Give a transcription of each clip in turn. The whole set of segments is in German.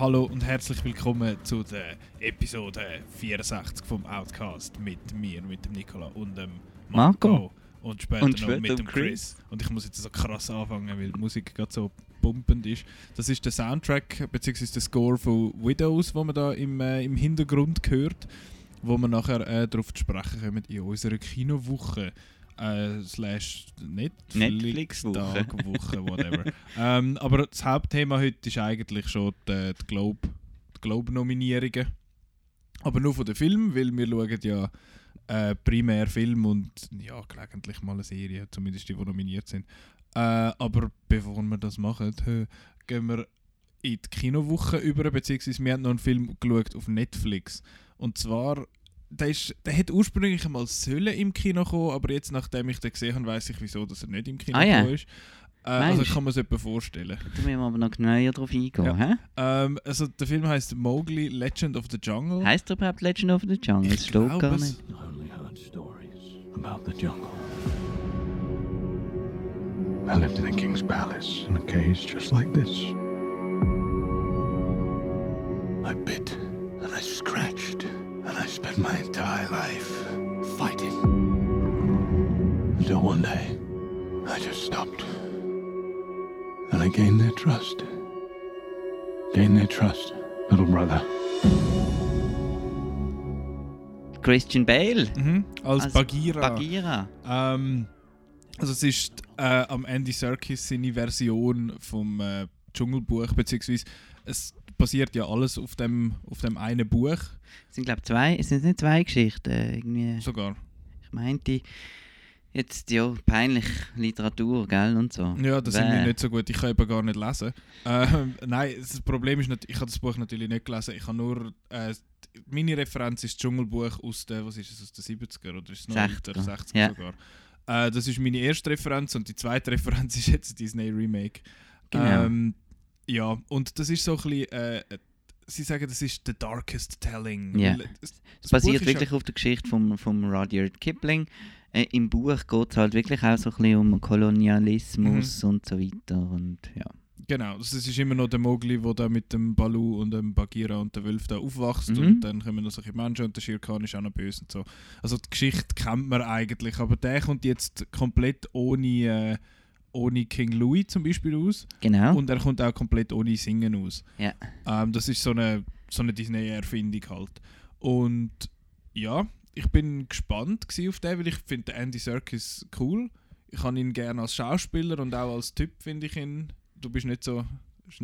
Hallo und herzlich willkommen zu der Episode 64 vom Outcast mit mir, mit dem Nicola und dem Marco. Marco. Und später Und noch später mit dem Chris. Chris. Und ich muss jetzt so krass anfangen, weil die Musik gerade so pumpend ist. Das ist der Soundtrack bzw. der Score von Widows, wo man da im, äh, im Hintergrund hört, wo wir nachher äh, darauf zu sprechen kommen in unserer Kinowoche. Äh, slash Netflix, Netflix-Woche. Tag, Woche, whatever. ähm, aber das Hauptthema heute ist eigentlich schon die, die Globe, die Globe-Nominierungen. Aber nur von den Filmen, weil wir schauen ja äh, primär Film und ja, gelegentlich mal eine Serie, zumindest die, die nominiert sind. Äh, aber bevor wir das machen, gehen wir in die Kinowoche über, beziehungsweise wir haben noch einen Film geschaut auf Netflix. Und zwar, der, ist, der hätte ursprünglich einmal sollen im Kino kommen, aber jetzt, nachdem ich den gesehen habe, weiß ich, wieso dass er nicht im Kino Ah, ja. ist. Äh, also kann man es etwa vorstellen. Da müssen wir aber noch näher drauf eingehen. Ja. hä? Ähm, also der Film heißt Mowgli Legend of the Jungle. Heißt er überhaupt Legend of the Jungle? Ich steht glaub gar es. nicht. I only heard stories about the jungle. I lived in a king's palace in a cage just like this. I bit and I scratched spent my entire life fighting. Until one day, I just stopped. And I gained their trust. Gained their trust, little brother. Christian Bale. Mhm, als, Als Bagheera. Bagheera. Ähm, also es ist äh, am Andy Serkis seine Version vom äh, Dschungelbuch, beziehungsweise es basiert ja alles auf dem, auf dem einen Buch Es sind glaube zwei, es sind nicht zwei Geschichten. Irgendwie, sogar. ich meinte jetzt ja peinlich Literatur, gell und so. Ja, das Bäh. sind wir nicht so gut. Ich kann eben gar nicht lesen. Ähm, nein, das Problem ist nicht, ich habe das Buch natürlich nicht gelesen. Ich habe nur äh, meine Referenz ist das Dschungelbuch aus den, was ist es, aus den 70er oder ist es noch 60er, älter? 60er ja. sogar. Äh, das ist meine erste Referenz und die zweite Referenz ist jetzt Disney Remake. Genau. Ähm, ja, und das ist so ein bisschen, äh, sie sagen, das ist the darkest telling. Ja. Weil Das, Es basiert wirklich auf der Geschichte vom, vom Rudyard Kipling. Äh, Im Buch geht es halt wirklich auch so ein bisschen um Kolonialismus Mhm. und so weiter. Und, ja. Genau, das ist immer noch der Mowgli, der da mit dem Balu und dem Bagheera und der Wolf da aufwachst Mhm. und dann kommen noch solche Menschen und der Shere Khan ist auch noch böse und so. Also die Geschichte kennt man eigentlich, aber der kommt jetzt komplett ohne, äh, ohne King Louis zum Beispiel aus Genau. und er kommt auch komplett ohne Singen aus. Ja. Ähm, das ist so eine, so eine Disney-Erfindung halt. Und ja, ich bin gespannt auf den, weil ich finde Andy Serkis cool. Ich habe ihn gerne als Schauspieler und auch als Typ finde ich ihn. Du bist nicht so...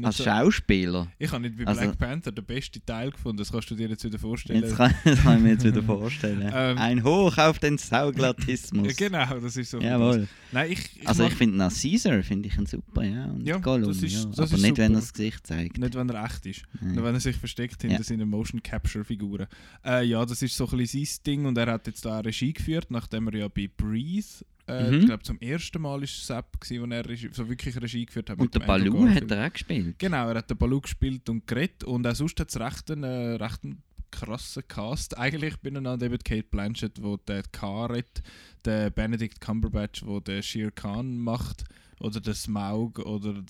Als Schauspieler. ich habe nicht bei Also- Black Panther den besten Teil gefunden, das kannst du dir jetzt wieder vorstellen. Jetzt kann, das kann ich mir jetzt wieder vorstellen. Ähm, Ein Hoch auf den Sauglatismus. genau, das ist so. Jawohl. Nein, ich, ich Also ich finde nach Caesar finde ich ihn super, ja. Und Ja, Gollum, das ist- ja. das Aber nicht, wenn super. er das Gesicht zeigt. nicht, wenn er echt ist. Nein. Nur wenn er sich versteckt hinter Ja. seinen Motion Capture Figuren. Äh, ja, das ist so ein bisschen sein Ding und er hat jetzt da auch Regie geführt, nachdem er ja bei Breathe, äh, Mhm. ich glaube zum ersten Mal ist es Sepp gewesen, wo er Regie, so wirklich Regie geführt hat. Und der Baloo hat er auch gespielt. Genau, er hat den Baloo gespielt und geredet und auch sonst hat es recht einen, äh, recht einen krassen Cast. Eigentlich bin ich an David Kate Blanchett, wo der Karet, der Benedict Cumberbatch, wo der Shere Khan macht, oder der Smaug oder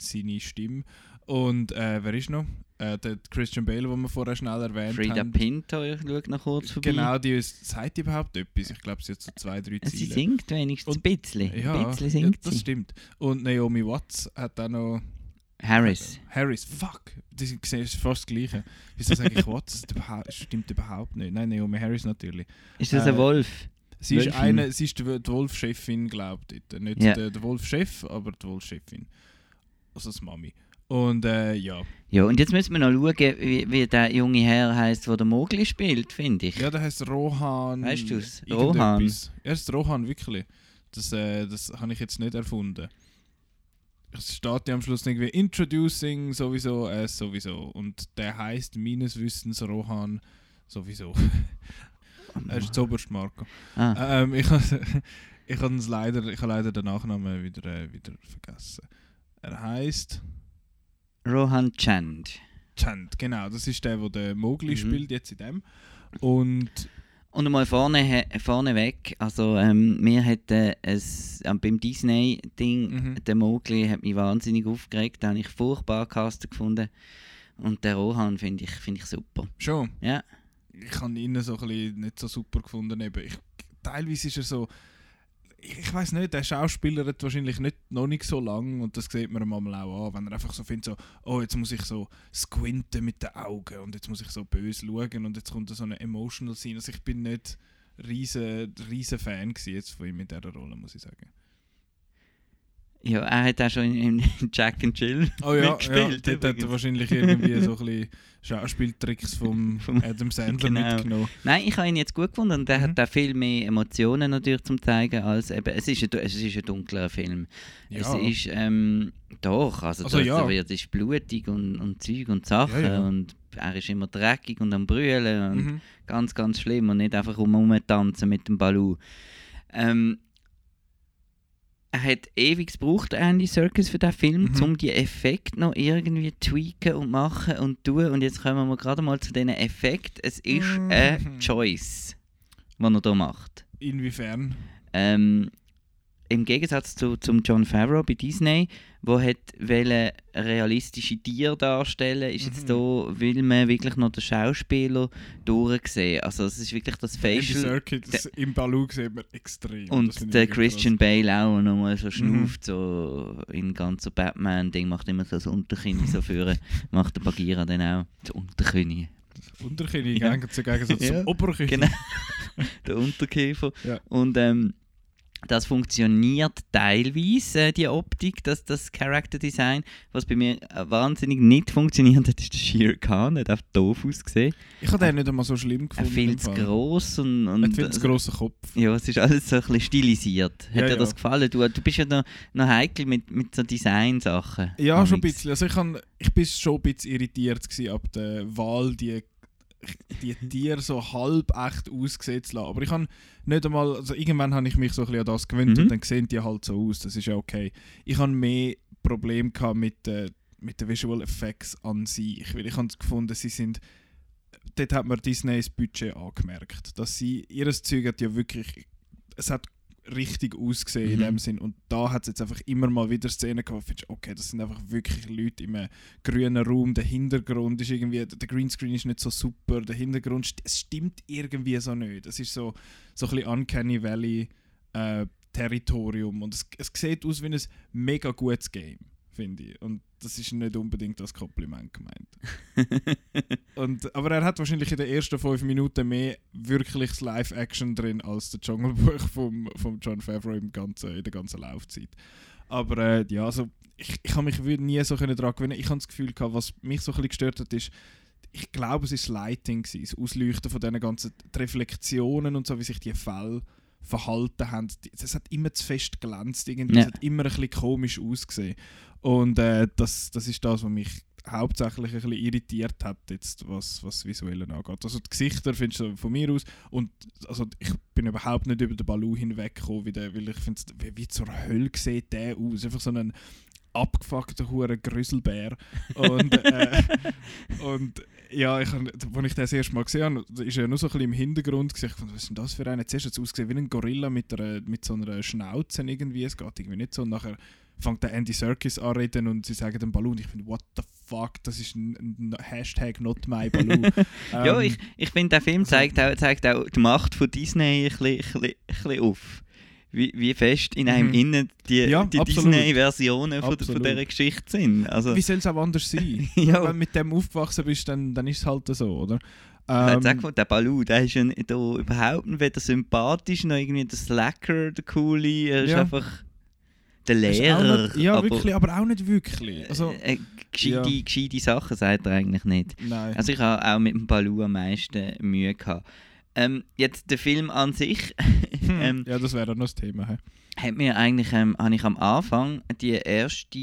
seine Stimme. Und äh, wer ist noch? Äh, der Christian Bale, den wir vorher schnell erwähnt Frida haben. Pinto, ich schaue noch kurz vorbei. Genau, die ist, sagt überhaupt etwas? Ich glaube, sie hat so zwei, drei Sie Ziele. singt wenigstens Und- ein bisschen. ja, ein bisschen ja, singt das sie. stimmt. Und Naomi Watts hat auch noch Harris. Harris, fuck. Das ist fast das Gleiche. Wieso sage ich Watts? Das stimmt überhaupt nicht. Nein, Naomi Harris natürlich. Ist das Äh, ein Wolf? Sie ist, eine, sie ist die, Wolf-Chefin, glaube ich. Nicht Ja. der, der Wolf-Chef, aber die Wolf-Chefin. Also das Mami. Und äh, ja. Ja, und jetzt müssen wir noch schauen, wie, wie der junge Herr heißt, der der Mogli spielt, finde ich. Ja, der heißt Rohan. Weißt du's? irgendetwas. Ja, das ist Rohan, wirklich. Das, äh, das habe ich jetzt nicht erfunden. Es steht ja am Schluss irgendwie Introducing sowieso, as sowieso. Und der heißt meines Wissens Rohan sowieso. er ist zoberst, Marco. Ah, Ähm, ich habe ich leider, ich leider den Nachnamen wieder, äh, wieder vergessen. Er heißt Rohan Chand. Chand, genau. Das ist der, der den Mowgli Mhm. spielt jetzt in dem. Und Und einmal vorne, vorne weg, also ähm, mir hat äh, es, äh, beim Disney-Ding, Mhm. der Mowgli hat mich wahnsinnig aufgeregt, da habe ich furchtbar Caster gefunden. Und den Rohan finde ich, find ich super. Schon. Ja. Ich habe ihn so ein bisschen nicht so super gefunden. Eben. Ich, teilweise ist er so. Ich, weiß nicht, der Schauspieler hat wahrscheinlich nicht, noch nicht so lang und das sieht man manchmal auch an, wenn er einfach so findet, so, oh, jetzt muss ich so squinten mit den Augen und jetzt muss ich so böse schauen und jetzt kommt so eine emotional Scene. Also ich bin nicht riesen, riesen Fan jetzt von ihm in dieser Rolle, muss ich sagen. Ja, er hat auch schon in, in Jack and Jill Oh ja, mitgespielt. ja dort hat er wahrscheinlich irgendwie so ein bisschen Schauspieltricks vom, Vom- Adam Sandler Genau. mitgenommen. Nein, ich habe ihn jetzt gut gefunden und er Mhm. hat auch viel mehr Emotionen natürlich zum zeigen als eben, es ist ein, es ist ein dunklerer Film. Es Ja. ist, ähm, doch, also, Also ja. da wird, es ist blutig und, und Zeug und Sachen ja. und er ist immer dreckig und am Brüllen und Mhm. ganz, ganz schlimm und nicht einfach um tanzen mit dem Balu. Ähm, er hat ewig gebraucht, Andy Serkis, für diesen Film, Mhm. um die Effekte noch irgendwie tweaken und machen und tun. Und jetzt kommen wir gerade mal zu diesen Effekten. Es ist Mhm. eine Choice, die er hier macht. Inwiefern? Ähm, Im Gegensatz zu, zum John Favreau bei Disney, wo hat wollte realistische Tiere darstellen, ist jetzt Mhm. da will man wirklich noch den Schauspieler durchsehen. Also es ist wirklich das Facial Serkis im Baloo sieht man extrem. Das und der Christian Bale auch nochmal so Mhm. schnuft, so in ganz so Batman-Ding, macht immer so das Unterkinn so führen, macht der Bagheera dann auch. Das Unterkinn. krass. Unterkinn Ja. zu Gegensatz Ja. zum Oberkinn. Genau. der Unterkäfer. Ja. Und ähm, das funktioniert teilweise, äh, die Optik, das, das Character Design. Was bei mir äh, wahnsinnig nicht funktioniert hat, ist der Shere Khan. Er hat auch doof ausgesehen. Ich habe den nicht einmal so schlimm Er gefunden. viel im zu gross und, Er und hat viel zu grossen Kopf. ja, es ist alles so ein bisschen stilisiert. Hat Ja, dir ja. das gefallen? Du, du bist ja noch, noch heikel mit, mit so Design-Sachen. Ja, schon ein bisschen. Also ich, kann, ich bin schon ein bisschen irritiert ab der Wahl, die, die Tiere so halb echt aussehen zu lassen. Aber ich habe nicht einmal, also irgendwann habe ich mich so ein bisschen an das gewöhnt Mhm. und dann sehen die halt so aus. Das ist ja okay. Ich habe mehr Probleme gehabt mit, äh, mit den Visual Effects an sich. Weil ich habe gefunden, sie sind dort hat man Disneys Budget angemerkt. Dass sie, ihres Zeug hat ja wirklich, es hat richtig ausgesehen in Mhm. dem Sinn. Und da hat es jetzt einfach immer mal wieder Szenen gehabt, wo okay, das sind einfach wirklich Leute im grünen Raum. Der Hintergrund ist irgendwie, der Greenscreen ist nicht so super, der Hintergrund, es stimmt irgendwie so nicht. Es ist so, so ein bisschen Uncanny Valley äh, Territorium und es, es sieht aus wie ein mega gutes Game, finde ich. Und das ist nicht unbedingt als Kompliment gemeint. Und, aber er hat wahrscheinlich in den ersten fünf Minuten mehr wirkliches Live-Action drin als der Jungle Book vom, vom John Favreau im ganzen, in der ganzen Laufzeit. Aber äh, ja, also ich, ich habe mich nie so können daran gewöhnen. Ich habe das Gefühl gehabt, was mich so ein bisschen gestört hat, ist, ich glaube, es ist das Lighting, gewesen, das Ausleuchten von diesen ganzen Reflexionen und so, wie sich die Fälle verhalten haben. Es hat immer zu fest glänzt, irgendwie. Ja. es hat immer ein bisschen komisch ausgesehen. Und äh, das, das ist das, was mich hauptsächlich ein bisschen irritiert hat, jetzt, was, was das Visuelle angeht. Also die Gesichter findest du von mir aus und also ich bin überhaupt nicht über den Balu hinweggekommen, weil ich finde, wie, wie zur Hölle sieht der aus. Einfach so ein abgefuckter hure Grüsselbär. Und, äh, und ja, ich, als ich das erste Mal gesehen habe, da ist er ja nur so ein bisschen im Hintergrund. Ich fand, was ist denn das für einer? Zuerst hat es ausgesehen wie ein Gorilla mit, einer, mit so einer Schnauze irgendwie. Es geht irgendwie nicht so. Und nachher fängt der Andy Serkis an reden und sie sagen den Balloon. Ich finde, what the fuck, das ist ein, ein Hashtag not my Balloon. ja, Ähm, ich, ich finde, der Film also- zeigt auch, zeigt auch die Macht von Disney ein bisschen, ein bisschen, auf. Wie, wie fest in einem Mhm. innen die, Ja, die. Disney-Versionen von, von dieser Geschichte sind. Also, Wie soll es auch anders sein? Ja. Wenn du mit dem aufgewachsen bist, dann, dann ist es halt so, oder? Ähm, mal, der Balu, der ist ja da überhaupt nicht weder sympathisch noch irgendwie der Slacker, der Coole. Er ist Ja. einfach der Lehrer. nicht, ja, aber, wirklich, aber auch nicht wirklich. Also, äh, gescheite, ja. gescheite Sachen sagt er eigentlich nicht. nein. Also ich habe auch mit dem Balu am meisten Mühe gehabt. Ähm, jetzt der Film an sich Hm, ähm, ja, das wäre noch das Thema. hä? Hat mir eigentlich, ähm, habe ich am Anfang die erste,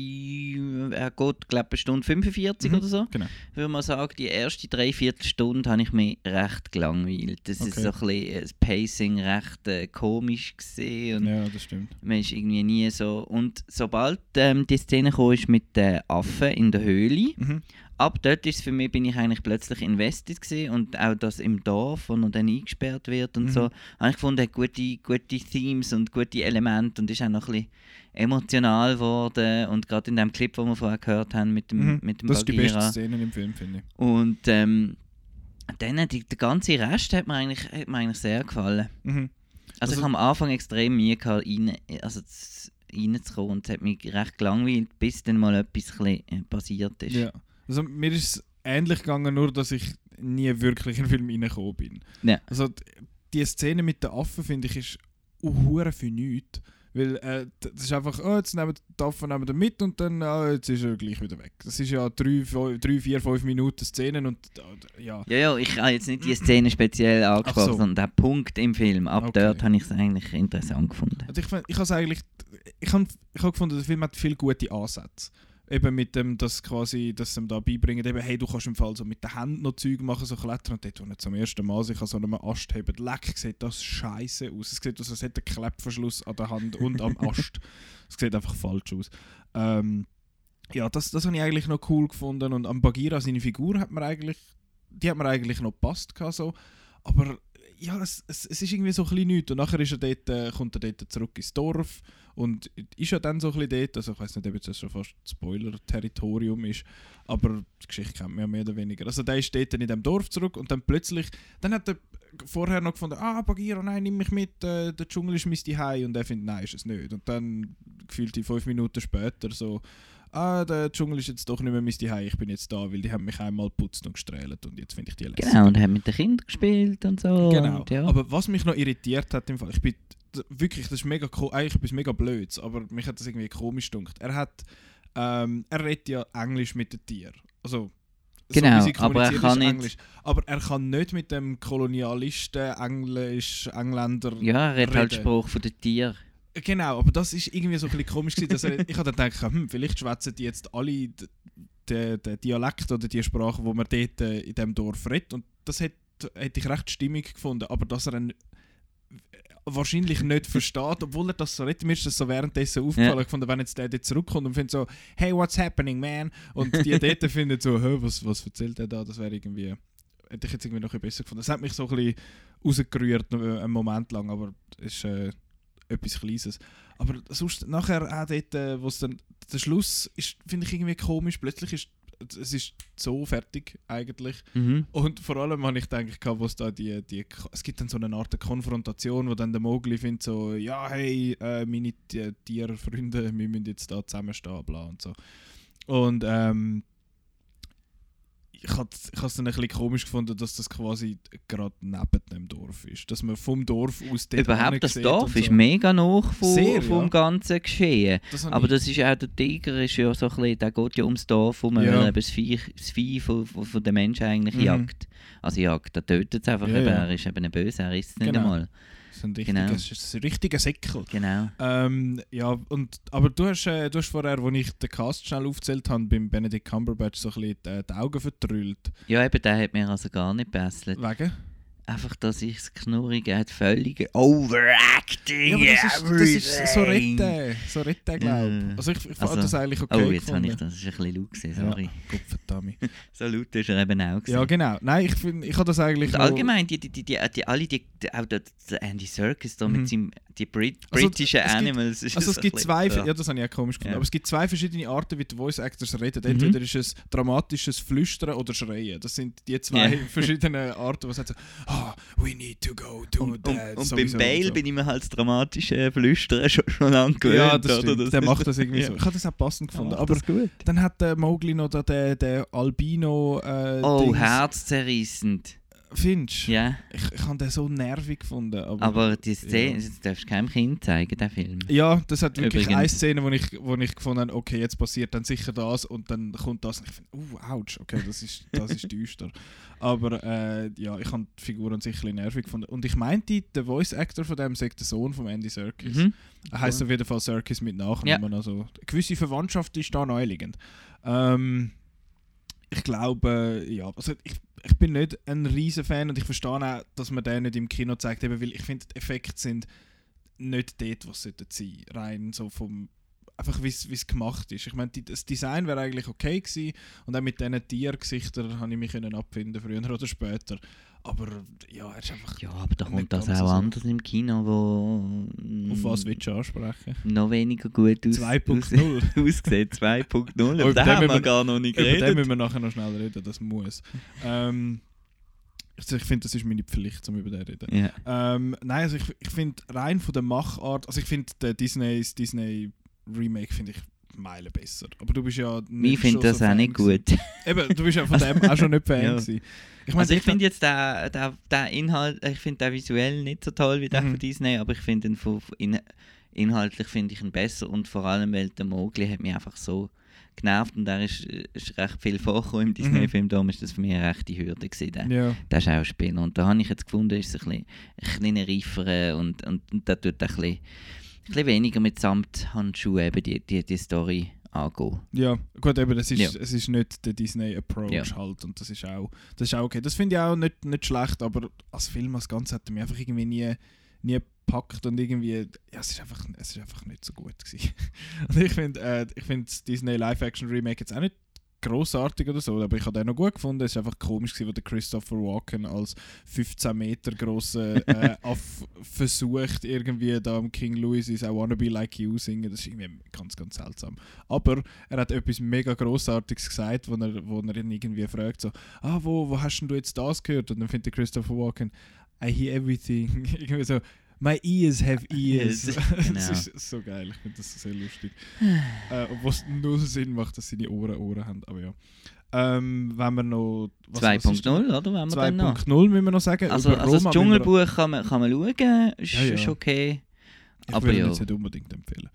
er geht glaube eine Stunde 45 Mhm, oder so, genau. würde man sagen, die erste Dreiviertelstunde habe ich mich recht gelangweilt. Das ist Okay. so ein bisschen, das Pacing recht äh, komisch gesehen und Ja, das stimmt. man ist irgendwie nie so. Und sobald ähm, die Szene kam, ist mit den Affen in der Höhle, Mhm. Ab dort ist für mich, bin ich eigentlich plötzlich invested gewesen und auch das im Dorf, wo er dann eingesperrt wird und Mhm. so, habe ich gefunden, hat gute, gute, Themes und gute Elemente und ist auch noch ein bisschen emotional geworden. Und gerade in dem Clip, den wir vorher gehört haben mit dem, Mhm. mit dem Das ist die Bagheera. beste Szene im Film, finde ich. Und ähm, dann, die, der ganze Rest hat mir eigentlich, hat mir eigentlich sehr gefallen. Mhm. Also, Also- ich habe am Anfang extrem Mühe gehabt, rein, also reinzukommen und es hat mich recht gelangweilt, bis dann mal etwas äh, passiert ist. Ja. Also mir ist es ähnlich gegangen, nur dass ich nie wirklich in den Film reingekommen bin. Ja. Also die Szene mit den Affen, finde ich, ist hure für nichts. Weil äh, das ist einfach, oh, jetzt nehmen die Affen nehmen wir mit und dann, ah, jetzt ist er gleich wieder weg. Das ist ja drei, drei vier, fünf Minuten Szenen und ja. Ja, ja, ich habe jetzt nicht die Szene speziell angesprochen, so. sondern den Punkt im Film. Ab Okay. dort habe ich es eigentlich interessant gefunden. Also ich ich habe eigentlich, ich habe ich hab gefunden, der Film hat viele gute Ansätze. Eben mit dem, dass quasi, dass sie ihm da beibringen, eben, hey, du kannst im Fall so mit den Händen noch Zeug machen, so klettern. Und dort, wo er zum ersten Mal sich an so einem Ast hebt, leck, sieht das scheiße aus. Es sieht aus, als hätte er einen Klettverschluss an der Hand und am Ast. Es sieht einfach falsch aus. Ähm, ja, das, das habe ich eigentlich noch cool gefunden. Und am Bagheera, seine Figur, hat mir eigentlich, die hat mir eigentlich noch gepasst. So. Aber ja, es, es, es ist irgendwie so ein bisschen nichts. Und nachher ist er dort, äh, kommt er dort zurück ins Dorf und ist ja dann so ein bisschen dort, also ich weiß nicht, ob jetzt das schon fast Spoiler-Territorium ist, aber die Geschichte kennt man ja mehr oder weniger. Also der ist dort in dem Dorf zurück und dann plötzlich, dann hat er vorher noch gefunden, ah, Bagheera, nein, nimm mich mit, äh, der Dschungel ist mein Zuhause und er findet, nein, ist es nicht. Und dann gefühlt die fünf Minuten später so, ah, der Dschungel ist jetzt doch nicht mehr mein Zuhause, ich bin jetzt da, weil die haben mich einmal geputzt und gestrahlt und jetzt finde ich die lässig. Genau, und hat mit den Kindern gespielt und so. Genau. Und, ja. Aber was mich noch irritiert hat im Fall, ich bin wirklich, das ist mega eigentlich etwas mega blöds, aber mich hat das irgendwie komisch gedunkt. Er hat, ähm, er redet ja Englisch mit den Tieren. Also Genau, sie aber er kann nicht- Englisch. Aber er kann nicht mit dem Kolonialisten Englisch Engländer. ja, er hat halt. Spruch von den Tieren. Genau, aber das ist irgendwie so ein bisschen komisch gewesen, dass er, ich habe dann gedacht, hm, vielleicht schwätzen die jetzt alle den den Dialekt oder die Sprache, wo man dort äh, in dem Dorf redet und das hätte hätte ich recht stimmig gefunden, aber dass er einen wahrscheinlich nicht versteht, obwohl er das so redet, mir ist das so währenddessen aufgefallen gefunden, wenn jetzt der dort zurückkommt und findet so, hey, what's happening, man? Und die dort finden so, Hä, was, was erzählt er da? Das wäre irgendwie, hätte ich jetzt irgendwie noch ein bisschen besser gefunden. Das hat mich so ein bisschen rausgerührt, äh, einen Moment lang, aber es ist äh, etwas Kleines. Aber sonst, nachher auch dort, äh, wo es dann, der Schluss ist, finde ich irgendwie komisch, plötzlich ist es ist so fertig eigentlich. Mhm. Und vor allem habe ich gedacht, gehabt, wo es da die, die, es gibt dann so eine Art Konfrontation, wo dann der Mowgli findet so, ja hey, äh, meine Ti- Tierfreunde, wir müssen jetzt da zusammenstehen, bla und so. Und ähm, ich habe es dann ein bisschen komisch gefunden, dass das quasi gerade neben dem Dorf ist. Dass man vom Dorf aus dort Überhaupt, das Dorf und ist so. mega noch von, Sehr, vom ja. ganzen Geschehen. Das Aber das ist auch der Tiger, ist ja so ein bisschen, der geht ja ums Dorf um, weil Ja. eben das Vieh, das Vieh von, von, von den Menschen eigentlich Mhm. jagt. Also jagt, er tötet es einfach, Ja, eben, er ist eben ein Böse, er isst es nicht Genau. einmal. Das ist ein richtiger, genau. ein richtiger Säckel. Genau. Ähm, ja, und, aber du hast, äh, du hast vorher, als ich den Cast schnell aufgezählt habe, beim Benedict Cumberbatch so ein bisschen die, die Augen vertrüllt. Ja, eben, der hat mir also gar nicht besselt. Wegen? Einfach, dass ich das Knurrige hat, völlig overacting. Ja, aber das ist, das ist so everything. Rette, so Rette, glaube Ja. ich. Also ich, ich fand Also- das eigentlich okay Oh, jetzt habe ich gefunden. das, ist ein bisschen laut gewesen, Ja, sorry. Gott verdammt. So laut ist er eben auch gewesen. Ja, genau. Nein, ich, find, ich habe das eigentlich Und allgemein, die, die, die, die, alle, die, auch der, Andy Serkis da Mhm. mit seinem, die Brit Also, britischen gibt- Animals. ist Also das es gibt zwei, bisschen- ja das habe ich auch komisch gefunden, Ja. aber es gibt zwei verschiedene Arten, wie die Voice Actors reden. Mhm. Entweder ist es dramatisches Flüstern oder Schreien. Das sind die zwei Ja. verschiedenen Arten, was sagt so, oh, we need to go to Und, that. und, und beim Bale so. bin ich mir halt das dramatische Flüstern schon, schon lange gewöhnt. Ja, das oder? stimmt. der macht das irgendwie Ja. so. Ich habe das auch passend gefunden. aber das gut. dann hat der Mowgli noch den, den Albino äh, Oh, Dings. herzzerreißend. Findest du? Ja, Ich, ich habe den so nervig gefunden. Aber, aber die Szene, Ja. das darfst du keinem Kind zeigen, den Film. Ja, das hat wirklich Übrigens. eine Szene, wo ich, wo ich gefunden habe, okay, jetzt passiert dann sicher das und dann kommt das und ich finde, uh, ouch, okay, das ist, das ist düster. Aber äh, ja, ich habe die Figur an sich ein bisschen nervig gefunden. Und ich meinte, der Voice Actor von dem sagt der Sohn von Andy Serkis. Mhm. Er heißt auf jeden Fall Serkis mit Nachnamen. Also eine gewisse Verwandtschaft ist da naheliegend. Ähm, ich glaube, ja, also ich, ich bin nicht ein riesen Fan und ich verstehe auch, dass man den nicht im Kino zeigt, eben weil ich finde, die Effekte sind nicht dort, was sie sein. Rein so vom einfach wie es gemacht ist. Ich meine, das Design wäre eigentlich okay gewesen und auch mit diesen Tiergesichtern habe ich mich können abfinden, früher oder später. Aber ja, er ist einfach... Ja, aber da kommt das auch so. anders im Kino, wo... Auf was mm, willst du ansprechen? Noch weniger gut aus, 2.0. aus, aussieht. 2.0. Oh, Über den haben wir gar noch nicht Über den geredet. müssen wir nachher noch schnell reden, das muss. ähm, ich ich finde, das ist meine Pflicht, um über den zu reden. Ja. Ähm, nein, also ich, ich finde rein von der Machart, also ich finde den Disney, das Disney Remake finde ich Meilen besser. Aber du bist ja nicht Ich finde das so auch nicht gewesen. gut. Eben, du bist ja von dem auch schon nicht Fan Ja. gewesen. Ich meine, also ich finde jetzt den, den, den Inhalt, ich finde den visuell nicht so toll wie der Mhm. von Disney, aber ich finde ihn von, in, inhaltlich finde ich ihn besser und vor allem, weil der Mowgli hat mich einfach so genervt und er ist, ist recht viel vorgekommen im Disney-Film, darum ist das für mich eine rechte Hürde gewesen, der, ja, der Schauspieler. Und da habe ich jetzt gefunden, ist es ein bisschen, ein bisschen reifer und, und, und da tut er ein bisschen, bisschen weniger mit Samthandschuhen eben die, die, die Story angehen. ja, gut, eben, es ist, Ja. es ist nicht der Disney-Approach Ja. halt und das ist auch, das ist auch okay. Das finde ich auch nicht, nicht schlecht, aber als Film als Ganzes hat er mich einfach irgendwie nie, nie gepackt und irgendwie, ja, es ist einfach, es ist einfach nicht so gut gewesen. und ich finde, äh, ich finde das Disney Live-Action-Remake jetzt auch nicht großartig oder so, aber ich habe den noch gut gefunden. Es ist einfach komisch gewesen, wo der Christopher Walken als 15 Meter großer äh, Aff versucht irgendwie da am King Louis is I Wanna Be Like You singen. Das ist irgendwie ganz, ganz seltsam. Aber er hat etwas mega großartiges gesagt, wo er, wo er ihn irgendwie fragt so, ah, wo, wo hast denn du jetzt das gehört? Und dann findet der Christopher Walken, I hear everything. irgendwie so, my ears have ears. Das genau. ist so geil, ich finde das sehr lustig. äh, Obwohl es null Sinn macht, dass seine Ohren Ohren haben, aber ja. Ähm, wenn wir noch... was- was ist 2.0, oder? Wenn wir dann noch. 2.0 müssen wir noch sagen. Also, Über also das Dschungelbuch kann man, kann man schauen, ist, Ja, ja. ist okay. Ich aber würde ja. jetzt nicht unbedingt empfehlen.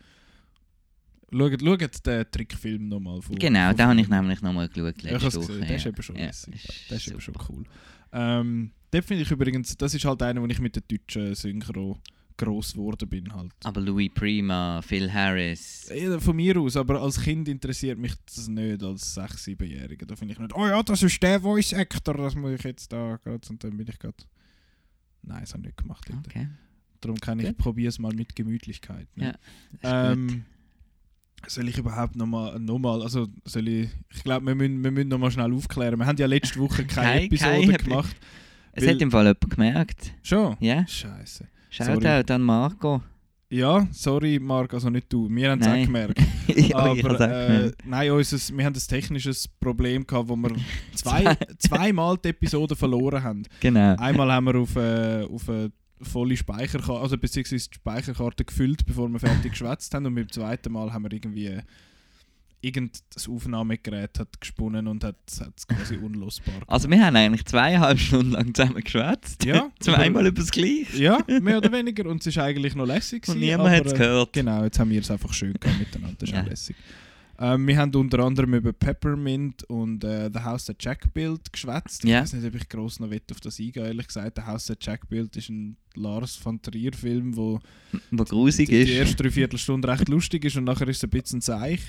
Schaut, schaut den Trickfilm nochmal von. Genau, den habe ich nämlich nochmal geschaut Ja, letzte hab's Woche. der ist eben schon ja, ist ist schon super. cool. Ähm, den finde ich übrigens, das ist halt einer, wo ich mit der deutschen Synchro gross geworden bin halt. Aber Louis Prima, Phil Harris. Ja, von mir aus, aber als Kind interessiert mich das nicht, als 6-, 7-Jähriger. Da finde ich nicht, oh ja, das ist der Voice Actor, das muss ich jetzt da gerade und dann bin ich gerade. Nein, das habe ich nicht gemacht. Okay. Darum kann ich probiere es mal mit Gemütlichkeit. Ne? Ja. Ähm, soll ich überhaupt nochmal, noch mal, also soll ich, ich glaube, wir müssen, wir müssen nochmal schnell aufklären. Wir haben ja letzte Woche keine Kein- Episode keine Epi- gemacht. Es hat im Fall jemand gemerkt. Schon? Ja, Scheiße. Shoutout an Marco. Ja, sorry Marc, also nicht du. Wir haben es auch gemerkt. ja, Aber äh, gemerkt. nein, unser, wir haben ein technisches Problem gehabt, wo wir zwei, zweimal die Episode verloren haben. Genau. Einmal haben wir auf, äh, auf eine volle Speicherkarte, also beziehungsweise die Speicherkarte gefüllt, bevor wir fertig geschwätzt haben. Und beim zweiten Mal haben wir irgendwie irgendein Aufnahmegerät hat gesponnen und hat es quasi unlosbar gemacht. Also wir haben eigentlich zweieinhalb Stunden lang zusammen geschwätzt. Ja, Zweimal über das Gleiche. Ja, mehr oder weniger. Und es ist eigentlich noch lässig. Und niemand hat es äh, gehört. Genau, jetzt haben wir es einfach schön gehabt miteinander. Das ist Ja. lässig. Ähm, wir haben unter anderem über Peppermint und äh, The House That Jack Built geschwätzt. Ja. Ich weiß nicht, ob ich gross noch auf das eingehen, ehrlich gesagt. The House That Jack Built ist ein Lars von Trier Film, wo Wo grusig die, die erste Dreiviertelstunde recht lustig ist und nachher ist es ein bisschen seich.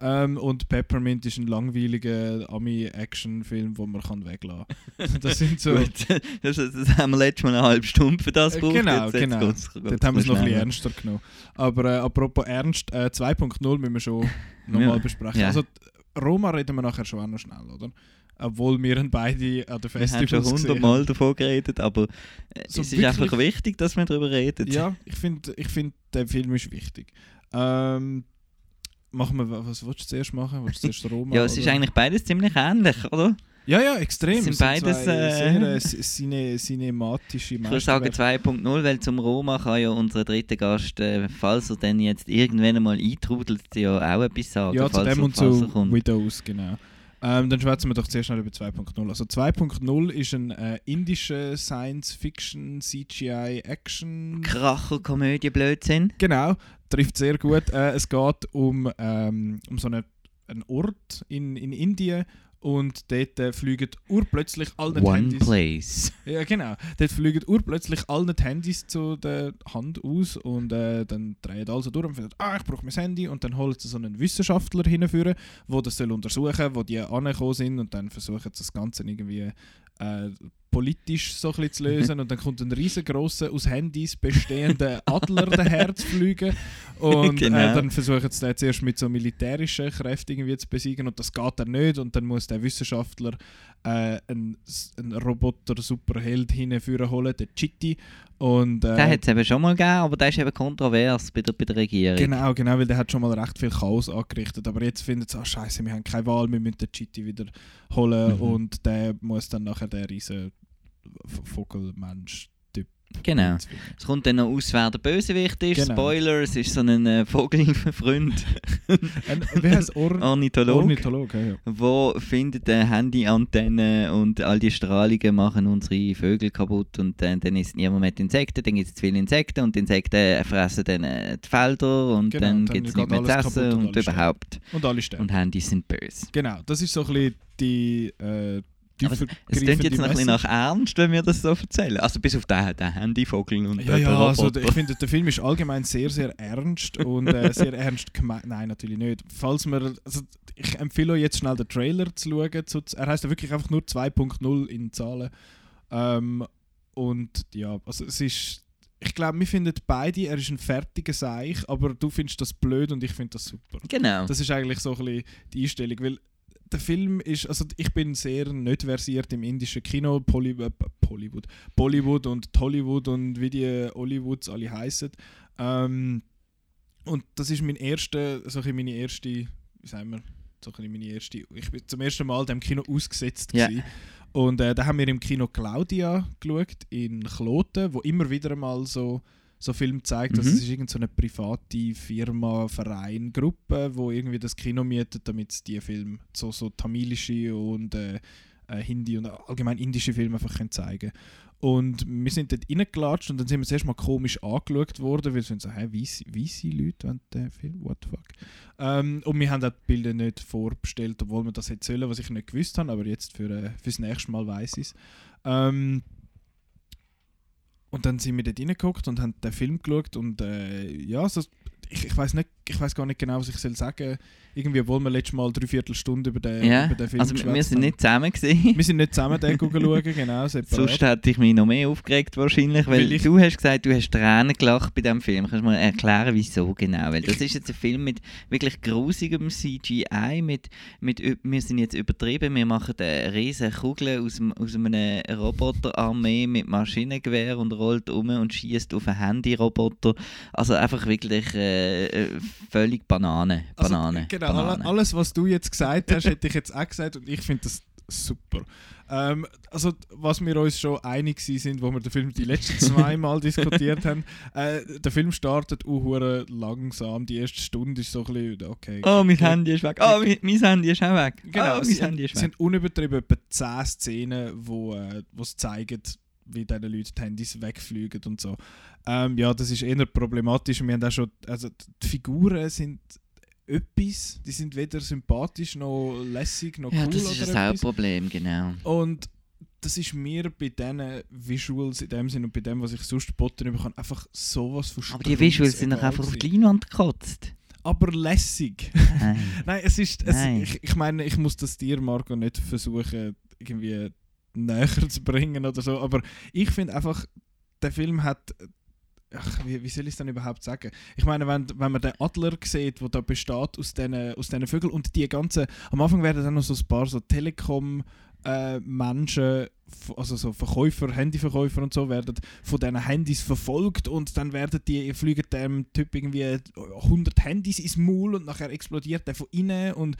Ähm, und Peppermint ist ein langweiliger Ami-Action-Film, wo man kann weglassen kann. Das sind so... Gut, das, das haben wir letztes Mal eine halbe Stunde für das Äh, gebraucht. genau, jetzt, jetzt genau. geht's- geht's Dort haben wir es noch ein bisschen ernster genommen. Aber äh, apropos ernst, äh, 2.0 müssen wir schon nochmal Ja. besprechen. Ja. Also Roma reden wir nachher schon auch noch schnell, oder? Obwohl wir beide an der Wir haben schon Festivals hundertmal davon geredet, aber äh, So es ist einfach wichtig, dass wir darüber reden. Ja, ich finde, ich find, der Film ist wichtig. Ähm, machen wir, was willst du zuerst machen? Willst du zuerst Roma? Ja, es ist oder? eigentlich beides ziemlich ähnlich, oder? Ja, ja, extrem. Es sind Es beides, zwei äh, sehr äh, cinematische Ich würde sagen Meisterwerke. 2.0, weil zum Roma kann ja unser dritter Gast, äh, falls er dann jetzt irgendwann einmal eintrudelt, ja auch etwas sagen. Ja, zu dem und zu. Widows, genau. Ähm, dann schwätzen wir doch zuerst schnell über 2.0. Also 2.0 ist ein äh, indischer Science-Fiction, CGI-Action... Kracher, Komödie, Blödsinn. Genau, trifft sehr gut. Äh, es geht um, ähm, um so einen, einen Ort in, in Indien und dort äh, fliegen urplötzlich alle One Handys... Place. Ja, genau. Dort fliegen urplötzlich alle die Handys zu der Hand aus und äh, dann drehen alle so durch und finden, ah, ich brauche mein Handy und dann holen sie so einen Wissenschaftler hinführen, der das soll untersuchen wo die angekommen sind und dann versuchen sie das Ganze irgendwie äh, politisch so ein bisschen zu lösen und dann kommt ein riesengroßer, aus Handys bestehender Adler daher zu fliegen Und Genau. äh, dann versuchen sie den zuerst mit so militärischen Kräften irgendwie zu besiegen und das geht dann nicht. Und dann muss der Wissenschaftler äh, einen, einen Roboter-Superheld hinführen holen, den Chitty. Und, äh, Den hat es eben schon mal gegeben, aber der ist eben kontrovers bei der, bei der Regierung. Genau, genau, weil der hat schon mal recht viel Chaos angerichtet. Aber jetzt findet sie, ah scheiße, wir haben keine Wahl, wir müssen den Chitty wieder holen Mhm. und der muss dann nachher der riesen V- Vogelmensch-Typ. Genau. Es kommt dann noch aus, wer der Bösewicht ist. Genau. Spoiler, es ist so ein äh, Vogelfreund, Ein, wie heißt Or Ornithologe, Ornithologe? Ja, ja. wo findet eine Handyantenne und all die Strahlungen machen unsere Vögel kaputt und dann, dann ist niemand mehr die Insekten, dann gibt es zu viele Insekten und die Insekten fressen dann äh, die Felder und Genau, dann dann gibt es nicht mehr zu essen und und überhaupt. Und alle sterben. Und Handys sind böse. Genau, das ist so ein bisschen die äh, Aber Es klingt jetzt noch ein nach ernst, wenn wir das so erzählen. Also bis auf den, den Handyvogel und Ja, den ja, also ich finde, der Film ist allgemein sehr, sehr ernst und äh, sehr ernst gemeint. Nein, natürlich nicht. Falls man, also ich empfehle euch jetzt schnell den Trailer zu schauen. Zu, er heißt ja wirklich einfach nur 2.0 in Zahlen. Ähm, und ja, also es ist, ich glaube, wir finden beide, er ist ein fertiger Seich, aber du findest das blöd und ich finde das super. Genau. Das ist eigentlich so ein bisschen die Einstellung, weil der Film ist, also ich bin sehr nicht versiert im indischen Kino, Poly, äh, Bollywood, Bollywood und Tollywood und wie die Hollywoods alle heißen. Ähm, und das ist mein erster, so bisschen meine erste, wie sagen wir, so meine erste, ich bin zum ersten Mal dem Kino ausgesetzt gewesen. Und äh, da haben wir im Kino Claudia geschaut, in Kloten, wo immer wieder mal so, so Film zeigt. Also Mhm. es ist irgend so eine private Firma, Verein, Gruppe, wo irgendwie das Kino mietet, damit die Filme, so, so tamilische und äh, äh, Hindi und allgemein indische Filme einfach können zeigen Und wir sind dort reingelatscht und dann sind wir zuerst mal komisch angeschaut worden, weil wir sind so, hä, weisse Leute wollen den Film, what the fuck. Ähm, und wir haben auch die Bilder nicht vorbestellt, obwohl wir das hätte sollen, was ich nicht gewusst habe, aber jetzt für, äh, fürs nächste Mal weiß ich es. Ähm, und dann sind wir dort reingeguckt und haben den Film geschaut und äh, ja, so, ich, ich weiß nicht, ich weiß gar nicht genau, was ich soll sagen. Irgendwie, obwohl wir letztes Mal dreiviertel Stunde über den, ja, über den Film also wir geschwätzt sind haben. nicht zusammen gewesen. Wir sind nicht zusammen den schauen, genau, separat. Sonst hätte ich mich noch mehr aufgeregt wahrscheinlich, weil, Weil du hast gesagt, du hast Tränen gelacht bei diesem Film. Kannst du mir erklären, wieso genau? Weil das ist jetzt ein Film mit wirklich grusigem CGI, mit, mit, wir sind jetzt übertrieben, wir machen eine riesige Kugel aus, aus einer Roboterarmee mit Maschinengewehr und rollt um und schießt auf einen Handyroboter. Also einfach wirklich äh, äh, völlig Banane. Also, Banane. genau, Banane. alle- alles, was du jetzt gesagt hast, hätte ich jetzt auch gesagt und ich finde das super. Ähm, also, was wir uns schon einig sind, wo wir den Film die letzten zwei Mal diskutiert haben, äh, der Film startet uh, langsam. Die erste Stunde ist so ein bisschen, okay. Oh, mein. Handy ist weg. Oh, mein, mein Handy ist auch weg. Genau, oh, es mein Handy ist es weg. sind unübertrieben etwa 10 Szenen, wo äh, es zeigen, wie diesen Leuten die Handys wegfliegen und so. Ähm, ja, das ist eher problematisch. Wir haben auch schon, also die Figuren sind etwas, die sind weder sympathisch noch lässig noch Ja, cool das ist das. Hauptproblem, genau. Und das ist mir bei diesen Visuals in dem Sinn und bei dem, was ich sonst botten bekomme, einfach sowas von Aber die Visuals sind doch einfach auf die. Leinwand gekotzt. Aber lässig. Nein. Nein, es ist. Es, Nein. ich, ich meine, ich muss das dir, Marco, nicht versuchen, irgendwie näher zu bringen oder so. Aber ich finde einfach, der Film hat. Ach, wie, wie soll ich es dann überhaupt sagen? Ich meine, wenn, wenn man den Adler sieht, der da besteht aus diesen aus diesen Vögeln und die ganzen. Am Anfang werden dann noch so ein paar so Telekom-Menschen, also so Verkäufer, Handyverkäufer und so, werden von diesen Handys verfolgt und dann werden die, fliegen dem Typ irgendwie 100 Handys ins Maul und nachher explodiert der von innen und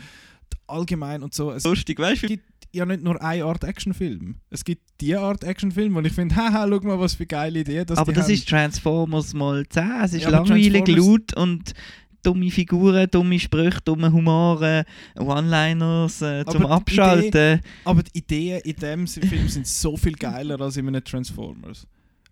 allgemein und so. Lustig, weißt du? Ja nicht nur eine Art Actionfilm. Es gibt die Art Actionfilm, wo ich finde, haha, schau mal, was für geile Ideen das Aber das haben. ist Transformers mal 10. Es ist Ja, langweilig, laut und dumme Figuren, dumme Sprüche, dumme Humore, One-Liners äh, zum Aber Abschalten. Aber die Ideen in dem Film sind so viel geiler als in einem Transformers.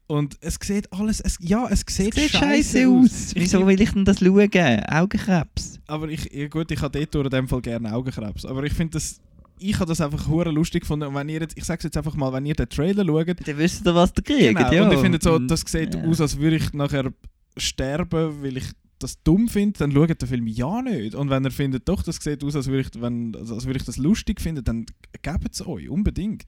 Und es sieht alles, es, ja, es sieht, Sieht scheisse scheiße aus. Ich- Wieso will ich denn das schauen? Augenkrebs. Aber ich, ja gut, ich habe dort in dem Fall gerne Augenkrebs. Aber ich finde das, ich habe das einfach hure lustig gefunden. Und wenn ihr jetzt, ich sage jetzt einfach mal, wenn ihr den Trailer schaut, Dann wisst ihr, was ihr kriegt. genau, ja. und ich finde so, das sieht ja. aus, als würde ich nachher sterben, weil ich das dumm finde, dann schaut den Film ja nicht. Und wenn ihr findet, doch, das sieht aus, als würde ich, wenn, als würde ich das lustig finden, dann gebt es euch, unbedingt.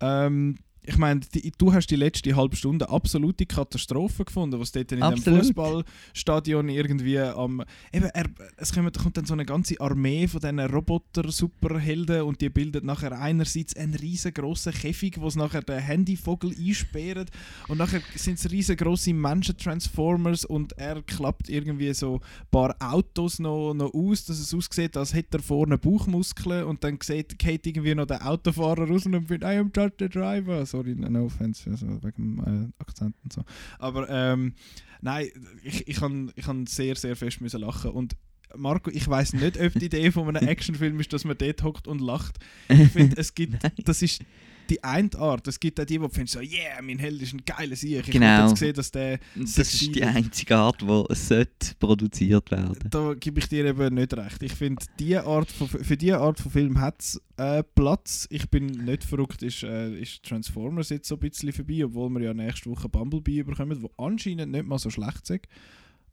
Ähm, ich meine, die- du hast die letzte halbe Stunde absolute Katastrophe gefunden, was dort in dem Absolut. Fußballstadion irgendwie am. Eben, er, es kommt, kommt dann so eine ganze Armee von diesen Roboter-Superhelden und die bildet nachher einerseits einen riesengroßen Käfig, wo sie nachher den Handyvogel einsperren und nachher sind es riesengroße Menschen-Transformers und er klappt irgendwie so ein paar Autos noch, noch aus, dass es aussieht, als hätte er vorne Bauchmuskeln und dann sieht, geht irgendwie noch der Autofahrer raus und findet, I am just the driver. Sorry, no offense, also wegen dem äh, Akzent und so. Aber ähm, nein, ich, ich kann ich sehr, sehr fest müssen lachen und Marco, ich weiß nicht, ob die Idee von einem Actionfilm ist, dass man dort hockt und lacht. Ich finde, es gibt, das ist die eine Art. Es gibt auch die, die finden so, yeah, mein Held ist ein geiler Sieg. Ich Genau. habe jetzt gesehen, dass der Das ist die einzige Art, wo es sollte produziert werden da gebe ich dir eben nicht recht. Ich finde, die Art von, für diese Art von Film hat es äh, Platz. Ich bin nicht verrückt, ist, äh, ist Transformers jetzt so ein bisschen vorbei, obwohl wir ja nächste Woche Bumblebee bekommen, wo anscheinend nicht mal so schlecht ist.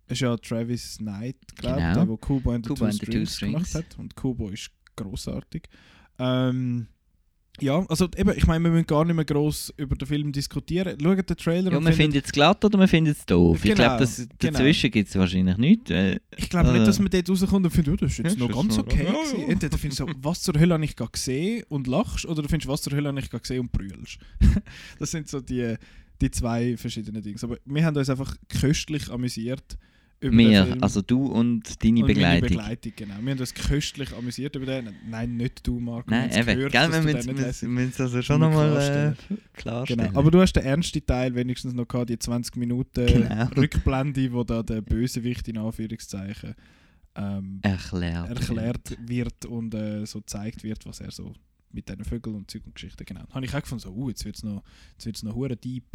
Ist ja Travis Knight, glaube ich, Genau. der, der Kubo and the, Kubo Two, Strings gemacht hat. Und Kubo ist großartig. Ähm, ja, also eben, ich meine, wir müssen gar nicht mehr gross über den Film diskutieren. Schaut den Trailer Ja, und man findet- findet es glatt oder man findet es doof. ich Genau, glaube, das- genau. dazwischen gibt es wahrscheinlich nichts. Äh, Ich glaube nicht, Äh. dass man dort rauskommt und findet, oh, das ist jetzt Ja, noch ist ganz okay. Ja. Entweder findest du so, was zur Hölle habe ich gerade gesehen und lachst, oder du findest, was zur Hölle habe ich gerade gesehen und brüllst. das sind so die, die zwei verschiedenen Dinge. Aber wir haben uns einfach köstlich amüsiert Film. also du und deine und Begleitung. Begleitung, genau. Wir haben uns köstlich amüsiert über den. Nein, nicht du, Marco. Nein, wir eben. gehört, Gell, wir müssen müssen also schon Mal nochmal klarstellen. äh, klarstellen. Genau. Aber du hast den ernsten Teil wenigstens noch gehabt, die 20 Minuten Genau. Rückblende, wo da der Bösewicht in Anführungszeichen ähm, erklärt. erklärt wird und äh, so gezeigt wird, was er so mit diesen Vögeln und Zeug und Geschichten genau. Habe ich auch gefunden, so, uh, jetzt wird es noch, jetzt wird's noch hure deep.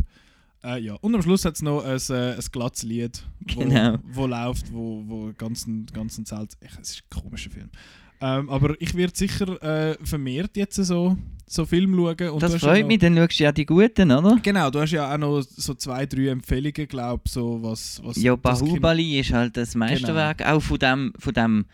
Äh, ja. Und am Schluss hat es noch ein, äh, ein glattes Lied, wo, Genau. wo läuft, wo, wo ganzen, ganzen Zelt. Ich, es ist ein komischer Film. Ähm, aber ich werde sicher äh, vermehrt jetzt so, so Film schauen. Und Das ja freut noch- mich, dann schaust du ja die Guten, oder? Genau, du hast ja auch noch so zwei, drei Empfehlungen, glaube ich, so was, was Ja, Bahubali ist halt das Meisterwerk, auch von dem, von dem,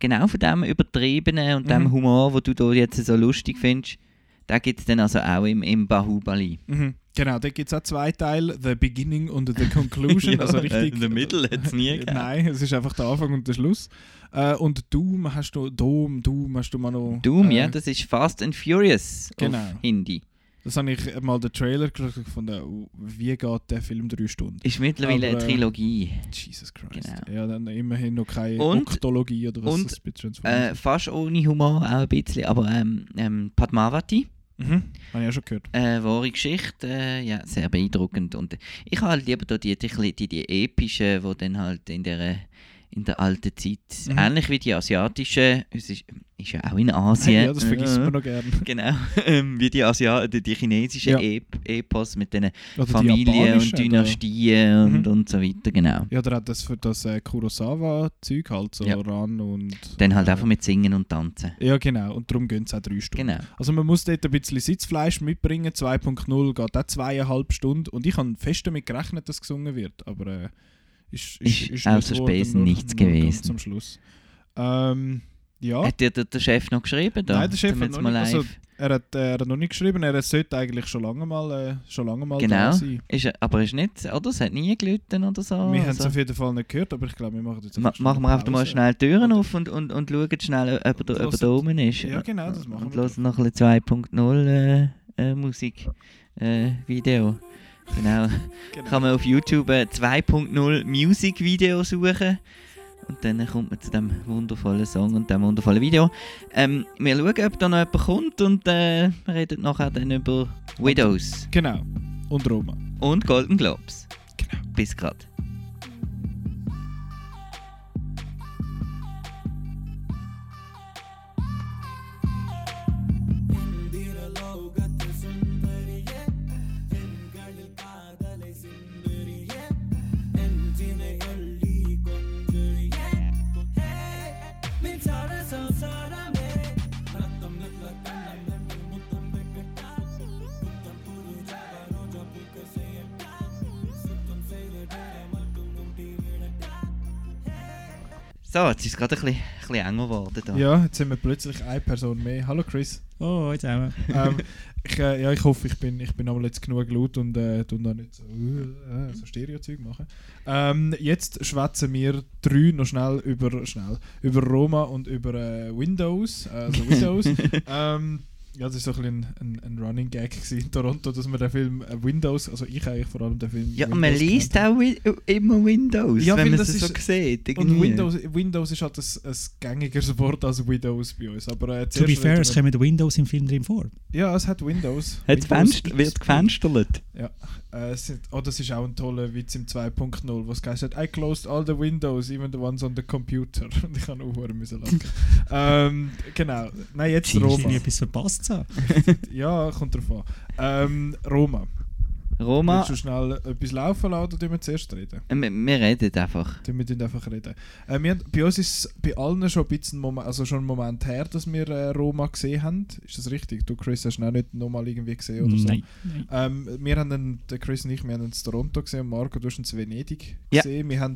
genau von dem Übertriebenen und Mhm. dem Humor, wo du da jetzt so lustig findest. Da gibt es dann also auch im, im Bahubali. Mhm. Genau, da gibt es auch zwei Teile, The Beginning und The Conclusion. Ja, also richtig, in der Mitte hat's nie Äh, gegeben. Nein, es ist einfach der Anfang und der Schluss. Äh, und Doom hast du, Doom, Doom hast du mal noch... Doom, äh, ja, das ist Fast and Furious Genau. auf Hindi. Das habe ich mal den Trailer geschaut und gefunden, oh, wie geht der Film drei Stunden? Ist mittlerweile Aber, eine äh, Trilogie. Jesus Christ. Genau. Ja, dann immerhin noch keine Und- Oktologie oder was und, das Äh, fast ohne Humor, auch ein bisschen, aber ähm, ähm, Padmavati, Mhm. Habe ich auch schon gehört. äh, wahre Geschichte, äh, ja, sehr beeindruckend. Und ich habe halt lieber da die, die, die, die, epischen, die dann halt in der, in der alten Zeit, Mhm. ähnlich wie die asiatischen, es ist, ist ja auch in Asien. ja, das vergisst man noch gerne. Genau, ähm, wie die, Asia die, die chinesischen Ja. Ep Epos mit den Oder Familien und Dynastien und, Mhm. und so weiter, genau. Ja, oder auch das für das äh, Kurosawa-Zeug halt, so Ja. ran und... Dann halt äh, einfach mit Singen und Tanzen. Ja, genau. Und darum gehen es auch drei Stunden. Genau. Also man muss dort ein bisschen Sitzfleisch mitbringen. 2.0 geht auch zweieinhalb Stunden. Und ich habe fest damit gerechnet, dass gesungen wird. Aber äh, ist, Ist nicht außer Spesen nichts gewesen. Zum Schluss. Ähm, ja, Hat dir der, der Chef noch geschrieben? Da? Nein, der Chef hat noch nicht- also, er hat, äh, er hat noch nicht geschrieben. Er sollte eigentlich schon lange mal, äh, schon lange mal Genau. da sein. Ist, er- aber ist nicht, oder? Es hat nie gelitten oder so. wir haben es also. auf jeden Fall nicht gehört, aber ich glaube, wir machen jetzt Ma machen wir einfach mal schnell die Türen auf und, und, und schauen schnell, ob er, da- ob er Hört- da oben ist. Ja, genau, das machen Und wir hören noch ein bisschen 2.0 äh, äh, Musik äh, Video. Genau. Genau. Kann man auf YouTube äh, 2.0 Music Video suchen. Und dann kommt man zu dem wundervollen Song und dem wundervollen Video. Ähm, wir schauen, ob da noch jemand kommt und äh, wir reden nachher dann über Widows Genau. Und Roma. und Golden Globes. Genau. Bis grad. So, jetzt ist es gerade ein bisschen, ein bisschen enger geworden. Da. Ja, jetzt sind wir plötzlich eine Person mehr. Hallo Chris. Oh, heute zusammen. ähm, ich, äh, ja, ich hoffe, ich bin, ich bin aber jetzt genug laut und äh, tue da nicht so, äh, so Stereozeug machen. Ähm, jetzt schwätzen wir drei noch schnell über, schnell, über Roma und über äh, Windows. Also Windows. ähm, ja, das war so ein, ein, ein Running Gag in Toronto, dass man den Film äh, Windows, also ich eigentlich vor allem den Film. Ja, Windows man liest auch wi immer Windows, Ja, wenn man das es so ist- sieht. Und irgendwie. Windows, Windows ist halt ein, ein gängigeres Wort als Windows bei uns. Aber, äh, To be fair, es kommen Windows im Film drin vor. Ja, es hat Windows. Hat Windows wird XP. gefensterlet. Äh, es sind, oh, das ist auch ein toller Witz im 2.0, was heißt I closed all the windows, even the ones on the computer. Und ich habe auch müssen lachen. ähm, genau. Nein, jetzt Roma. etwas verpasst. Ja, kommt drauf an. Ähm, Roma. Roma, Willst du schnell etwas laufen lassen oder wir zuerst reden? äh, wir, wir reden einfach. Wir tun einfach reden. Äh, wir, haben- bei uns ist es bei allen schon ein bisschen Moment, also schon ein Moment her, dass wir äh, Roma gesehen haben. Ist das richtig? Du, Chris, hast ihn auch nicht nochmal irgendwie gesehen oder so? Nein. Ähm, wir haben den, der Chris und ich, wir haben ihn in Toronto gesehen und Marco, du hast ihn in Venedig Ja. gesehen. Wir haben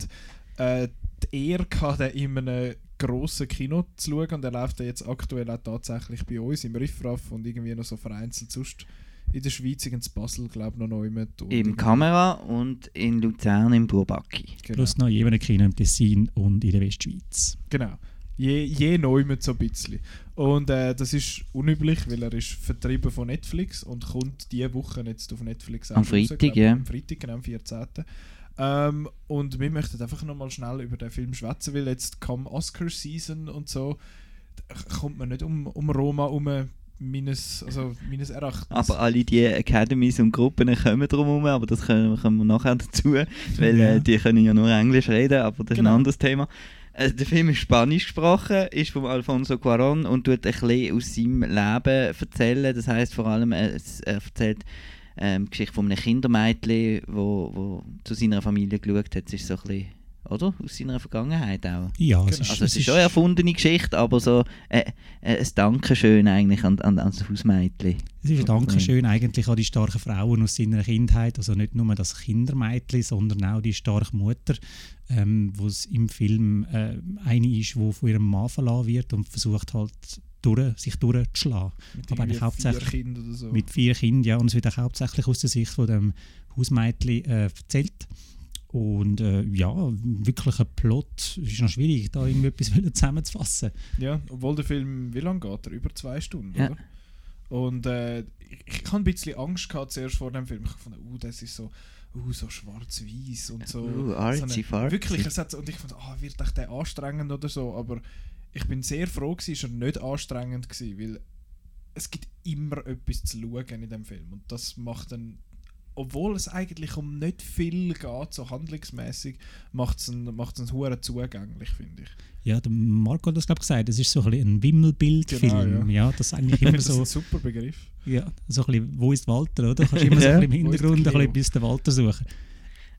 äh, die Ehre gehabt, den in einem grossen Kino zu schauen und er läuft ja jetzt aktuell auch tatsächlich bei uns im Riffraff und irgendwie noch so vereinzelt sonst in der Schweiz, in Basel, glaube ich, noch neu mit. und Im Kamera und in Luzern im Burbaki. Genau. Plus noch jemand Kino im Tessin und in der Westschweiz. Genau. Je, je neu mit so ein bisschen. Und äh, das ist unüblich, weil er ist vertrieben von Netflix und kommt diese Woche jetzt auf Netflix Am erst raus, Freitag, glaub, ja. Am Freitag, genau, am 14. Ähm, und wir möchten einfach nochmal schnell über den Film schwätzen, weil jetzt kam Oscar-Season und so, da kommt man nicht um, um Roma um meines, also meines Erachtens. Aber alle die Academies und Gruppen kommen drum herum, aber das können, kommen wir nachher dazu, weil Ja. äh, die können ja nur Englisch reden, aber das ist Genau. ein anderes Thema. Äh, der Film ist Spanisch gesprochen, ist von Alfonso Cuarón und tut ein bisschen aus seinem Leben erzählen. Das heißt vor allem, äh, er erzählt ähm, die Geschichte von einem Kindermädchen, wo, wo zu seiner Familie geschaut hat. Es ist so ein bisschen, oder? Aus seiner Vergangenheit auch. Ja, Genau. es ist, Also es ist schon eine erfundene Geschichte, aber so äh, äh, ein Dankeschön eigentlich an, an, an das Hausmädchen. Es ist ein Dankeschön eigentlich an die starken Frauen aus seiner Kindheit. Also nicht nur das Kindermädchen, sondern auch die starke Mutter, ähm, wo es im Film äh, eine ist, die von ihrem Mann verlassen wird und versucht halt durch, sich durchzuschlagen. mit aber eigentlich hauptsächlich vier Kindern oder so. Mit vier Kindern, ja. Und es wird auch hauptsächlich aus der Sicht von dem Hausmädchen äh, erzählt. Und äh, ja, wirklich ein Plot. Es ist noch schwierig, da irgendwie etwas zusammenzufassen. Ja, obwohl der Film, wie lange geht er? Über zwei Stunden, Ja. oder? Und äh, ich, ich hatte ein bisschen Angst gehabt zuerst vor dem Film. Ich fand, uh, das ist so, uh, so schwarz-weiß und so. Uh, so artsy fartsy. Wirklich, es hat, so- und ich fand, ah, wird echt der anstrengend oder so. Aber ich bin sehr froh, gewesen, ist er nicht anstrengend gewesen, weil es gibt immer etwas zu schauen in dem Film. Und das macht dann, obwohl es eigentlich um nicht viel geht, so handlungsmäßig, macht es einen, macht's einen Huren zugänglich, finde ich. Ja, der Marco hat das, glaube ich, gesagt. Es ist so ein, ein Wimmelbildfilm. Genau, ja. das ist eigentlich Ich immer das so. ein super Begriff. Ja, so ein bisschen, wo ist Walter, oder? Du kannst immer so Ja. ein bisschen im ist Hintergrund ein bisschen bis den Walter suchen.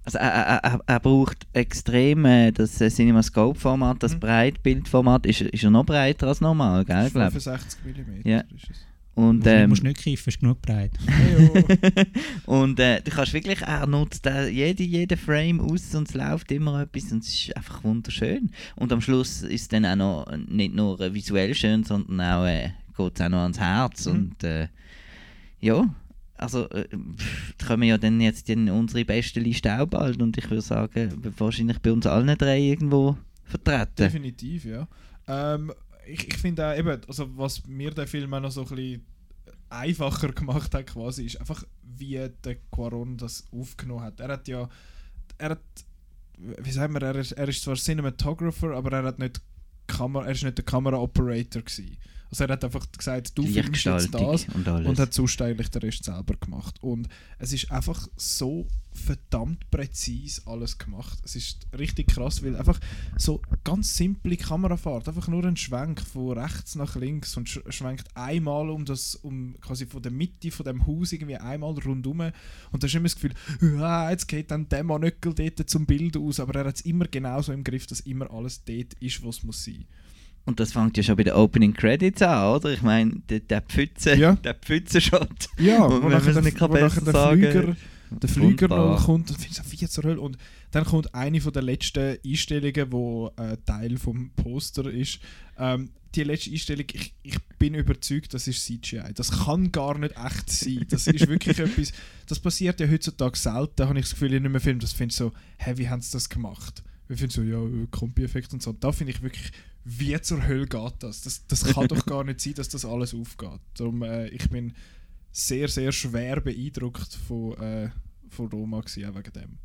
Also er, er, er, er braucht extrem äh, das äh, CinemaScope-Format, das Mhm. Breitbildformat ist, ist ja noch breiter als normal, gell, glaub. 65 mm Ja. ist es. Und, du ähm, musst nicht kiffen, ist genug breit. Und äh, du kannst wirklich, er nutzt äh, jede, jeden Frame aus und es läuft immer etwas und es ist einfach wunderschön. Und am Schluss ist es dann auch noch nicht nur äh, visuell schön, sondern auch äh, geht es auch noch ans Herz Mhm. und äh, ja, also äh, kommen ja dann jetzt in unsere beste Liste auch bald und ich würde sagen, wahrscheinlich bei uns allen drei irgendwo vertreten. Definitiv, ja. Ähm, ich ich finde auch eben, also was mir der Film auch noch so ein bisschen einfacher gemacht hat, quasi, ist einfach, wie der Quaron das aufgenommen hat. Er hat ja, er hat, wie sagen wir, er ist, er ist zwar Cinematographer, aber er hat nicht Kamera, er ist nicht der Kamera-Operator gewesen. Also er hat einfach gesagt, du filmst jetzt das und und hat sonst eigentlich den Rest selber gemacht. Und es ist einfach so verdammt präzise alles gemacht. Es ist richtig krass, weil einfach so ganz simple Kamerafahrt, einfach nur ein Schwenk von rechts nach links und sch schwenkt einmal um das, um quasi von der Mitte von dem Haus irgendwie einmal rundum und da ist immer das Gefühl, jetzt geht dann der Manöckel dort zum Bild aus, aber er hat es immer genauso im Griff, dass immer alles dort ist, was muss sein. Und das fängt ja schon bei den Opening Credits an, oder? Ich meine, der, der Pfütze, Ja. der Pfützenshot. Ja, Und wenn man nicht kann besser der sagen. Flüger, der Flüger noch kommt und findest wie zur Hölle. Und dann kommt eine von der letzten Einstellungen, wo äh, Teil vom Poster ist. Ähm, die letzte Einstellung, ich, ich bin überzeugt, das ist CGI. Das kann gar nicht echt sein. Das ist wirklich etwas, das passiert ja heutzutage selten, habe ich das Gefühl, in einem Film, das findest du so, hä, wie haben sie das gemacht? Wir finden so, ja, Kombi-Effekt und so. Da finde ich wirklich, wie zur Hölle geht das? Das, das kann doch gar nicht sein, dass das alles aufgeht. Darum, äh, ich bin sehr, sehr schwer beeindruckt von, äh, von Roma auch wegen dem.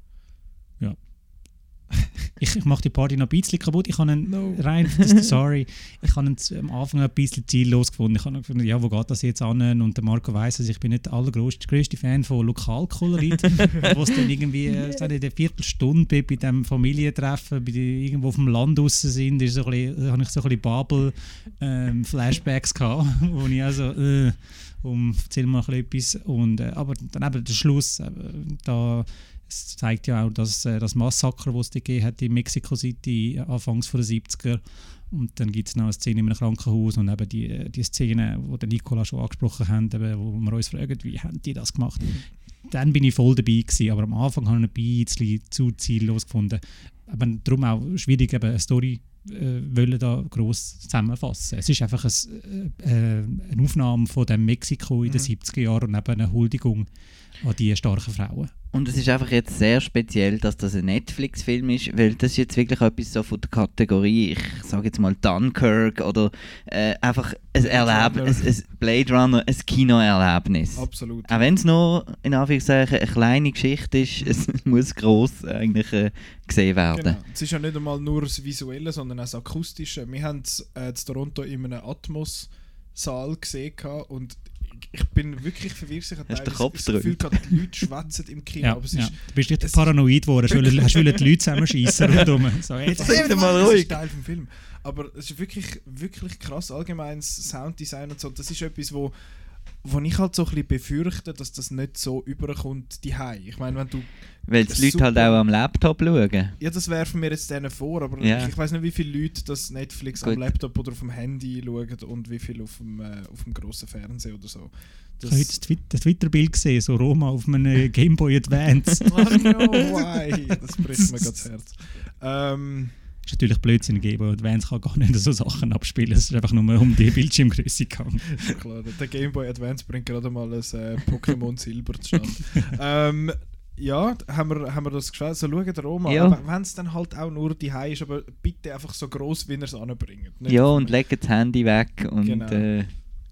Ich, ich mache die Party noch ein bisschen kaputt. Ich habe einen, rein, sorry, ich habe am Anfang ein bisschen ziellos gefunden. Ich habe gefunden, ja, wo geht das jetzt an? Und der Marco weiss, dass ich bin nicht der allergrößte Fan von Lokalkolorit, wo es dann irgendwie äh, so in der Viertelstunde bei, bei dem Familientreffen, bei die, irgendwo auf dem Land draussen sind, ist so ein bisschen, habe ich so ein bisschen Babel-Flashbacks gehabt, wo ich also, äh, um, erzähl mal ein bisschen etwas. Und, äh, aber dann eben der Schluss, äh, da es zeigt ja auch dass, äh, das Massaker, das es da gegeben hat in Mexico City, anfangs der 70er. Und dann gibt es noch eine Szene in einem Krankenhaus und eben die, äh, die Szene, die der Nikola schon angesprochen hat, eben, wo wir uns fragen, wie haben die das gemacht? Dann bin ich voll dabei gewesen, aber am Anfang habe ich ein bisschen zu ziellos gefunden. Aber darum auch schwierig, eben eine Story äh, wollen da gross zusammenfassen. Es ist einfach ein, äh, äh, eine Aufnahme von dem Mexiko in den 70er Jahren und eben eine Huldigung an die starken Frauen. Und es ist einfach jetzt sehr speziell, dass das ein Netflix-Film ist, weil das ist jetzt wirklich etwas so von der Kategorie, ich sage jetzt mal Dunkirk oder äh, einfach ein Erlebnis, ein, ein Blade Runner, ein Kinoerlebnis. Absolut. Auch wenn es nur in Anführungszeichen eine kleine Geschichte ist, es muss gross eigentlich äh, gesehen werden. Genau. Es ist ja nicht einmal nur das Visuelle, sondern auch das Akustische. Wir haben es äh, in Toronto in einem Atmos-Saal gesehen gehabt und ich, bin wirklich verwirrt. Ich habe du das Gefühl, gehabt, die Leute schwätzen im Kino. Ja, aber es ja. ist, Du bist nicht paranoid geworden, hast wollen- hast die Leute zusammenschießen rundum. So, jetzt. Seid mal das ruhig. ist Teil vom Film. Aber es ist wirklich, wirklich krass allgemeines Sounddesign und so. Das ist etwas, wo, wo ich halt so ein bisschen befürchte, dass das nicht so überkommt die Ich meine, wenn du Weil die Leute halt auch am Laptop schauen. Ja, das werfen wir jetzt denen vor, aber Ja. ich, ich weiß nicht, wie viele Leute das Netflix am Gut. Laptop oder auf dem Handy schauen und wie viel auf dem, äh, auf dem grossen Fernseher oder so. Ich habe heute das Twi- das Twitter-Bild gesehen, so Roma auf einem Game Boy Advance. Ach no, why? Das bricht mir gerade das Herz. Ähm, ist natürlich Blödsinn, Game Boy Advance kann gar nicht so Sachen abspielen. Es ist einfach nur um die Bildschirmgröße gegangen. klar, der Game Boy Advance bringt gerade mal ein äh, Pokémon Silber zustande. ähm, ja, haben wir, haben wir das geschaut. So, schaut Roma. Ja. Aber Wenn es dann halt auch nur die ist, aber bitte einfach so gross, wie ihr es anbringt. Ja, und legt das Handy weg und Genau. äh,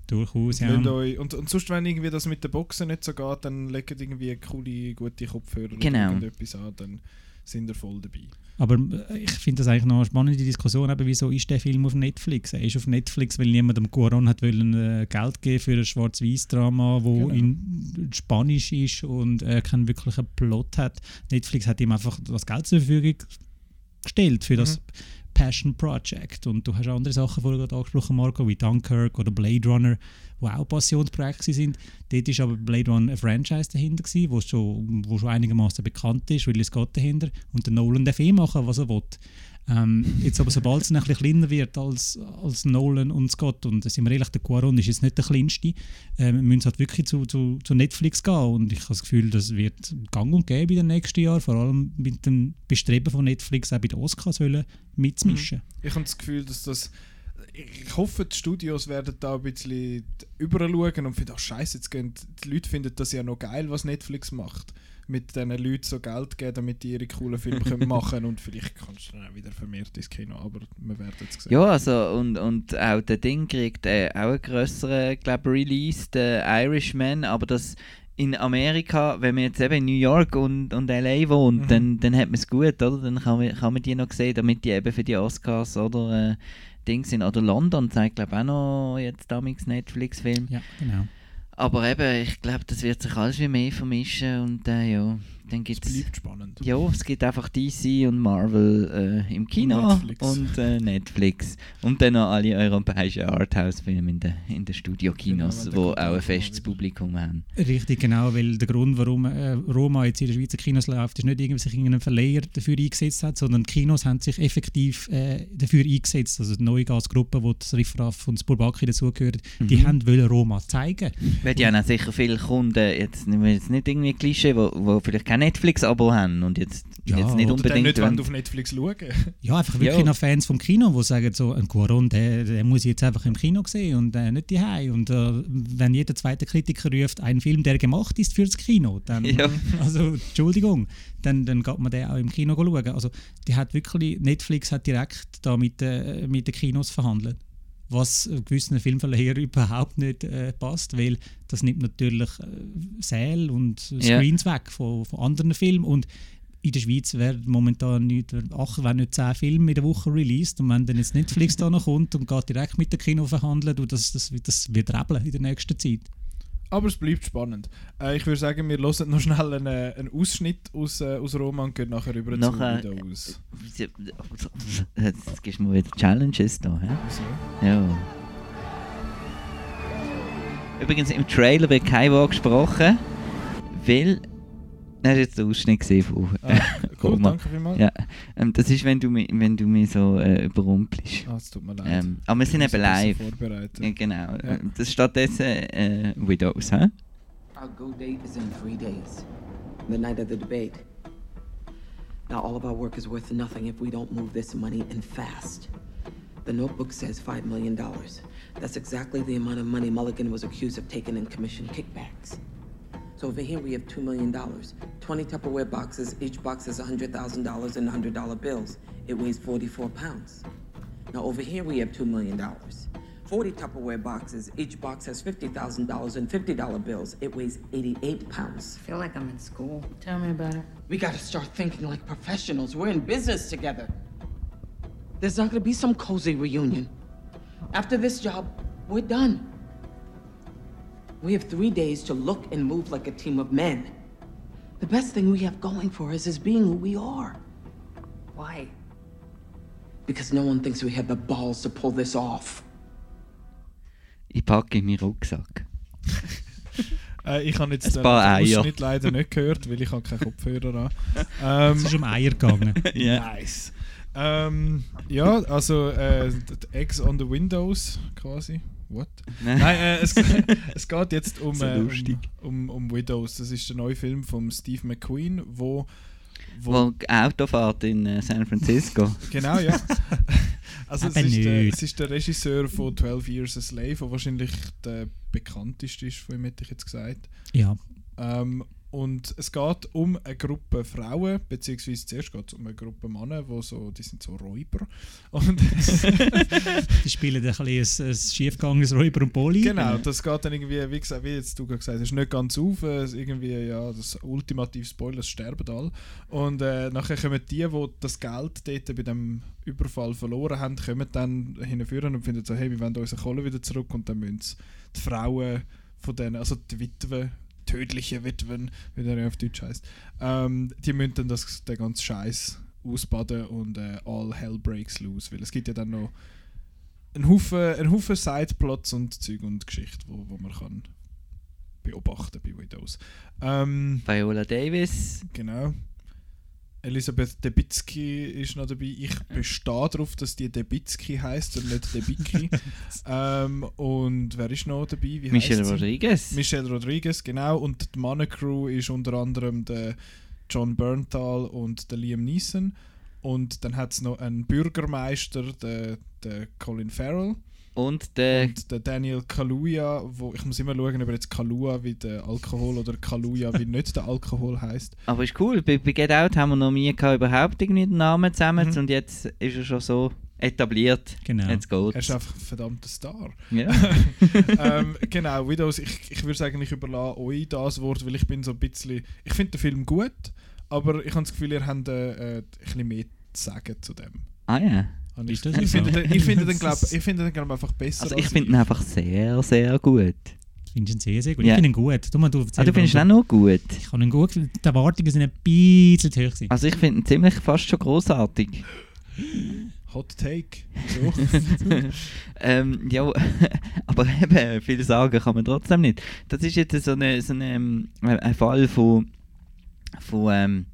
Durchaus, ja. Euch- Und, und sonst, wenn irgendwie das mit den Boxen nicht so geht, dann legt irgendwie coole, gute Kopfhörer Genau. oder irgendetwas an, dann sind ihr voll dabei. Aber äh, ich finde das eigentlich noch eine spannende Diskussion, eben, wieso ist der Film auf Netflix? Er ist auf Netflix, weil niemand dem Cuaron hat wollen, äh, Geld geben für ein Schwarz-Weiß-Drama, wo Genau. in Spanisch ist und äh, keinen wirklichen Plot hat. Netflix hat ihm einfach das Geld zur Verfügung gestellt für das Mhm. Passion Project. Und du hast andere Sachen vorher gerade angesprochen, Marco, wie Dunkirk oder Blade Runner, wo auch Passionsprojekte sind. Dort ist aber Blade Runner ein Franchise dahinter gewesen, wo schon, wo schon einigermaßen bekannt ist, weil es geht dahinter. Und der Nolan darf eh machen, was er will. Ähm, jetzt aber, sobald es ein bisschen kleiner wird als, als Nolan und Scott, und sind wir ehrlich, der Quaron ist jetzt nicht der kleinste, ähm, müssen halt wirklich zu, zu, zu Netflix gehen. Und ich habe das Gefühl, das wird gang und gäbe in den nächsten Jahren, vor allem mit dem Bestreben von Netflix auch bei den Oscars wollen, mitzumischen. Ich habe das Gefühl, dass das. Ich hoffe, die Studios werden da ein bisschen überschauen und finden, ach scheiße, jetzt gehen, die Leute finden das ja noch geil, was Netflix macht. Mit diesen Leuten so Geld geben, damit die ihre coolen Filme können machen und vielleicht kannst du dann auch wieder vermehrt ins Kino, aber wir werden es sehen. Ja, also und, und auch der Ding kriegt äh, auch einen grösseren, glaube Release, der Irishman, aber das in Amerika, wenn man jetzt eben in New York und, und L.A. wohnt, Mhm. dann, dann hat man es gut, oder? Dann kann man, kann man die noch sehen, damit die eben für die Oscars oder äh, Ding sind. Oder London zeigt, glaube ich, auch noch jetzt damals Netflix-Film. Ja, genau. Aber eben, ich glaube, das wird sich alles wie mehr vermischen und äh, ja, dann Es gibt es. bleibt spannend. Ja, es gibt einfach DC und Marvel äh, im Kino Netflix. und äh, Netflix. Und dann noch alle europäischen Arthouse-Filme in den in den Studiokinos, Genau, wo auch ein festes. Publikum haben. Richtig, genau, weil der Grund, warum äh, Roma jetzt in den Schweizer Kinos läuft, ist nicht irgendwie, sich irgendein Verleiher dafür eingesetzt hat, sondern die Kinos haben sich effektiv äh, dafür eingesetzt. Also die Neugasgruppe, wo das Riffraff und das Bourbaki dazugehören, die Mhm. haben wollen Roma zeigen. Weil die haben auch sicher viele Kunden, jetzt, nehmen wir jetzt nicht irgendwie Klischee, wo, wo vielleicht kein Netflix-Abo haben und jetzt, Ja, jetzt nicht unbedingt nicht, wenn du auf Netflix schauen. Ja, einfach wirklich Ja. noch Fans vom Kino, die sagen, so, ein Cuaron, der, der muss ich jetzt einfach im Kino sehen und äh, nicht daheim. Und äh, wenn jeder zweite Kritiker ruft, ein Film, der gemacht ist fürs Kino, dann, Ja. also Entschuldigung, dann, dann geht man den auch im Kino schauen. Also die hat wirklich, Netflix hat direkt da mit, äh, mit den Kinos verhandelt. Was gewissen Filmverleihern überhaupt nicht äh, passt, weil das nimmt natürlich äh, Säle und. Screens weg von, von anderen Filmen und in der Schweiz werden momentan nicht, acht, wenn nicht zehn Filme in der Woche released und wenn dann jetzt Netflix da noch kommt und geht direkt mit dem Kino verhandeln, das, das, das wird rebeln in der nächsten Zeit. Aber es bleibt spannend. Äh, ich würde sagen, wir hören noch schnell einen, äh, einen Ausschnitt aus, äh, aus Roma und gehen nachher über Nachher- zu Windows. Jetzt gibst du mir wieder Challenges da, hä? Wieso? Ja. Übrigens, im Trailer wird kein Wort gesprochen, weil. Das ist jetzt der Ausschnitt gesehen von. Ah, cool, danke vielmals. Ja, ähm, das ist, wenn du mich, wenn du mich so äh, überrumpelst. Ah, es tut mir leid. Ähm, aber wir sind Ich eben live. Vorbereiten. Ja, genau. Ähm, Das ist stattdessen äh, Widows, hä? Our go date is in three days, the night of the debate. Now, all of our work is worth nothing if we don't move this money and fast. The notebook says $5 million. That's exactly the amount of money Mulligan was accused of taking in commission kickbacks. So over here we have $2 million. 20 Tupperware boxes, each box has $100,000 in $100 bills. It weighs 44 pounds. Now over here we have $2 million. 40 Tupperware boxes, each box has $50,000 in $50 bills. It weighs 88 pounds. I feel like I'm in school. Tell me about it. We gotta start thinking like professionals. We're in business together. There's not gonna be some cozy reunion. After this job, we're done. We have three days to look and move like a team of men. The best thing we have going for us is being who we are. Why? Because no one thinks we have the balls to pull this off. Ich packe in meinen Rucksack. Äh, ich habe jetzt Ein paar den Eier. Ausschnitt leider nicht gehört, weil ich habe keinen Kopfhörer an. Es Ähm, ist um Eier gegangen. Nice. Ähm, ja, also äh, Eggs on the Windows quasi. What? Nein. Nein, äh, es, es geht jetzt um, So äh, lustig. um, um, um Widows. Das ist der neue Film von Steve McQueen, wo, wo Wo Auto fährt in äh, San Francisco. Genau, ja. Also es ist, der, es ist der Regisseur von 12 Years a Slave, der wahrscheinlich der bekannteste ist von ihm, hätte ich jetzt gesagt. Ja, Ähm, und es geht um eine Gruppe Frauen, beziehungsweise zuerst geht es um eine Gruppe Männer, wo so, die sind so Räuber. Und die spielen ein bisschen ein, ein schiefgegangenes Räuber und Poli. genau, das geht dann irgendwie, wie, gesagt, wie jetzt du gesagt hast, nicht ganz auf. Es irgendwie, ja, das ultimative Spoiler, es sterben alle. Und äh, nachher kommen die, die das Geld dort bei dem Überfall verloren haben, kommen dann hinführen und finden so, hey, wir wollen unsere Kohle wieder zurück und dann müssen die Frauen von denen, also die Witwen, tödliche Witwen, wie der auf Deutsch heißt, ähm, die müssen dann das, den ganzen Scheiß ausbaden und äh, all hell breaks loose, weil es gibt ja dann noch einen Haufen, einen Haufen Sideplots und Zeug und Geschichte, wo, wo man kann beobachten bei Widows. Ähm, Viola Davis. genau. Elisabeth Debicki ist noch dabei. Ich bestehe darauf, dass die Debicki heißt und nicht Debicki. ähm, und wer ist noch dabei? Wie Michelle? Rodriguez. Michelle Rodriguez, genau. Und die Mannencrew ist unter anderem der John Berntal und der Liam Neeson. Und dann hat es noch einen Bürgermeister, der, der Colin Farrell. Und der Und der Daniel Kaluuya, wo ich muss immer schauen, ob er jetzt Kaluuya wie der Alkohol oder Kaluuya wie nicht der Alkohol heißt. Aber ist cool, bei, bei Get Out haben wir noch nie gehabt, überhaupt irgendwie den Namen zusammen Mhm. und jetzt ist er schon so etabliert. Genau. Jetzt Er ist geht's. einfach ein verdammter Star. Ja. ähm, genau, Widows, ich, ich würde sagen, ich überlasse euch das Wort, weil ich bin so ein bisschen. Ich finde den Film gut, aber ich habe das Gefühl, ihr habt äh, äh, ein bisschen mehr zu sagen zu dem. ah ja. Ich, das ich, so? finde den, finde den, glaub, ich einfach besser. Also ich als finde ihn einfach sehr, sehr gut. Findest du ihn sehr, sehr gut? Ja. Ich finde ihn gut. Du, mal, du, Ah, du findest ihn auch noch gut? Ich habe ihn gut gefunden. Die Erwartungen sind ein bisschen zu hoch. Gewesen. Also ich finde ihn ziemlich fast schon großartig. Hot Take. So. ähm, ja, aber eben, viel sagen kann man trotzdem nicht. Das ist jetzt so, eine, so eine, ähm, ein Fall von, von ähm,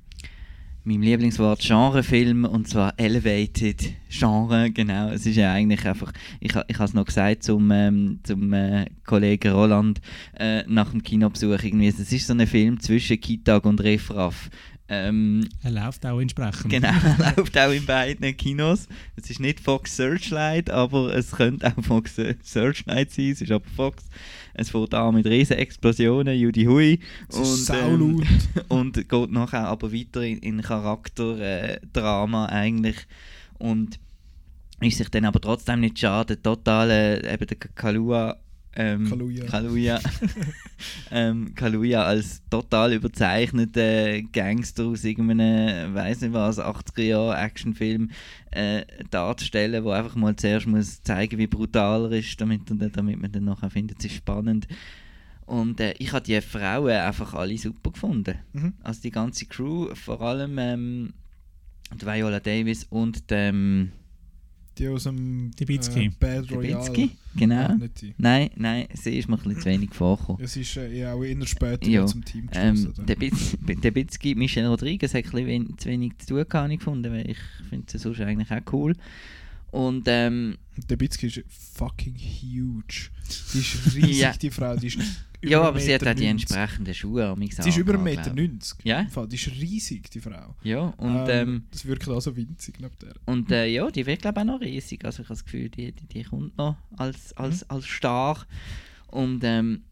meinem Lieblingswort Genrefilm und zwar Elevated Genre, genau. Es ist ja eigentlich einfach, ich, ich habe es noch gesagt zum, ähm, zum äh, Kollegen Roland äh, nach dem Kinobesuch irgendwie, es ist so ein Film zwischen Kitag und Refraff. Ähm, Er läuft auch entsprechend. Genau, er läuft auch in beiden Kinos. Es ist nicht Fox Searchlight, aber es könnte auch Fox Searchlight sein. Es ist aber Fox. Es fährt an mit riesen Explosionen, Judy Hui. Und, saulaut. und geht nachher aber weiter in, in Charakterdrama äh, eigentlich. Und ist sich dann aber trotzdem nicht schade. Total, äh, eben der Kalua. Ähm, Kaluuya. Kaluuya. ähm, Kaluuya als total überzeichneter Gangster aus irgendeinem, weiß nicht was, 80er Jahre Actionfilm äh, darzustellen, wo einfach mal zuerst muss zeigen, wie brutal er ist, damit, und- damit man dann nachher findet, es ist spannend. Und äh, ich habe die Frauen einfach alle super gefunden. Mhm. Also die ganze Crew, vor allem ähm, die Viola Davis und dem Die aus dem Debicki. Äh, Bad Royale. Genau. Nein, nein, sie ist mir ein bisschen zu wenig vorgekommen. Es ist äh, ja auch eher später Ja, zum Team Ähm, geschlossen. der Bitzki, Michelle Rodriguez hat ein bisschen wen- zu wenig zu tun gehabt, ich gefunden, weil ich finde sie sonst eigentlich auch cool. Und ähm, Der Bitzki ist fucking huge. Die ist riesig, Ja. die Frau. Die ist ja, aber sie hat auch die 90. entsprechenden Schuhe Sie ist über 1,90 Meter. 90. Ja? Die ist riesig, die Frau. Ja, und, ähm, das wirkt auch so winzig neben der. und äh, ja, die wird glaube ich auch noch riesig. Also ich habe das Gefühl, die, die, die kommt noch als, als, als Star. Und ähm,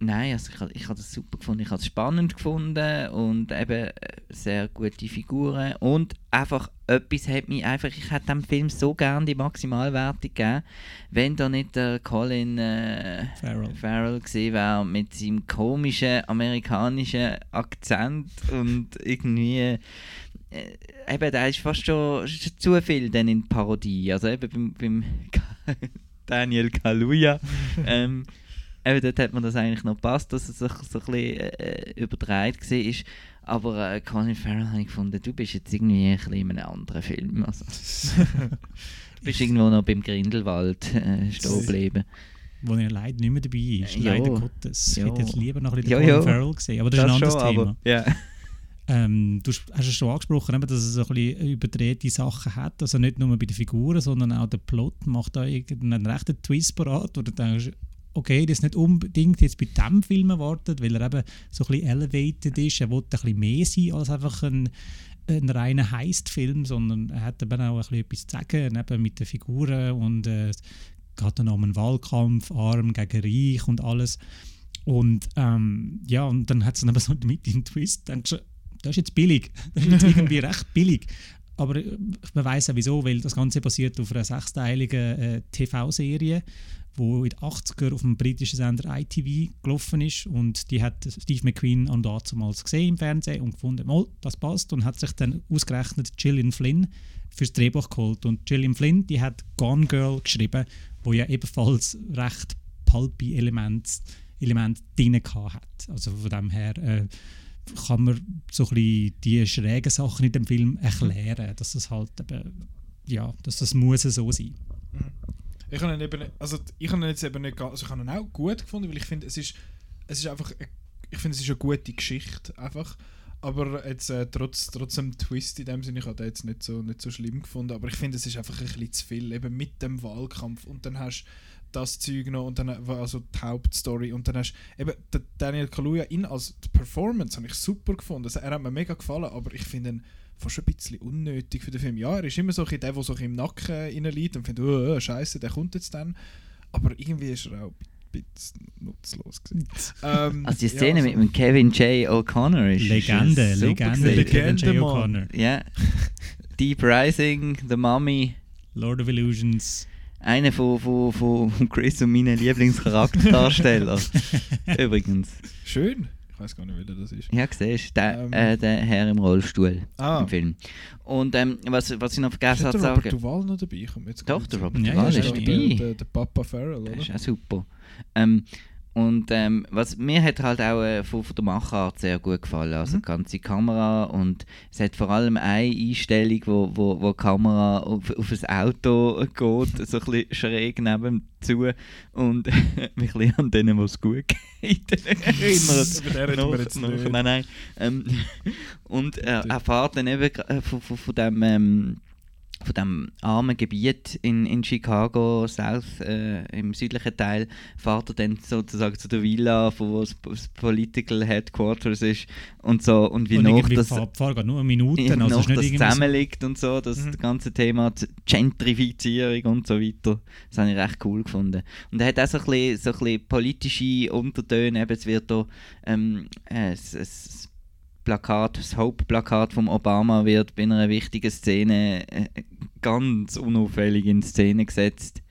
nein, also ich, ich habe das super gefunden. Ich habe es spannend gefunden und eben äh, sehr gute Figuren. Und einfach etwas hat mich einfach, ich hätte dem Film so gerne die Maximalwertung gegeben, wenn da nicht der Colin äh, Farrell. Farrell gesehen wäre mit seinem komischen amerikanischen Akzent und irgendwie äh, eben, da ist fast schon, schon zu viel dann in Parodie. Also eben beim, beim Daniel Kaluuya, ähm, eben dort hat man das eigentlich noch passt, dass es so, so ein bisschen äh, übertreibt war. Aber äh, Colin Farrell habe ich gefunden, du bist jetzt irgendwie ein bisschen in einem anderen Film. Also, du bist irgendwo noch beim Grindelwald äh, stehen geblieben. Wo er leider nicht mehr dabei ist. Ja. Leider Gottes. Ich hätte jetzt lieber noch ein bisschen Colin. Farrell gesehen. Aber das, ist ein anderes schon, Thema. aber- Ja. Ähm, du hast es schon angesprochen, dass es so ein bisschen überdrehte Sachen hat. Also nicht nur bei den Figuren, sondern auch der Plot macht da irgendeinen rechten Twist parat, wo du denkst, okay, das ist nicht unbedingt jetzt bei diesem Film erwartet, weil er eben so ein bisschen elevated ist. Er will ein bisschen mehr sein als einfach ein, ein reiner Heist-Film, sondern er hat eben auch ein bisschen etwas zu sagen, eben mit den Figuren und äh, es geht dann um einen Wahlkampf, arm gegen reich und alles. Und ähm, ja, und dann hat es dann aber so mit den Twist, denkst du, das ist jetzt billig. Das ist jetzt irgendwie recht billig. Aber äh, man weiß ja wieso, weil das Ganze basiert auf einer sechsteiligen äh, TV-Serie, wo in den 80er auf dem britischen Sender ITV gelaufen ist. Und die hat Steve McQueen an damals gesehen im Fernsehen und gefunden, mal, das passt. Und hat sich dann ausgerechnet Gillian Flynn fürs Drehbuch geholt. Und Gillian Flynn, die hat Gone Girl geschrieben, wo ja ebenfalls recht pulpy Elemente Element drin hat. Also von dem her äh, kann man so ein bisschen die schrägen Sachen in dem Film erklären, dass das halt eben, ja, dass das muss so sein. Ich habe ihn eben, also ich habe ihn jetzt eben nicht, also ich habe ihn auch gut gefunden, weil ich finde, es ist, es ist einfach, äh, ich finde, es ist eine gute Geschichte einfach. Aber jetzt äh, trotz, trotz dem Twist in dem Sinne, ich habe den jetzt nicht so, nicht so schlimm gefunden, aber ich finde, es ist einfach ein bisschen zu viel, eben mit dem Wahlkampf. Und dann hast das Zeug noch und dann also die Hauptstory. Und dann hast eben Daniel Kaluuya in als Performance habe ich super gefunden, also er hat mir mega gefallen, aber ich finde fast ein bisschen unnötig für den Film. Ja, er ist immer so ein bisschen der, der so im Nacken reinliegt und findet, oh, oh, scheiße, der kommt jetzt dann. Aber irgendwie ist er auch ein bisschen nutzlos ähm, Also die Szene ja, mit dem Kevin J. O'Connor ist Legende, ist super Legende, gewesen. Kevin J. Legende, O'Connor. Ja. Deep Rising, The Mummy, Lord of Illusions. einer von, von, von Chris und meinen Lieblingscharakterdarsteller. Übrigens. Schön. Ich weiß gar nicht, wer das ist. Ja, siehst du, der, Ähm. äh, der Herr im Rollstuhl Ah. im Film. Und ähm, was, was ich noch Ist vergessen habe der zu Robert sagen. Duval noch dabei? Jetzt Doch, der Robert Duval ja, ist Sinn. dabei. Der, der, der Papa Farrell, Das oder? ist auch super. Ähm, Und ähm, was mir hat halt auch äh, von, von der Machart sehr gut gefallen, also die ganze Kamera und es hat vor allem eine Einstellung, wo, wo, wo die Kamera auf, auf ein Auto geht, so ein bisschen schräg nebenzu und mich ein bisschen an denen, was gut geht, erinnert. Über den Noch- noch-. Nein, nein. Ähm, und äh, er fährt dann eben äh, von, von, von dem ähm, von dem armen Gebiet in, in Chicago, South, äh, im südlichen Teil, fährt er dann sozusagen zu der Villa, von wo das, Political Headquarters ist und so und wie und noch das, Fahr- nur Minuten, also noch das irgendwie so- zusammenliegt und so, das Mhm. ganze Thema Gentrifizierung und so weiter, das habe ich recht cool gefunden. Und er hat auch so ein bisschen, so ein bisschen politische Untertöne, eben es wird da ähm, äh, es, es, Plakat, das Hauptplakat von Obama wird bei einer wichtigen Szene äh, ganz unauffällig in Szene gesetzt.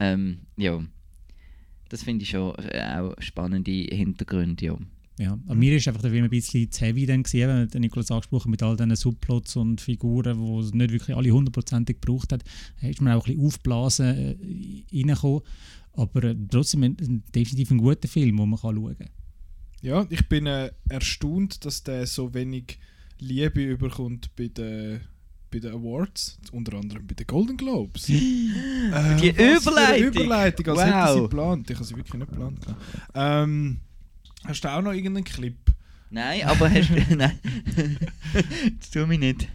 Ähm, ja, das finde ich schon äh, auch spannende Hintergründe, ja. Ja, an mir ist einfach der Film ein bisschen zu heavy dann gewesen, eben, der Nikolaus angesprochen mit all diesen Subplots und Figuren, wo es nicht wirklich alle hundertprozentig gebraucht hat, Da ist man auch ein bisschen aufblasen äh, reingekommen. Aber äh, trotzdem definitiv ein guter Film, den man kann schauen kann. Ja, ich bin äh, erstaunt, dass der so wenig Liebe überkommt bei den, bei den Awards, unter anderem bei den Golden Globes. äh, Die für eine Überleitung! Überleitung, als Wow. hätte ich sie geplant. Ich habe sie wirklich nicht geplant. Ähm, hast du auch noch irgendeinen Clip? Nein, aber hast du. Nein. das tu mich nicht.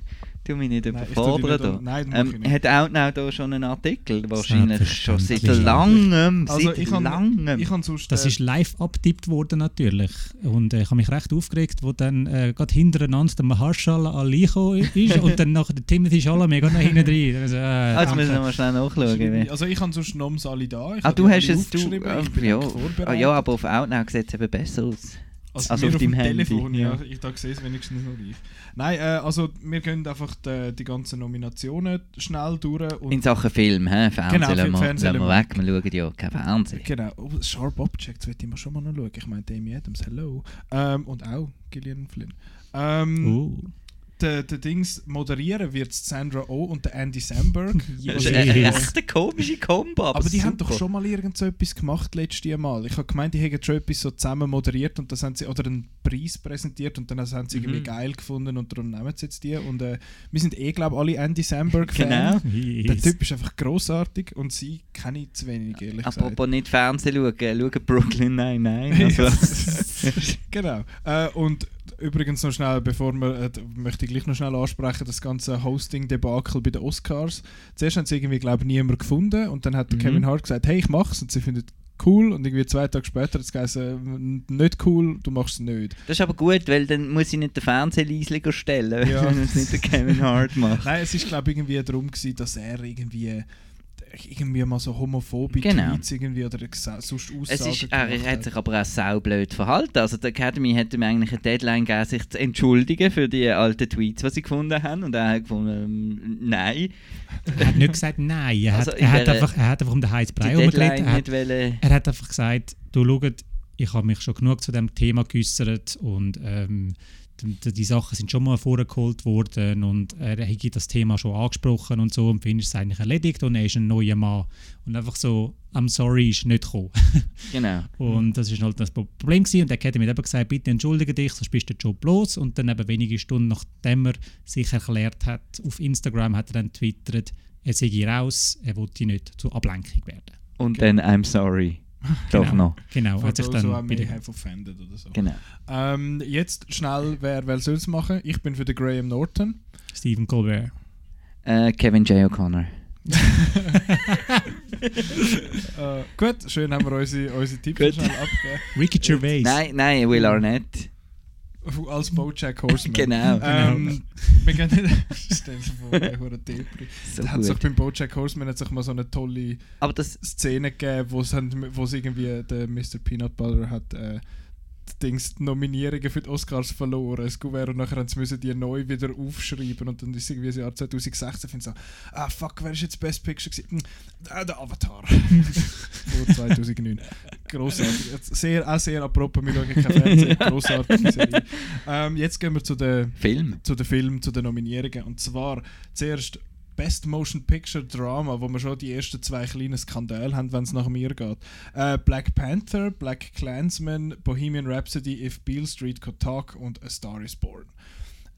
Tu mich nicht Nein, überfordern. nein, das mach ich ähm, nicht. hat Outnow da schon einen Artikel? Wahrscheinlich schon seit langem. Also seit ich langem. ich hab sonst... Das äh, ist live abtippt worden natürlich. Und äh, ich habe mich recht aufgeregt, wo dann äh, gerade hintereinander der Mahershala Ali gekommen ist und dann nachher der Timothy Chalamet gerade noch hinten drin. Also, äh, jetzt danke. müssen wir mal schnell nachschauen. wie- Also ich habe sonst Noms alle da. Ich Ah, du hast es. Du, bin ja, ah, vorbereitet. ja, aber auf Outnow sieht es eben besser aus. Also, Also auf deinem dem Handy, Telefon, ja. Ich da sehe es wenigstens noch ich. Nein, äh, also wir gehen einfach die, die ganzen Nominationen schnell durch. Und In Sachen Film, hä? Fernsehen, Genau, wir, Fernsehen wir weg. Wir schauen ja kein Fernsehen. Genau, oh, Sharp Objects ich mir schon mal noch schauen. Ich meine, Amy Adams, hello. Ähm, und auch Gillian Flynn. Ähm, Oh. Der, der Dings moderieren wird Sandra Oh und der Andy Samberg. Das Was ist echt eine komische Kombo, aber, aber die haben super. doch schon mal irgend so etwas gemacht letztes Mal. Ich habe gemeint, die hätten schon etwas so zusammen moderiert und das haben sie, oder einen Preis präsentiert und dann haben sie irgendwie Mhm. geil gefunden und darum nehmen sie jetzt die. Und äh, wir sind eh, glaube ich, alle Andy Samberg-Fan. Genau. Der. Typ ist einfach großartig und sie kenne ich zu wenig, ehrlich gesagt. Apropos nicht Fernsehen schauen, schauen Brooklyn nein, nein. Also, genau. Äh, und übrigens noch schnell, bevor wir, äh, möchte ich gleich noch schnell ansprechen, das ganze Hosting-Debakel bei den Oscars. Zuerst haben sie irgendwie, glaube ich, niemand gefunden und dann hat Mhm. Kevin Hart gesagt, hey, ich mach's und sie findet cool und irgendwie zwei Tage später hat es geheißen, äh, nicht cool, du machst es nicht. das ist aber gut, weil dann muss ich nicht den Fernseher stellen, Ja. wenn es nicht der Kevin Hart macht. Nein, es ist glaube ich irgendwie darum gewesen, dass er irgendwie irgendwie mal so homophobe Genau. Tweets irgendwie oder sonst Aussagen Es ist, er gemacht hat sich aber auch saublöd verhalten. Also die Academy hätte mir eigentlich eine Deadline gegeben, sich zu entschuldigen für die alten Tweets, die sie gefunden haben. Und er hat gefunden, ähm, nein. Er hat nicht gesagt nein. Er, Also hat, er, hat der- einfach, er hat einfach um den heißen Die Brei. Deadline Er hat, er hat einfach gesagt, du schaut, ich habe mich schon genug zu dem Thema geäußert und ähm, die, die Sachen sind schon mal vorgeholt worden und er hat das Thema schon angesprochen und so und ist es eigentlich erledigt und er ist ein neuer Mann. Und einfach so, I'm sorry, ist nicht gekommen. Genau. Und das ist halt das Problem gewesen. Und der Academy hat eben gesagt, bitte entschuldige dich, sonst bist du den Job los. Und dann eben wenige Stunden nachdem er sich erklärt hat, auf Instagram hat er dann twittert, er sei raus, er wollte nicht zur Ablenkung werden. Und dann I'm sorry. Doch Genau. noch. Genau, hat sich dann bei der- have offended oder so. Genau. Ähm, jetzt schnell, wer, wer soll es machen? Ich bin für den Graham Norton. Stephen Colbert. Äh, Kevin J. O'Connor. Äh, gut, schön haben wir unsere, unsere Tipps schnell abgegeben. Ricky Gervais. Nein, nein, Will Arnett. Als Bojack Horseman. Genau. Ähm, wir gehen nicht. Stell dir vor, der. So hat sich beim Bojack Horseman hat sich mal so eine tolle Aber das, Szene gegeben, wo es haben- wo es irgendwie der Mr. Peanut Butter hat äh, die Dings, die Nominierungen für die Oscars verloren, das Gouverne, und nachher müssen die neu wieder aufschreiben und dann ist irgendwie das Jahr 2016 finde ich so, ah fuck, wer ist jetzt Best Picture gewesen? Ah, der Avatar. Vor 2009. Grossartig. Jetzt Sehr, auch sehr apropos, wir schauen kein Fernsehen, grossartige Serie. Ähm, jetzt gehen wir zu den Film. zu den Filmen, zu den Nominierungen. Und zwar zuerst Best Motion Picture Drama, wo wir schon die ersten zwei kleinen Skandale haben, wenn es nach mir geht. Äh, Black Panther, Black Klansman, Bohemian Rhapsody, If Beale Street Could Talk und A Star Is Born.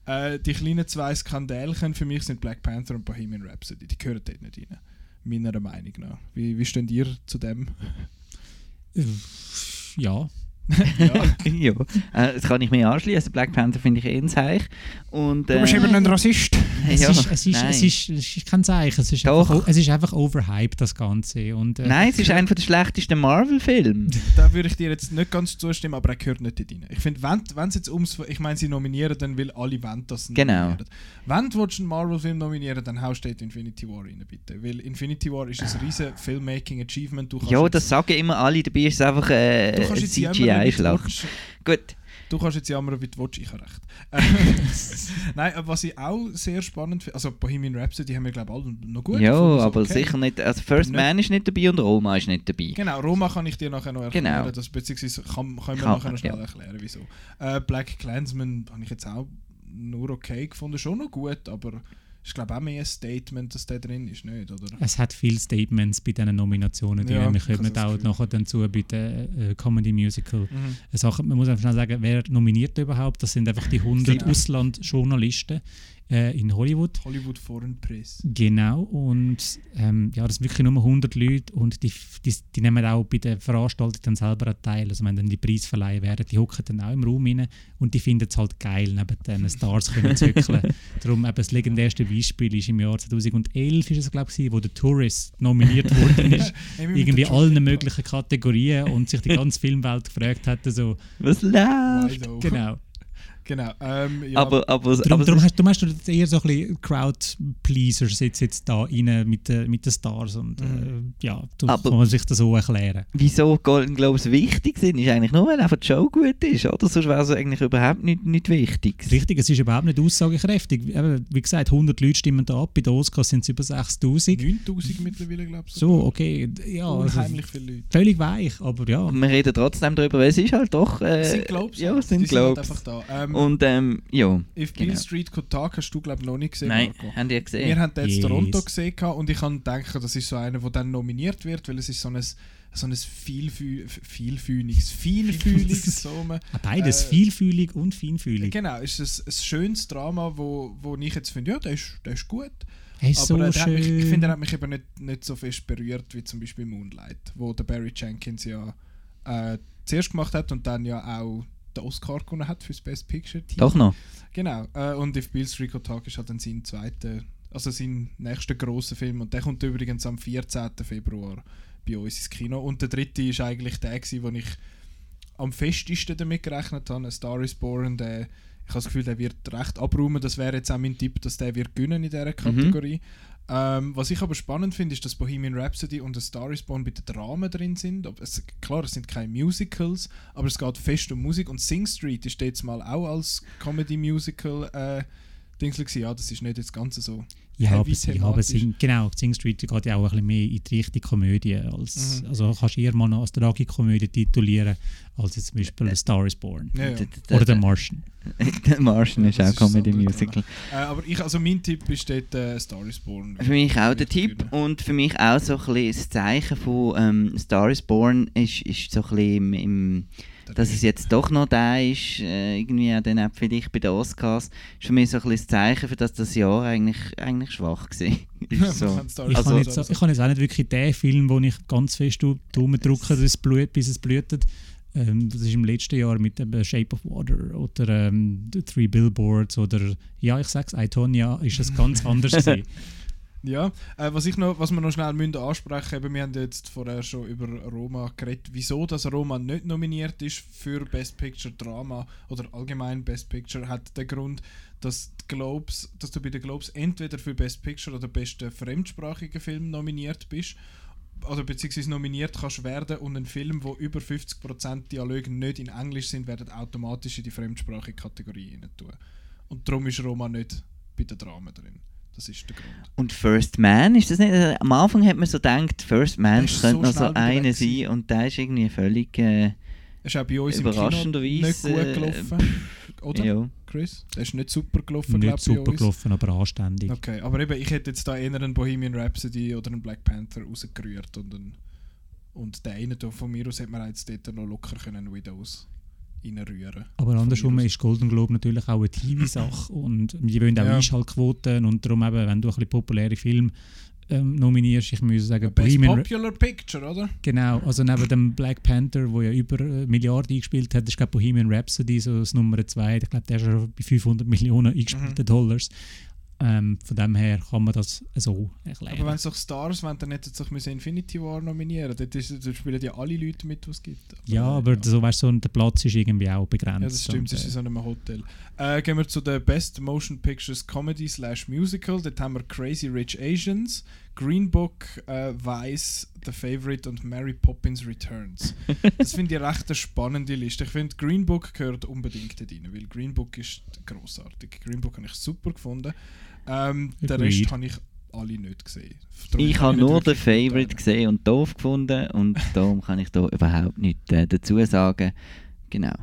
Äh, die kleinen zwei Skandälchen für mich sind Black Panther und Bohemian Rhapsody. Die gehören dort nicht rein. Meiner Meinung nach. Wie, wie steht ihr zu dem? Ja, ja. ja, äh, das kann ich mir anschließen. Black Panther finde ich eh ein Zeich. Und, äh, ein Rassist. es, ja, ist, es, ist, nein. es, ist, es ist kein Zeichen, es ist, Doch. einfach, es ist einfach overhyped, das Ganze. Und, äh, Nein, es ist einer der schlechtesten Marvel-Filme. Da würde ich dir jetzt nicht ganz zustimmen, aber er gehört nicht rein. Ich finde, wenn wenn es jetzt ums... Ich meine, sie nominieren, dann will alle wollen, dass sie Genau. nominieren. Wenn du einen Marvel-Film nominieren dann haust du dort Infinity War rein, bitte. Weil Infinity War ist ein riesen Filmmaking-Achievement. Du kannst Ja, jetzt- das sagen immer alle, dabei ist es einfach äh, du du CGI-Schlacht. willst. Gut, Du kannst jetzt jammern, wie du willst, ich habe recht. Äh, Nein, was ich auch sehr spannend finde, also Bohemian Rhapsody haben wir glaube ich alle noch gut ja, gefunden, so aber okay. sicher nicht. Also First nicht- Man ist nicht dabei und Roma ist nicht dabei. Genau, Roma kann ich dir nachher noch erklären, Genau. das, beziehungsweise kann, können wir Kann- nachher noch schnell ja. erklären, wieso. Äh, Black Clansman habe ich jetzt auch nur okay gefunden, schon noch gut, aber ich glaube auch mehr ein Statement, dass der drin ist, nicht, oder? Es hat viele Statements bei diesen Nominationen drin. Ja, Wir kommen auch nachher dazu bei den äh, Comedy Musical. Mhm. Sachen. Man muss einfach schnell sagen, wer nominiert überhaupt? Das sind einfach die 100 Sieben. Auslandjournalisten äh, in Hollywood. Hollywood Foreign Press. Genau, und ähm, ja, das sind wirklich nur 100 Leute und die, die, die nehmen auch bei den Veranstaltungen dann selber einen Teil. Also wenn dann die Preise verleihen werden, die hocken dann auch im Raum rein und die finden es halt geil, neben den Stars können zu hückeln. Darum eben das legendärste Beispiel ist im Jahr 2011, ist es glaube ich, wo der Tourist nominiert worden ist, irgendwie allen möglichen Kategorien und sich die ganze Filmwelt gefragt hat, so, Was läuft? Genau. Genau. Ähm, ja, Aber, aber, Darum, aber darum hast, darum hast du jetzt eher so ein bisschen Crowd-Pleasers jetzt, jetzt da rein mit, den- mit den Stars und Mhm. äh, ja, Aber- kann man sich das so erklären. wieso Golden Globes wichtig sind, ist eigentlich nur, weil einfach die Show gut ist, oder? Sonst wäre es eigentlich überhaupt nicht, nicht wichtig. Richtig, es ist überhaupt nicht aussagekräftig. Wie gesagt, 100 Leute stimmen da ab, bei den Oscars sind es über 6000. 9000 mittlerweile, glaube ich. So, okay, ja, also Unheimlich viele Leute. völlig weich, aber ja. Wir reden trotzdem darüber, weil es ist halt doch... Äh, Es sind Globes. Ja, es die sind sind halt Globes. einfach da. Ähm, Und ähm, ja, If Beale genau. Street Could Talk hast du, glaube ich, noch nicht gesehen, nein, Marco. haben die gesehen? Wir haben den jetzt Yes. Toronto gesehen gehabt und ich kann denken, das ist so einer, der dann nominiert wird, weil es ist so ein, so ein vielfü vielfühliges, feinfühliges, so man- Beides, Äh, vielfühlig und feinfühlig. Genau, es ist ein, ein schönes Drama, wo, wo ich jetzt finde, ja, der ist, der ist gut. Hey, so aber der hat mich, ich finde, er hat mich eben nicht, nicht so fest berührt wie zum Beispiel Moonlight, wo der Barry Jenkins ja äh, zuerst gemacht hat und dann ja auch den Oscar gewonnen hat für das Best Picture Team. Doch noch. Genau, äh, und If Bill Street Could Talk ist halt dann sein zweiter, also sein nächster grosser Film und der kommt übrigens am 14. Februar bei uns ins Kino und der dritte ist eigentlich der gewesen, wo ich am festesten damit gerechnet habe, A Star is Born, der, ich habe das Gefühl, der wird recht abräumen, das wäre jetzt auch mein Tipp, dass der wird gewinnen in dieser Kategorie. Ähm, was ich aber spannend finde, ist, dass Bohemian Rhapsody und A Star is Born bei den Dramen drin sind. Es, klar, es sind keine Musicals, aber es geht fest um Musik. Und Sing Street ist jetzt mal auch als Comedy-Musical äh, gewesen. Ja, das ist nicht das Ganze so Heavy ja, aber thematisch. Sing, genau, Sing Street geht ja auch ein bisschen mehr in die Richtung Komödie. Als, Mhm. Also kannst du eher mal noch als Tragikomödie titulieren, als jetzt zum Beispiel A Star is Born. Ja, ja. Oder The Martian. Der Martian ist auch Comedy Musical. Äh, aber ich, also mein Tipp ist dort äh, Star is Born. Für mich auch der Tipp und für mich auch so ein bisschen das Zeichen von ähm, Star is Born ist, ist so ein bisschen im, im dass es jetzt doch noch da ist, äh, irgendwie auch dann auch vielleicht bei den Oscars, ist für mich so ein bisschen das Zeichen, für das das Jahr eigentlich, eigentlich schwach war. ist so. Ich, Also- kann jetzt, ich kann jetzt auch nicht wirklich den Film, wo ich ganz fest Daumen drücke, es blut, bis es blutet. Ähm, das ist im letzten Jahr mit dem Shape of Water oder ähm, The Three Billboards oder ja, ich sag's, I, Tonya, ist es ganz anders gewesen. Ja, äh, was, ich noch, was wir noch schnell müssen ansprechen müssen, wir haben jetzt vorher schon über Roma geredet, wieso dass Roma nicht nominiert ist für Best Picture Drama oder allgemein Best Picture, hat den Grund, dass, Globes, dass du bei den Globes entweder für Best Picture oder besten fremdsprachigen Film nominiert bist oder beziehungsweise nominiert kannst werden und ein Film, wo über 50% Dialoge nicht in Englisch sind, werden automatisch in die fremdsprachige Kategorie rein tun. Und darum ist Roma nicht bei den Dramen drin. Das ist der Grund. Und First Man, ist das nicht? äh, Am Anfang hat man so gedacht, First Man könnte so noch so einer sein und der ist irgendwie völlig. Äh, Es ist auch bei uns im Kino nicht Überraschenderweise, gut äh, gelaufen. Oder? ja. Chris? Der ist nicht super gelaufen, Nicht glaub ich, bei super uns. gelaufen, aber anständig. Okay, aber eben, ich hätte jetzt da eher einen Bohemian Rhapsody oder einen Black Panther rausgerührt und einen, und den einen da von mir aus hätte man jetzt dort noch locker können Widows reinrühren. Aber andersrum ist Golden Globe natürlich auch eine TV-Sache und die wollen auch Ja. Einschaltquoten und darum eben, wenn du ein bisschen populäre Filme ähm, nominierst, ich muss sagen, Best Ra- Popular Picture, oder? Genau, also neben dem Black Panther, wo ja über eine Milliarde eingespielt hat, ist glaube Bohemian Rhapsody so das Nummer 2. Ich glaube, der ist schon bei 500 Millionen eingespielten Dollars. Ähm, von dem her kann man das so erklären. Aber wenn es doch Stars wären, dann hätten sie sich Infinity War nominieren Dort, ist, dort spielen ja alle Leute mit, die es gibt. ja, aber so, weißt, so, der Platz ist irgendwie auch begrenzt. Ja, das stimmt, und, es ist in äh, so einem Hotel. Äh, gehen wir zu den Best Motion Pictures Comedy slash Musical. Dort haben wir Crazy Rich Asians, Green Book, äh, Vice, The Favorite und Mary Poppins Returns. das finde ich recht eine spannende Liste. Ich finde, Green Book gehört unbedingt rein, weil Green Book ist großartig. Green Book habe ich super gefunden. Ähm, den. Rest habe ich alle nicht gesehen. Darum Ich habe nur den Favorite gesehen und doof gefunden und darum kann ich da überhaupt nichts äh, dazu sagen. Genau.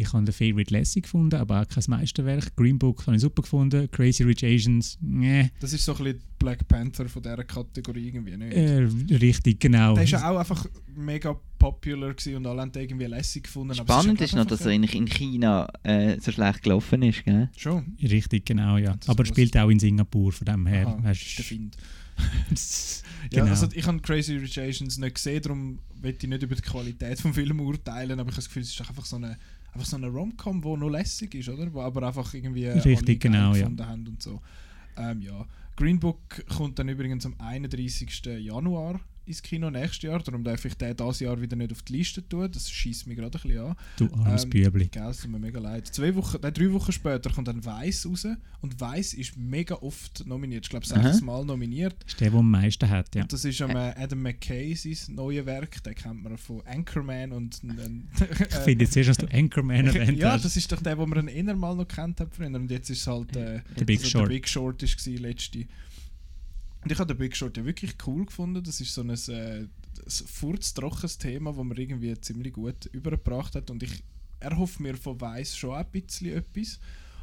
Ich habe den Favorite lässig gefunden, aber auch kein Meisterwerk. Green Book habe ich super gefunden. Crazy Rich Asians, nee. Das ist so ein bisschen Black Panther von dieser Kategorie irgendwie nicht. Äh, richtig, genau. Der ist ja auch einfach mega popular gewesen und alle haben irgendwie lässig gefunden. Spannend halt ist noch, dass er in, in China äh, so schlecht gelaufen ist. Gell? Schon. Richtig, genau, ja. Das Aber was- spielt auch in Singapur, von dem her. Aha, ist der Find. genau. Ja, also ich habe Crazy Rich Asians nicht gesehen, darum will ich nicht über die Qualität des Films urteilen, aber ich habe das Gefühl, es ist doch einfach so eine, einfach so eine Rom-Com, die noch lässig ist, oder? Wo aber einfach irgendwie äh, Richtig, genau, ja. gefunden haben und so. Ähm, ja. Green Book kommt dann übrigens am 31. Januar ins Kino nächstes Jahr, darum darf ich den dieses Jahr wieder nicht auf die Liste tun, das schießt mich gerade ein bisschen an. du armes Ähm, Bübli. Gell, es tut mir mega leid. Zwei Wochen, nein, drei Wochen später kommt dann Weiss raus und Weiss ist mega oft nominiert. Ich glaube, sechs Mal nominiert. ist der, der am meisten hat, ja. Und das ist am, äh, Adam McKay sein neues Werk. Den kennt man von Anchorman und. und Ich finde jetzt erst, dass du Anchorman erwähnt ja, das ist doch der, den man eher mal noch kennt hat früher. Und jetzt ist es halt äh, The Big also Short. Der Big Short ist gewesen, letzte. Und ich habe den Big Short ja wirklich cool gefunden. Das ist so ein, äh, ein furztrockenes Thema, das man irgendwie ziemlich gut übergebracht hat. Und ich erhoffe mir von Weiss schon ein bisschen etwas.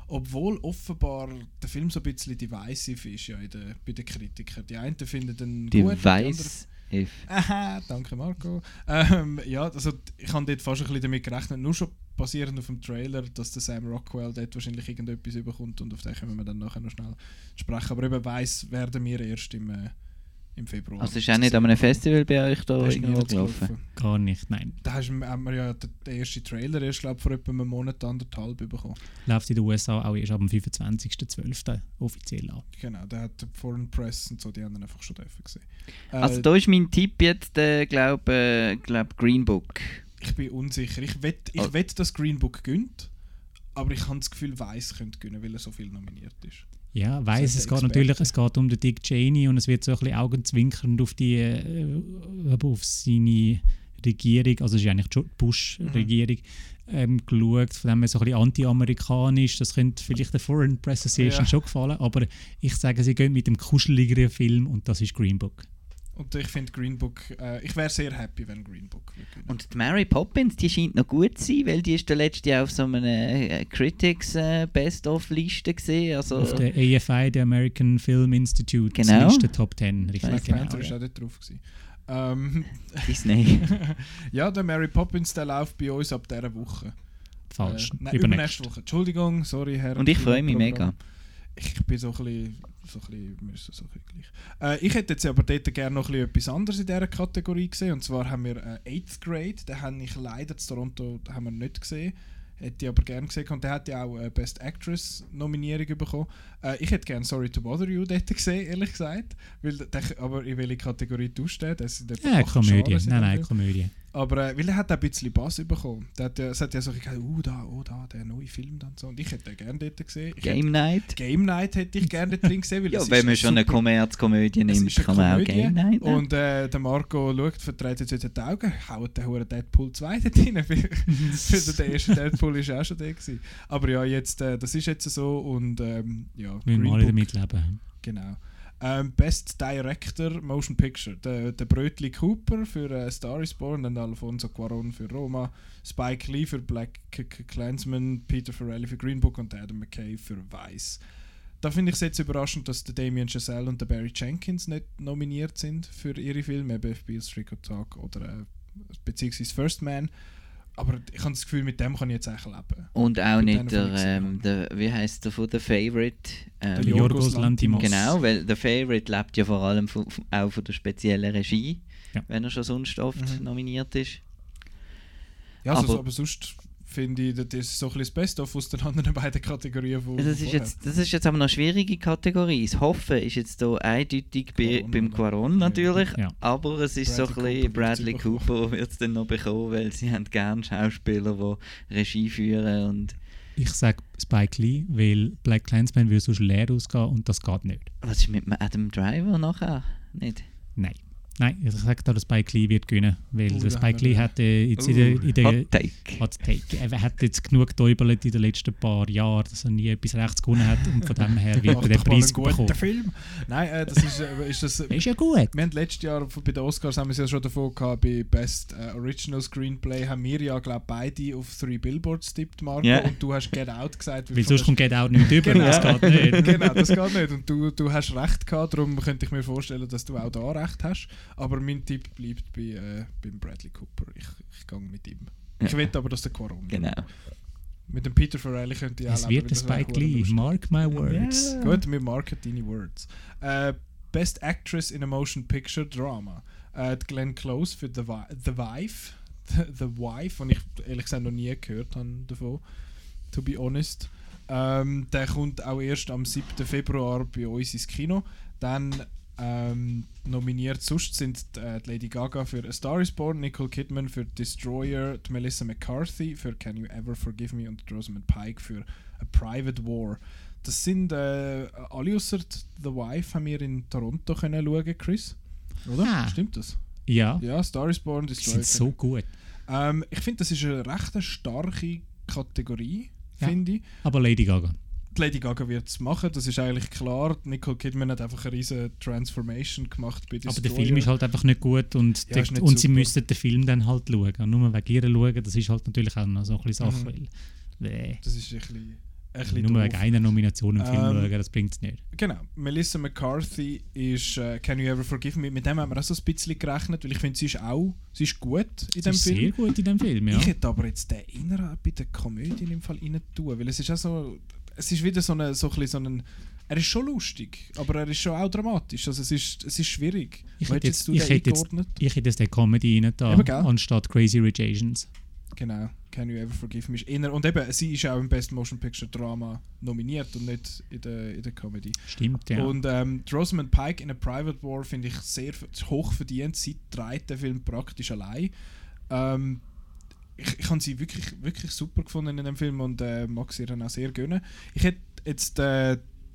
Obwohl offenbar der Film so ein bisschen divisive ist ja in der, bei den Kritikern. Die einen finden ihn Die gut, und die anderen. Aha, danke Marco. Ähm, ja, also ich habe dort fast ein bisschen damit gerechnet, nur schon basierend auf dem Trailer, dass der Sam Rockwell dort wahrscheinlich irgendetwas überkommt und auf den können wir dann nachher noch schnell sprechen. Aber eben weiss werden wir erst im, äh, im Februar. Also ist auch nicht an einem Festival bei euch da Da irgendwo gelaufen? gelaufen. Gar nicht, nein. Da hast, du- haben wir ja den, den ersten Trailer erst, glaube vor etwa einem Monat, anderthalb bekommen. Läuft in den USA auch erst ab dem 25.12. offiziell an. Genau, der hat die Foreign Press und so, die haben einfach schon gesehen. Äh, Also da ist mein Tipp jetzt, äh, glaube äh, glaub Green Book. Ich bin unsicher. Ich wette, ich Oh. wett, dass Green Book gönnt, aber ich habe das Gefühl, Weiss könnte gewinnen, weil er so viel nominiert ist. Ja, weiß Sagt es geht natürlich, es geht um den Dick Cheney und es wird so ein bisschen augenzwinkernd auf die, äh, aber auf seine Regierung, also es ist eigentlich die Bush-Regierung, ähm, geschaut, von dem her so ein bisschen anti-amerikanisch, das könnte vielleicht der Foreign Press Association Ja. schon gefallen, aber ich sage, sie gehen mit dem kuscheligeren Film und das ist Green Book. Und ich finde Green Book, äh, ich wäre sehr happy, wenn Green Book würde. Und die Mary Poppins, die scheint noch gut zu sein, weil die ist der letzte Jahr auf so einer äh, Critics äh, Best-of-Liste gesehen. Also, Auf der AFI, der American Film Institute, Genau. Liste Top 10, richtig Black genau. Panther ist ja. auch dort drauf. Gewesen. Ähm, Disney. ja, der Mary Poppins, der läuft bei uns ab dieser Woche. Falsch, Äh, nein, übernächst. übernächste Woche. Entschuldigung, sorry, Herr. Und ich freue mich mega. Ich bin so ein bisschen, so ein bisschen, so ein bisschen gleich. Äh, ich hätte jetzt aber dort gerne noch ein bisschen etwas anderes in dieser Kategorie gesehen. Und zwar haben wir äh, 8th Grade, den habe ich leider zu Toronto haben wir nicht gesehen. Hätte ich aber gerne gesehen. Und der hat ja auch äh, Best Actress Nominierung bekommen. Äh, ich hätte gerne Sorry to Bother You dort gesehen, ehrlich gesagt. Weil der, aber in welche Kategorie du stehst, Ja, Komödie. Nein, nein. Komödie. Aber äh, weil er hat auch ein bisschen Bass bekommen. Der hat ja, es hat ja so gesagt, oh da, oh da, der neue Film dann so. Und ich hätte den gerne dort gesehen. Ich Game Night. hätte, Game Night hätte ich gerne dort drin gesehen, weil Ja, wenn man schon eine super- Kommerzkomödie es nimmt, ist eine kann man auch Komödie. Game Night nehmen. Und äh, der Marco schaut, vertreibt jetzt die Augen, haut den Huren Deadpool 2 dort rein. Für den ersten Deadpool ist auch schon der gewesen. Aber ja, jetzt, äh, das ist jetzt so und ähm, ja, Wir müssen Green alle damit leben. Genau. Ähm, Best Director Motion Picture. Der, der Brötli Cooper für äh, Star is Born, dann Alfonso Cuarón für Roma, Spike Lee für Black Klansman, Peter Farrelly für Green Book und Adam McKay für Vice. Da finde ich es jetzt überraschend, dass der Damien Chazelle und der Barry Jenkins nicht nominiert sind für ihre Filme, eben Street Could Talk oder äh, beziehungsweise First Man. Aber ich habe das Gefühl, mit dem kann ich jetzt eigentlich leben. Und auch Mit nicht der, ähm, der, wie heißt der von The Favorite? Ähm, Der Yorgos Lanthimos. Genau, weil The Favorite lebt ja vor allem von, von, auch von der speziellen Regie, Ja. wenn er schon sonst oft Mhm. nominiert ist. Ja, also, Aber- aber, aber sonst finde ich, das ist so ein bisschen das Beste aus den anderen beiden Kategorien. Von, Das ist, jetzt, das ist jetzt aber noch eine schwierige Kategorie. Das Hoffen ist jetzt hier eindeutig bei, Quaron, beim? Quaron natürlich, Ja. aber es ist so ein Bradley bisschen Cooper wird's Bradley. Cooper wird es dann noch bekommen, weil sie haben gerne Schauspieler, die Regie führen und Ich sage Spike Lee, weil Black Clansman würde sonst leer ausgehen und das geht nicht. was ist mit dem Adam Driver nachher? Nicht? Nein. Nein, ich sage da, dass Spike Lee wird gewinnen, weil Oh, der Spike Lee hat äh, jetzt in der, in der Hot Take. Hot Take. Er hat jetzt genug getäubelt in den letzten paar Jahren, dass er nie etwas rechts gewonnen hat und von dem her wird er den Preis bekommen. Film. Nein, äh, das ist, äh, ist das... Ist ja gut. Wir haben letztes Jahr bei den Oscars haben wir es ja schon davon gehabt, bei Best äh, Original Screenplay haben wir ja, glaube beide auf Three Billboards tippt, Marco, Ja. und du hast Get Out gesagt. Weil sonst kommt Get Out nicht über, Genau. das geht nicht. genau, das geht nicht. Und du, du hast recht gehabt, darum könnte ich mir vorstellen, dass du auch da recht hast. Aber mein Tipp bleibt bei, äh, beim Bradley Cooper. Ich, ich gehe mit ihm. Ich Ja. will aber, dass der Quaron. Genau. Mit dem Peter Farrelly könnte ich auch Es leben, wird wäre Spike Lee, mark my words. Gut, wir marken deine Words. Äh, Best Actress in a Motion Picture Drama. Äh, Glenn Close für The, Wi The Wife. The, The Wife, und ich ehrlich gesagt noch nie gehört habe davon. To be honest. Ähm, der kommt auch erst am 7. Februar bei uns ins Kino. Dann ähm, nominiert sonst sind äh, die Lady Gaga für A Star is Born, Nicole Kidman für Destroyer, die Melissa McCarthy für Can You Ever Forgive Me und die Rosamund Pike für A Private War. Das sind äh, alle außer The Wife haben wir in Toronto können schauen, Chris. Oder? Ah. Stimmt das? Ja, Ja, Star is Born, die Destroyer. sind so gut. ähm, ich finde, das ist eine recht starke Kategorie, Ja. finde ich. Aber Lady Gaga. Die Lady Gaga wird es machen, das ist eigentlich klar. Nicole Kidman hat einfach eine riesige Transformation gemacht bei Aber Destroyer. der Film ist halt einfach nicht gut und, Ja, nicht und sie müssen den Film dann halt schauen. Und nur wegen ihr schauen, das ist halt natürlich auch noch so ein bisschen Sache. Mhm. Weil, nee, Das ist ein bisschen, ein bisschen nur doof. wegen einer Nomination im Film Ähm, schauen, das bringt es nicht. Genau. Melissa McCarthy ist äh, Can You Ever Forgive Me? Mit dem haben wir auch so ein bisschen gerechnet, weil ich finde, sie ist auch sie ist gut in Sie dem ist Film. sehr gut in dem Film, ja. Ich hätte aber jetzt den inneren bei der Komödie im Fall rein tun, weil es ist auch so, es ist wieder so, eine, so, ein so ein, er ist schon lustig, aber er ist schon auch dramatisch, also es ist, es ist schwierig. Ich hätte jetzt, ich hätte jetzt, ich hätte jetzt den Comedy rein da, anstatt Crazy Rich Asians. Genau, Can You Ever Forgive Me inner und eben, sie ist auch im Best Motion Picture Drama nominiert und nicht in der, in der Comedy. Stimmt, ja. Und ähm, Rosamund Pike in A Private War finde ich sehr hoch verdient. Sie trägt den Film praktisch allein. Ähm, ich, ich habe sie wirklich, wirklich super gefunden in dem Film und äh, mag sie dann auch sehr gönnen. Ich hätte jetzt äh,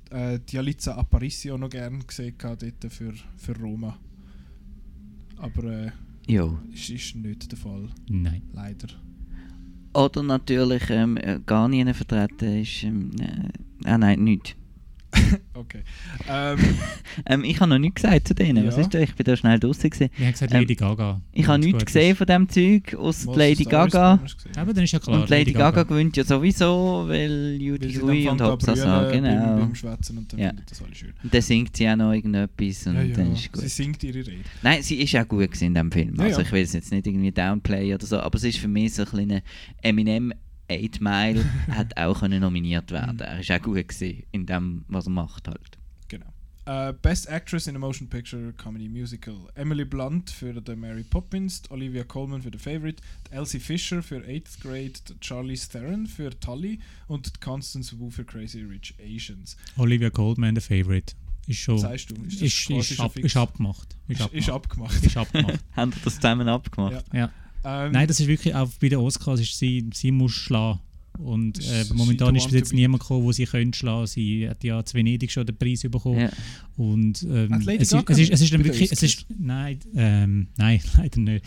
äh, die Aliza Aparicio noch gerne gesehen gehabt dort für, für Roma. Aber äh, Jo. ist, ist nicht der Fall, Nein. leider. Oder natürlich ähm, äh, gar nie vertreten ist. Ähm, äh, ah nein, nichts. Okay. Ähm, Ähm, ich habe noch nichts gesagt zu denen. Was Ja. ist da? Ich bin da schnell draußen gesehen. Wir haben gesagt Ähm, Lady Gaga. Ich habe nichts gesehen ist. von dem Zeug, außer was Lady Gaga. Aber dann ist ja klar. und Lady Gaga, gewinnt ja sowieso, weil Judy sie fängt und an Hopsa brüllen sagen, beim, genau. beim Schwätzen und dann Ja. findet das alle schön. Und dann singt sie auch noch irgendetwas und Ja, ja. dann ist gut. Sie singt ihre Rede. Nein, sie ist auch gut in diesem Film. Ja, Also ja. ich will es jetzt nicht irgendwie downplayen oder so, aber es ist für mich so ein kleiner Eminem 8 Mile hat auch können nominiert werden. Er ist auch gut gewesen in dem, was er macht halt. Genau. Äh, Best Actress in a Motion Picture Comedy Musical. Emily Blunt für The Mary Poppins, Olivia Colman für The Favorite, Elsie Fisher für 8th Grade, die Charlize Theron für Tully und Constance Wu für Crazy Rich Asians. Olivia Colman, der Favorite. Ist schon. Sagst du? Ist Ist, das ist, ab, fix? ist abgemacht. Ist Ist, abgemacht. ist abgemacht. Ist abgemacht. Haben wir das zusammen abgemacht? Ja. ja. Ähm, Nein, das ist wirklich, auch bei den Oscars ist sie, sie muss schlagen. Und äh, momentan ist bis jetzt niemand gekommen, wo sie können schlagen. Sie hat ja zu Venedig schon den Preis bekommen. Ja. Und ähm, es, ist, es, ist, es ist dann wirklich, es ist, nein, ähm, nein, leider nicht.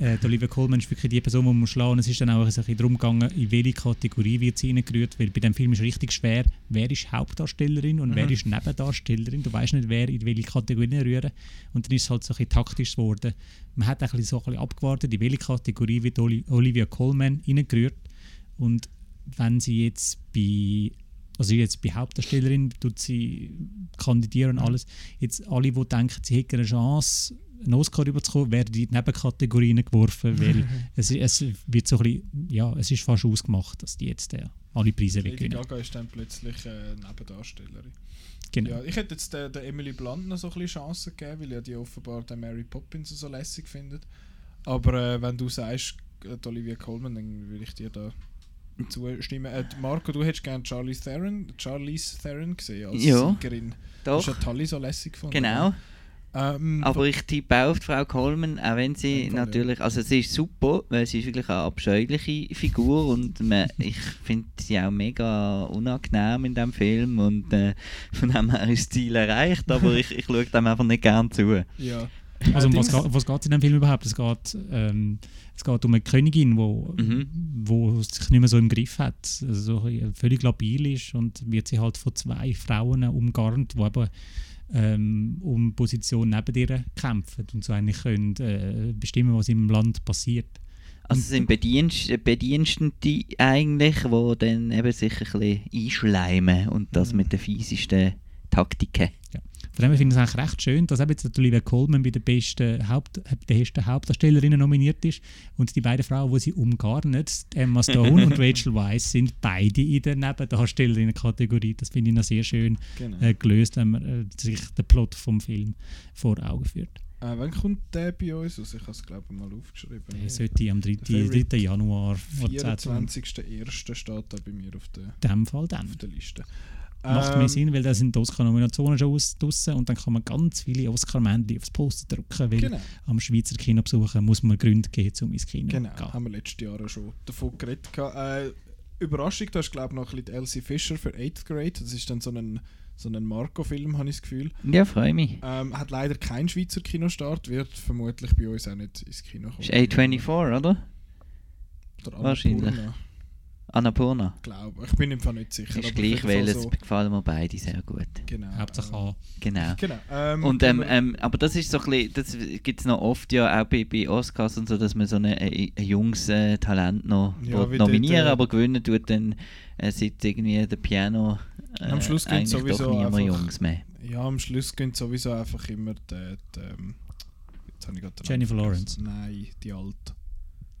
äh, Olivia Colman ist wirklich die Person, die man muss schlagen. Es ist dann auch ein bisschen darum gegangen, in welche Kategorie wird sie reingerührt, weil bei dem Film ist richtig schwer, wer ist Hauptdarstellerin und wer Mhm. ist Nebendarstellerin. Du weißt nicht, wer in welche Kategorie rühren. Und dann ist es halt so ein bisschen taktisch geworden. Man hat ein bisschen so ein bisschen abgewartet, in welche Kategorie wird Oli Olivia Colman reingerührt. Und wenn sie jetzt bei also jetzt bei Hauptdarstellerin tut sie kandidieren und alles. Jetzt alle, die denken, sie hätten eine Chance, einen Oscar überzukommen, werden in die Nebenkategorien geworfen, weil es, es wird so ein bisschen, ja, es ist fast ausgemacht, dass die jetzt äh, alle Preise Lady weggewinnen. Gaga ist dann plötzlich äh, Nebendarstellerin. Genau. Ja, ich hätte jetzt der, der Emily Blunt noch so ein bisschen Chancen gegeben, weil ja die offenbar den Mary Poppins so lässig findet. Aber äh, wenn du sagst, Olivia Colman, dann würde ich dir da zustimmen. Äh, Marco, du hättest gerne Charlie Theron, Charlize Theron gesehen als Ja. Siegerin. Doch, ist ja Tully so lässig gefunden. genau. Ähm, Aber ich tippe auch auf Frau Coleman, auch wenn sie natürlich, also sie ist super, weil sie ist wirklich eine abscheuliche Figur und man, ich finde sie auch mega unangenehm in dem Film und äh, von dem her ist das Ziel erreicht, aber ich, ich schaue dem einfach nicht gern zu. ja. Also um was, was geht es in dem Film überhaupt? Es geht, ähm, es geht um eine Königin, wo, Mhm. wo sich nicht mehr so im Griff hat, also völlig labil ist und wird sie halt von zwei Frauen umgarnt, die eben ähm, um Position neben ihr kämpfen und so eigentlich können äh, bestimmen, was im Land passiert. Also es sind Bedienst, Bedienstete eigentlich, die dann eben sich ein bisschen einschleimen und das Mhm. mit den fiesesten Taktiken. Von dem finde ich es eigentlich recht schön, dass eben jetzt Olivia Colman bei den besten, Haupt, äh, der besten Hauptdarstellerinnen nominiert ist und die beiden Frauen, die sie umgarnen, die Emma Stone und Rachel Weisz, sind beide in der Nebendarstellerinnen-Kategorie. Das finde ich noch sehr schön Genau. äh, gelöst, wenn man äh, sich den Plot vom Film vor Augen führt. Äh, wann kommt der bei uns? Also ich habe es glaube ich mal aufgeschrieben. Der sollte am 3. Der Favorite 3. Januar oder 10. In 24.01. steht da bei mir auf der, dem Fall dann. auf der Liste. Macht Ähm, mehr Sinn, weil da sind die Oscar-Nominationen schon aus- draussen und dann kann man ganz viele Oscar-Männchen aufs Poster drücken, weil Genau, am Schweizer Kino besuchen muss man Gründe geben, um ins Kino genau. zu gehen. haben wir letztes Jahr schon davon geredet. Äh, Überraschung, da ist glaube ich noch ein bisschen Elsie Fischer für 8th Grade. Das ist dann so ein, so ein Marco-Film, habe ich das Gefühl. Ja, freue mich. Ähm, hat leider keinen Schweizer Kinostart, wird vermutlich bei uns auch nicht ins Kino kommen. Ist A24, oder? Oder wahrscheinlich. Annapurna, Annapurna. glaube ich. bin im Fall nicht sicher. Ist gleich, weil es so. gefallen mir beide sehr gut. Genau. Hauptsache A. Genau. Genau. Ähm, Und ähm, aber- ähm, aber das ist so ein bisschen, das gibt es noch oft ja auch bei, bei Oscars und so, dass man so ein, ein, ein junges äh, Talent noch Ja, nominieren, äh, aber gewinnen tut dann äh, seit irgendwie der Piano äh, Am Schluss eigentlich sowieso doch niemand einfach- Jungs mehr. Ja, am Schluss gehen sowieso einfach immer die, die ähm, Jennifer Lawrence. Nein, die alte.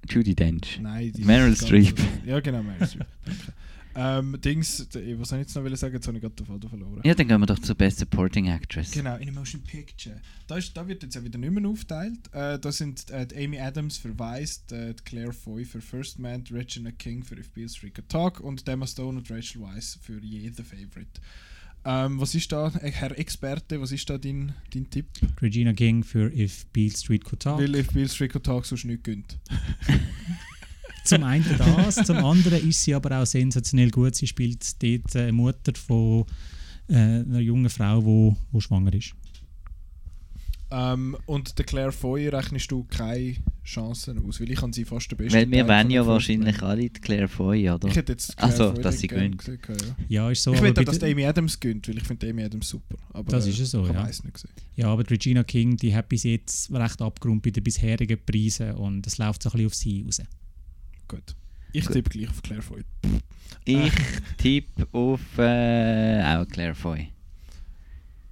Judy Dench. Nein, die Meryl Streep. Ja, genau, Meryl Streep. Danke. Ähm, Dings, was soll ich jetzt noch wollen sagen? Jetzt habe ich gerade den Faden verloren. Ja, dann gehen wir doch zur Best Supporting Actress. Genau, in a Motion Picture. Da, ist, da wird jetzt ja wieder nicht mehr aufteilt. Äh, da sind äh, Amy Adams für die, die Claire Foy für First Man, Regina King für If Beale Street Talk und Emma Stone und Rachel Weisz für Je the Favorite. Ähm, was ist da, äh, Herr Experte, was ist da dein, dein Tipp? Regina King für If Beale Street Could Talk. Weil If Beale Street Could Talk sonst nicht gönnt. Zum einen das, zum anderen ist sie aber auch sensationell gut. Sie spielt dort äh, Mutter von äh, einer jungen Frau, die wo, wo schwanger ist. Ähm, und der Claire Foy rechnest du keine Chancen aus, weil ich kann sie fast der beste Weil wir wollen ja wahrscheinlich Man. alle die Claire Foy, oder? Ich hätte jetzt Claire Also, Foy dass sie gesehen, ja. Ja, ist so. Ich bei dass Amy Adams gönnt, weil ich finde Amy Adams super. Aber, Das ist ja so, ja. eins nicht gesehen. Ja, aber die Regina King, die hat bis jetzt recht abgerundet bei den bisherigen Preisen und es läuft so ein bisschen auf sie raus. Gut. Ich tippe gleich auf Claire Foy. Ich tippe auf äh, auch Claire Foy.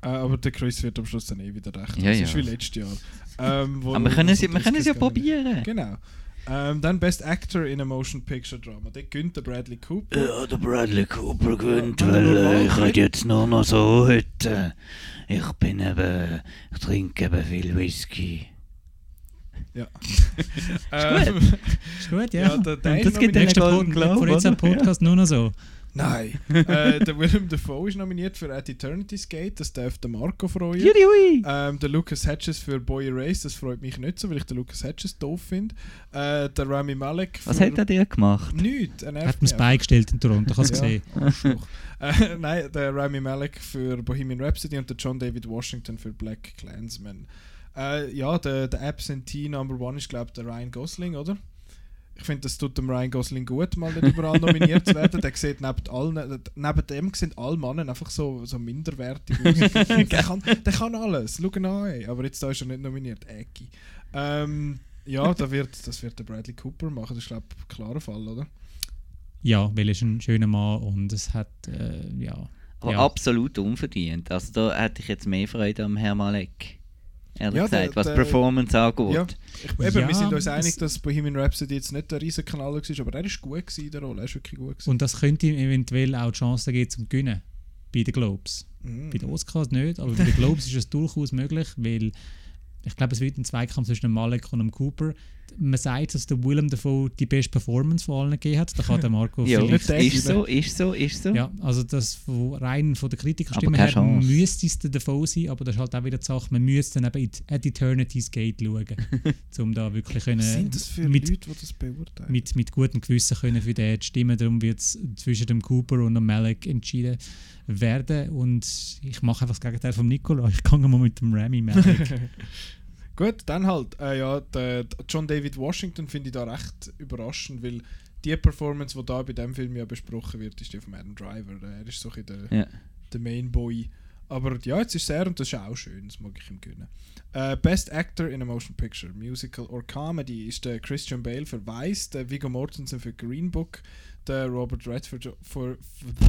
Äh, aber der Chris wird am Schluss dann eh wieder recht. Ja, das ja. ist wie letztes Jahr. Ähm, wo- Aber wir können, sie, wir können es ja probieren. ist. Genau. Ähm, dann Best Actor in a Motion Picture Drama. Der gönnt der Bradley Cooper. Ja, der Bradley Cooper gewinnt, Ja, weil äh, ich rede jetzt nur noch so heute. Ich bin eben, ich trinke eben viel Whisky. Ja. ähm, Ist gut, ja. ja, der, der Das gibt jetzt am oder? Podcast nur noch so. Nein. äh, der Willem Dafoe ist nominiert für At Eternity's Gate, das darf der Marco freuen. Judy, hui. Ähm, der Lucas Hedges für Boy Erased, das freut mich nicht so, weil ich den Lucas Hedges doof finde. Äh, der Rami Malek Was für hat er dir gemacht? Nichts, er Hat mich beigestellt in Toronto, ich habe es Ja. gesehen. Arschloch. äh, nein, der Rami Malek für Bohemian Rhapsody und der John David Washington für Black Klansman. Äh, ja, der, der Absentee Number One ist, glaube ich, der Ryan Gosling, oder? Ich finde, das tut dem Ryan Gosling gut, mal nicht überall nominiert zu werden. Der sieht neben, allen, neben dem sehen alle Männer einfach so, so minderwertig aus. der, kann, der kann alles, schau ihn an. Aber jetzt da ist er nicht nominiert, Ecki. Ähm, ja, da wird, das wird der Bradley Cooper machen, das ist, glaube ich, ein klarer Fall, oder? Ja, weil er ist ein schöner Mann und es hat, äh, ja. Aber ja. absolut unverdient. Also da hätte ich jetzt mehr Freude am Herrn Malek. Ehrlich Ja, der- gesagt, was der- Performance angeht. Ja, ich, eben, Ja, wir sind uns einig, dass Bohemian Rhapsody jetzt nicht der Riesenknaller war, aber er ist gut gewesen in der Rolle, er ist wirklich gut gewesen. Und das könnte ihm eventuell auch die Chance geben zum Gewinnen bei den Globes. Mhm. Bei den Oscars nicht, aber bei den Globes ist es durchaus möglich, weil ich glaube, es wird ein Zweikampf zwischen dem Malek und dem Cooper. Man sagt, dass der Willem Dafoe die beste Performance von allen gegeben hat. Da kann der Marco Ja, vielleicht... ist so, ist so, ist so. Ja, also das von, rein von der Kritikerstimme Aber her Chance. müsste es der Dafoe sein, aber das ist halt auch wieder die Sache, man müsste dann eben in- at Eternity's Gate schauen, um da wirklich können, Was sind das für mit, Leute, die das beurteilen? mit, mit gutem Gewissen können für den stimmen. Darum wird es zwischen dem Cooper und dem Malek entschieden werden. Und ich mache einfach das Gegenteil vom Nicola. Ich gehe mal mit dem Rami Malek. Gut, dann halt, äh, ja, der, der John David Washington finde ich da recht überraschend, weil die Performance, die da bei dem Film ja besprochen wird, ist die von Adam Driver. Er ist so ein der, Ja. der Main Boy. Aber ja, jetzt ist er und das ist auch schön, das mag ich ihm gönnen. Äh, Best Actor in a Motion Picture, Musical or Comedy ist der Christian Bale für Vice, der Viggo Mortensen für Green Book, der Robert Redford für, für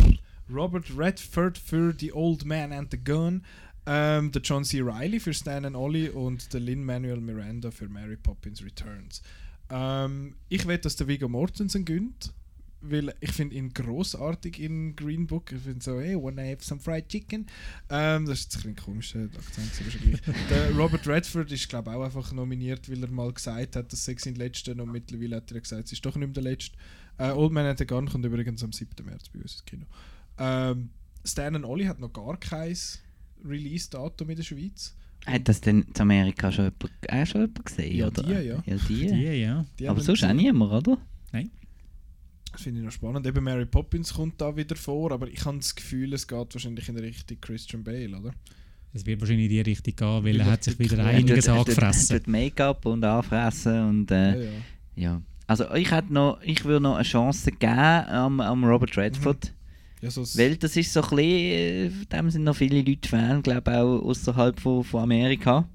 Robert Redford für The Old Man and the Gun, ähm, der John C. Reilly für Stan and Ollie und der Lin-Manuel Miranda für Mary Poppins Returns. Ähm, ich will, dass der Viggo Mortensen gönnt, weil ich finde ihn großartig in Green Book. Ich finde so, hey, wanna have some fried chicken? Ähm, das ist jetzt ein bisschen komisch, der Akzent, aber gleich. Der Robert Redford ist, glaube ich, auch einfach nominiert, weil er mal gesagt hat, das sei sein letzter und mittlerweile hat er gesagt, es ist doch nicht mehr der letzte. Äh, Old Man and the Gun kommt übrigens am 7. März bei uns ins Kino. Ähm, Stan and Ollie hat noch gar kein Release-Datum in der Schweiz. Hat das denn in Amerika schon jemand, auch schon jemand gesehen? Ja, oder? die, ja. ja die. Die, ja. Die Aber sonst auch niemand, oder? Das finde ich noch spannend. Eben Mary Poppins kommt da wieder vor, aber ich habe das Gefühl, es geht wahrscheinlich in Richtung Christian Bale, oder? Es wird wahrscheinlich in die Richtung gehen, weil er hat sich wieder einiges Er tut- angefressen. Er Make-up und anfressen und äh, Ja, ja. ja. Also ich hätte noch, ich würde noch eine Chance geben am, am Robert Redford. Ja so Weil das ist so ein bisschen, äh, dem sind noch viele Leute Fan, glaube auch außerhalb von, von Amerika.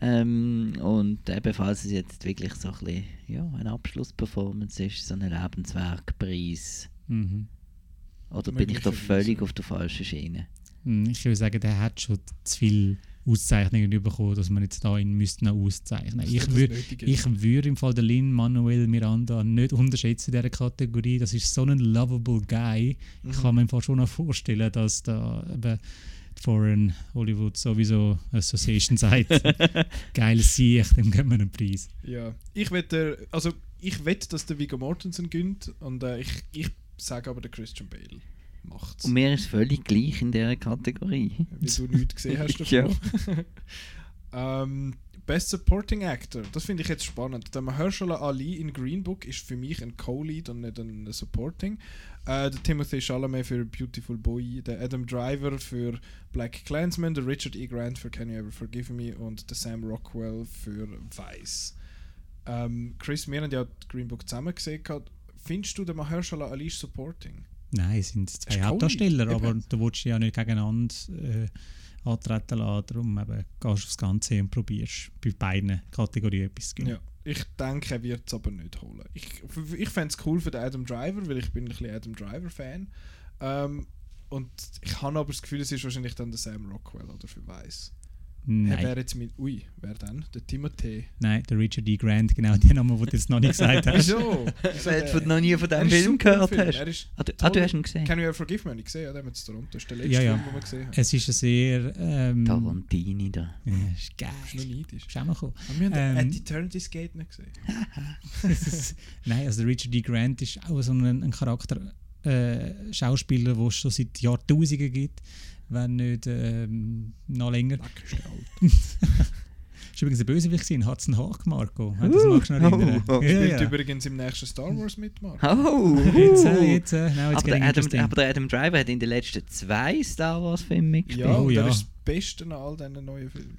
Ähm, und ebenfalls es jetzt wirklich so ein bisschen, ja, eine Abschlussperformance ist, so ein Lebenswerkpreis. Mhm. Oder bin ich da völlig auf der falschen Schiene? Hm, Ich würde sagen, der hat schon zu viele Auszeichnungen bekommen, dass man jetzt da ihn müsste noch auszeichnen. Dass Ich würde ich würde im Fall den Lin Manuel Miranda nicht unterschätzen in dieser Kategorie. Das ist so ein lovable Guy. Mhm. Ich kann mir im Fall schon noch vorstellen, dass da eben Foreign Hollywood sowieso Association sagt, geiles Sieg, dem geben wir einen Preis. Ja, ich wette, also ich wette, dass der Viggo Mortensen gönnt und äh, ich, ich sage aber, der Christian Bale macht's. Und mir ist völlig gleich in dieser Kategorie. Weil du nichts gesehen hast Ja. davon. ähm, Best Supporting Actor, das finde ich jetzt spannend. Der Mahershala Ali in Green Book ist für mich ein Co-Lead und nicht ein Supporting. Äh, der Timothy Chalamet für Beautiful Boy, der Adam Driver für Black Clansman, der Richard E. Grant für Can You Ever Forgive Me und der Sam Rockwell für Vice. Ähm, Chris, wir haben ja Green Book zusammen gesehen. gehabt. Findest du, der Mahershala Ali ist Supporting? Nein, es sind zwei Hauptdarsteller, aber eben. du willst dich ja nicht gegeneinander äh, antreten lassen. Darum eben, gehst du aufs Ganze und probierst bei beiden Kategorien etwas zu. Ja, ich denke, er wird es aber nicht holen. Ich, ich fände es cool für den Adam Driver, weil ich bin ein bisschen Adam Driver-Fan. Ähm, und ich habe aber das Gefühl, es ist wahrscheinlich dann der Sam Rockwell oder für Weiß. Er Nein, wäre jetzt mit. Ui, wer denn? Der Timothy. nein, der Richard D. Grant, genau die Namen, die du jetzt noch nicht gesagt hast. Wieso? Weil du noch nie von diesem ist Film gehört Film. hast. Er ist Ah, du, ah, du hast ihn gesehen? Can You Ever Forgive Me? Ich gesehen, ja, den haben wir Toronto. Das ist der letzte Ja, ja. Film, den wir gesehen haben. Es ist ein sehr. Ähm, Tarantini da. ja, ist geil. Bist du noch neidisch? Ist auch mal gekommen. Aber wir haben Ähm, At Eternity's Gate nicht gesehen. Nein, also der Richard D. Grant ist auch so ein, ein Charakter. äh, Schauspieler, die es schon seit Jahrtausenden gibt, wenn nicht ähm, noch länger. ist übrigens ein Bösewicht gewesen, Hudson Hawk, Marco. Du das Uh, magst du noch erinnern. oh, oh. ja, Spielt ja. übrigens im nächsten Star Wars mit, Mark. Oh! Jetzt, äh, jetzt, äh, now it's aber, der getting Adam, aber der Adam Driver hat in den letzten zwei Star Wars Filmen mitgespielt. Ja, Oh, und ja. der ist das Beste an all diesen neuen Filmen.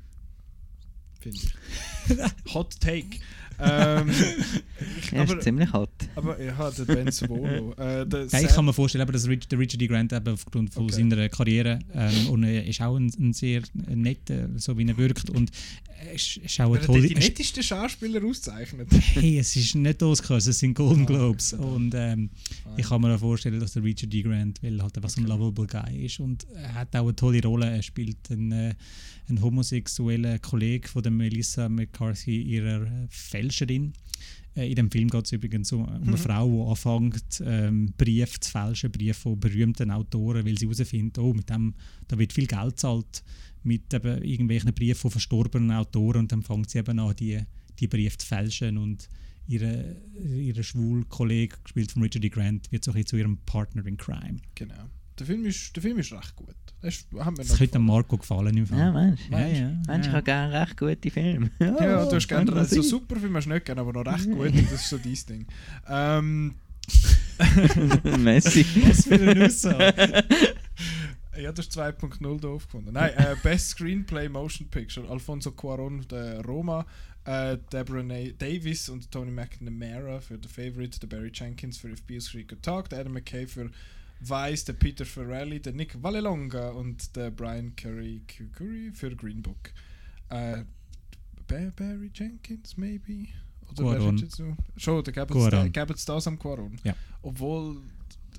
Finde ich. Hot Take. Ähm, ich, Er ist aber, ziemlich hot. aber ja, der Ben Savolo. äh, der Ja, ich kann mir vorstellen, aber dass Rich, der Richard D. Grant eben aufgrund von Okay. seiner Karriere ähm, und er ist auch ein, ein sehr netter, so wie er wirkt und er ist, ist auch eine Wer hat tolle. die nettesten Schauspieler auszeichnet. Hey, es ist nicht Oscar, es sind Golden Globes und ähm, Ah, ich kann mir auch vorstellen, dass der Richard D. Grant, weil halt einfach so ein lovable Guy ist und er hat auch eine tolle Rolle. Er spielt einen, äh, einen homosexuellen Kollegen von der Melissa McCarthy, ihrer Fälscherin. Äh, In dem Film geht es übrigens um, um Mhm. eine Frau, die anfängt, ähm, Briefe zu fälschen, Briefe von berühmten Autoren, weil sie herausfindet, oh, mit dem, da wird viel Geld gezahlt mit eben irgendwelchen Briefen von verstorbenen Autoren und dann fängt sie eben an, die, die Briefe zu fälschen und ihre, ihre schwul Kollege, gespielt von Richard D. Grant, wird so ein bisschen zu ihrem Partner in Crime. Genau. Der Film ist, der Film ist recht gut. Das, ist, hat mir Das könnte. Marco gefallen im Fall. Ja, Mensch. ja, ja, Mensch, ich ja. habe gerne recht gute Filme. Ja, du hast gerne so super Filme hast du nicht gerne, aber noch recht gut. Das ist so dein Ding. Ähm, Messi. Was für eine Aussage. ja, du hast 2.0 doof gefunden. Nein, äh, Best Screenplay Motion Picture. Alfonso Cuarón, der Roma, äh, Deborah Na Davis und Tony McNamara für The Favorite, der Barry Jenkins für If Beale Street Could Talk, der Adam McKay für Vice, der Peter Farrelly, der Nick Vallelonga und der Brian Curry, Curry für Green Book. Äh, Ba- Barry Jenkins, maybe? Oder ist jetzt so? Schon, der gäbe es das am Cuarón. Ja. Obwohl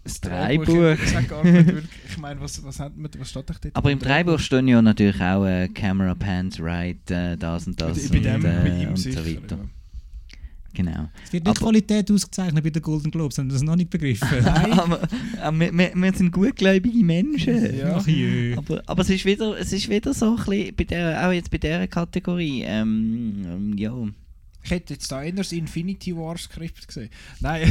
das Drehbuch. Ich, sag gar nicht wirklich, ich meine, was, was, hat was steht doch dort? Aber im Drehbuch stehen ja natürlich auch äh, Camera Pans Right, äh, das und das und, dem, bei äh, ihm und sicher. so weiter. Ja. Genau. Es wird nicht Aber- Qualität ausgezeichnet bei den Golden Globes, haben Sie das noch nicht begriffen? aber, aber wir, wir, wir sind gutgläubige Menschen. Ja. Ach. Aber, aber es, ist wieder, es ist wieder so ein bisschen, bei der, auch jetzt bei dieser Kategorie, ähm, ähm, ja. Ich hätte jetzt da eher das Infinity War Skript gesehen. Nein.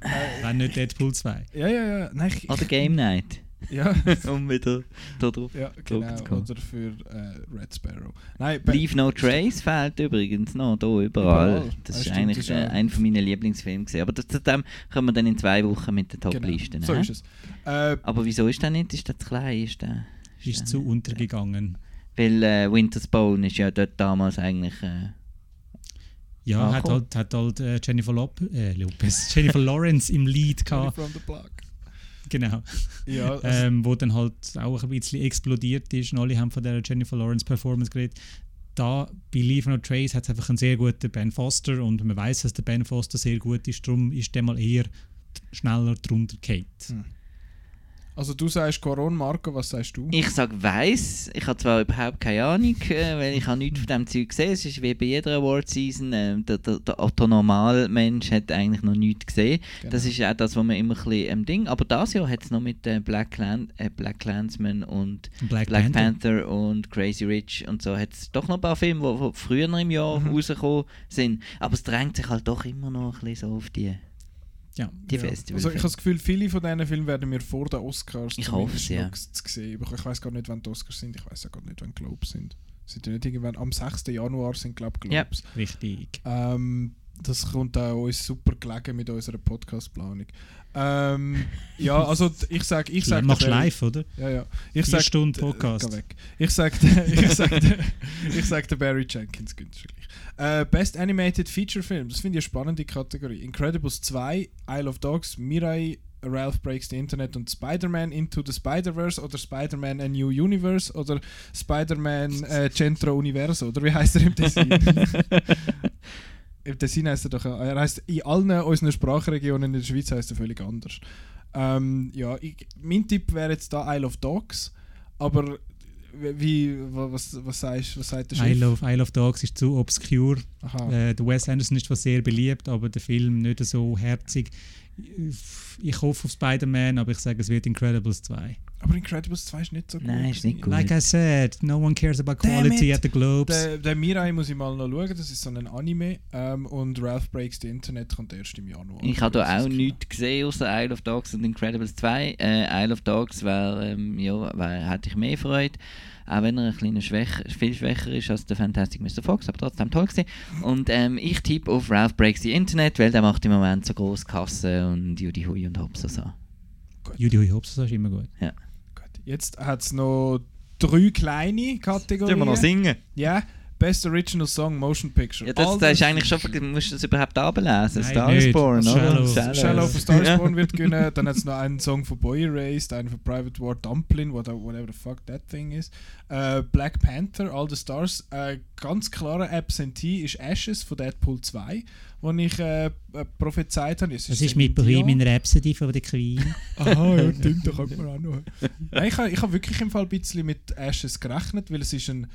äh, Wenn nicht Deadpool 2. ja, ja, ja. Nein, ich, Oder Game Night. Ja, um wieder da drauf. ja, genau. zurückzukommen. Oder für äh, Red Sparrow. Nein, Leave No Trace fehlt übrigens noch, da überall. Überall. Das Ja, ist eigentlich das ist äh, einer von meinen Lieblingsfilmen. Gewesen. Aber das, zu dem kommen wir dann in zwei Wochen mit der Top-Liste. Genau, so ist es. Äh, Aber wieso ist der nicht? Ist der zu klein? Ist der, Ist der- zu untergegangen. Weil äh, Winter's Bone ist ja dort damals eigentlich. Äh, Ja, Ah, hat halt, hat halt äh, Jennifer, Lop äh, Lopez, Jennifer Lawrence im Lead gehabt. Genau. Ja, also, ähm, wo dann halt auch ein bisschen explodiert ist. Und alle haben von der Jennifer Lawrence Performance geredet. Da bei Leave No Trace hat es einfach einen sehr guten Ben Foster und man weiß, dass der Ben Foster sehr gut ist. Darum ist der mal eher schneller drunter Kate. Hm. Also du sagst Coron, Marco, was sagst du? ich sage weiß. Ich habe zwar überhaupt keine Ahnung, äh, weil ich habe nichts von dem Zeug gesehen. Es ist wie bei jeder Award-Season. Äh, der, der, der Otto-Normal-Mensch hat eigentlich noch nichts gesehen. Genau. Das ist auch das, was man immer ein bisschen ähm, Ding. Aber das Jahr hat es noch mit äh, Black, Clan äh, Black Clansman und Black, Black Panther. Panther und Crazy Rich und so hat es doch noch ein paar Filme, die früher im Jahr Mhm. rausgekommen sind. Aber es drängt sich halt doch immer noch ein bisschen so auf die, Ja. die Ja. Festivals. Also ich habe das Gefühl, viele von diesen Filmen werden wir vor den Oscars Ich hoffe ja. zu sehen. bekommen. Ich weiß gar nicht, wann die Oscars sind. Ich weiß auch gar nicht, wann die Globes sind. Sind die nicht irgendwann am 6. Januar sind glaube ich Ja. Globes. Richtig. Ähm, das kommt auch uns super gelegen mit unserer Podcast-Planung. Ähm, ja, also ich sage, ich sage, Machst live, oder? Ja, ja. Ich Vier sag, Stunden Podcast. Geh weg. Ich sage, ich sage, ich sage der Barry Jenkins gleich. Äh, Best Animated Feature Film, das finde ich eine spannende Kategorie. Incredibles 2, Isle of Dogs, Mirai, Ralph Breaks the Internet und Spider-Man Into the Spider-Verse oder Spider-Man A New Universe oder Spider-Man äh, Centro Universo oder wie heißt er im Design? Im Design heißt er doch, er heißt in allen unseren Sprachregionen in der Schweiz heißt er völlig anders. Ähm, ja, ich, mein Tipp wäre jetzt da Isle of Dogs, aber wie, wa- was, was, sagst, was sagt der Chef? Isle of, Isle of Dogs ist zu obscure. Aha. Äh, der Wes Anderson ist zwar sehr beliebt, aber der Film nicht so herzig. Ich hoffe auf Spider-Man, aber ich sage, es wird Incredibles 2. Aber Incredibles 2 ist nicht so gut. Nein, ist nicht gut. Like I said, no one cares about quality it. at the Globes. Der, der Mirai muss ich mal noch schauen, das ist so ein Anime. Ähm, und Ralph Breaks the Internet kommt erst im Januar. Ich habe da auch nichts gesehen außer Isle of Dogs und Incredibles 2. Äh, Isle of Dogs wäre, ähm, ja, wär, hätte ich mehr Freude. Auch wenn er ein kleiner schwächer, viel schwächer ist als der Fantastic Mr. Fox, aber trotzdem toll gewesen. Und ähm, ich tippe auf Ralph Breaks the Internet, weil der macht im Moment so große Kasse und Judy Hui und Hops und so. Judy Hui Hobbs, ist immer gut. Gut. Jetzt hat es noch drei kleine Kategorien. Sollen wir noch singen? Ja, Best Original Song Motion Picture. Ja, das, All das ist eigentlich schon, musst du das überhaupt ablesen? Star is. Born, oder? Shallow. Shallow for Star is. Born wird gewinnen. Dann hat es noch einen Song von Boy Erased, einen von Private War Dumpling, whatever, the fuck that thing is. Äh, Black Panther, All the Stars. Äh, ganz klarer Absentee ist Ashes von Deadpool 2, wo ich äh, äh, prophezeit habe. Es Das ist mit Dion. Bohemian Rhapsody von der Queen. Aha, ja, stimmt, da kann man auch noch. Nein, ich habe ich hab wirklich im Fall ein bisschen mit Ashes gerechnet, weil es ist ein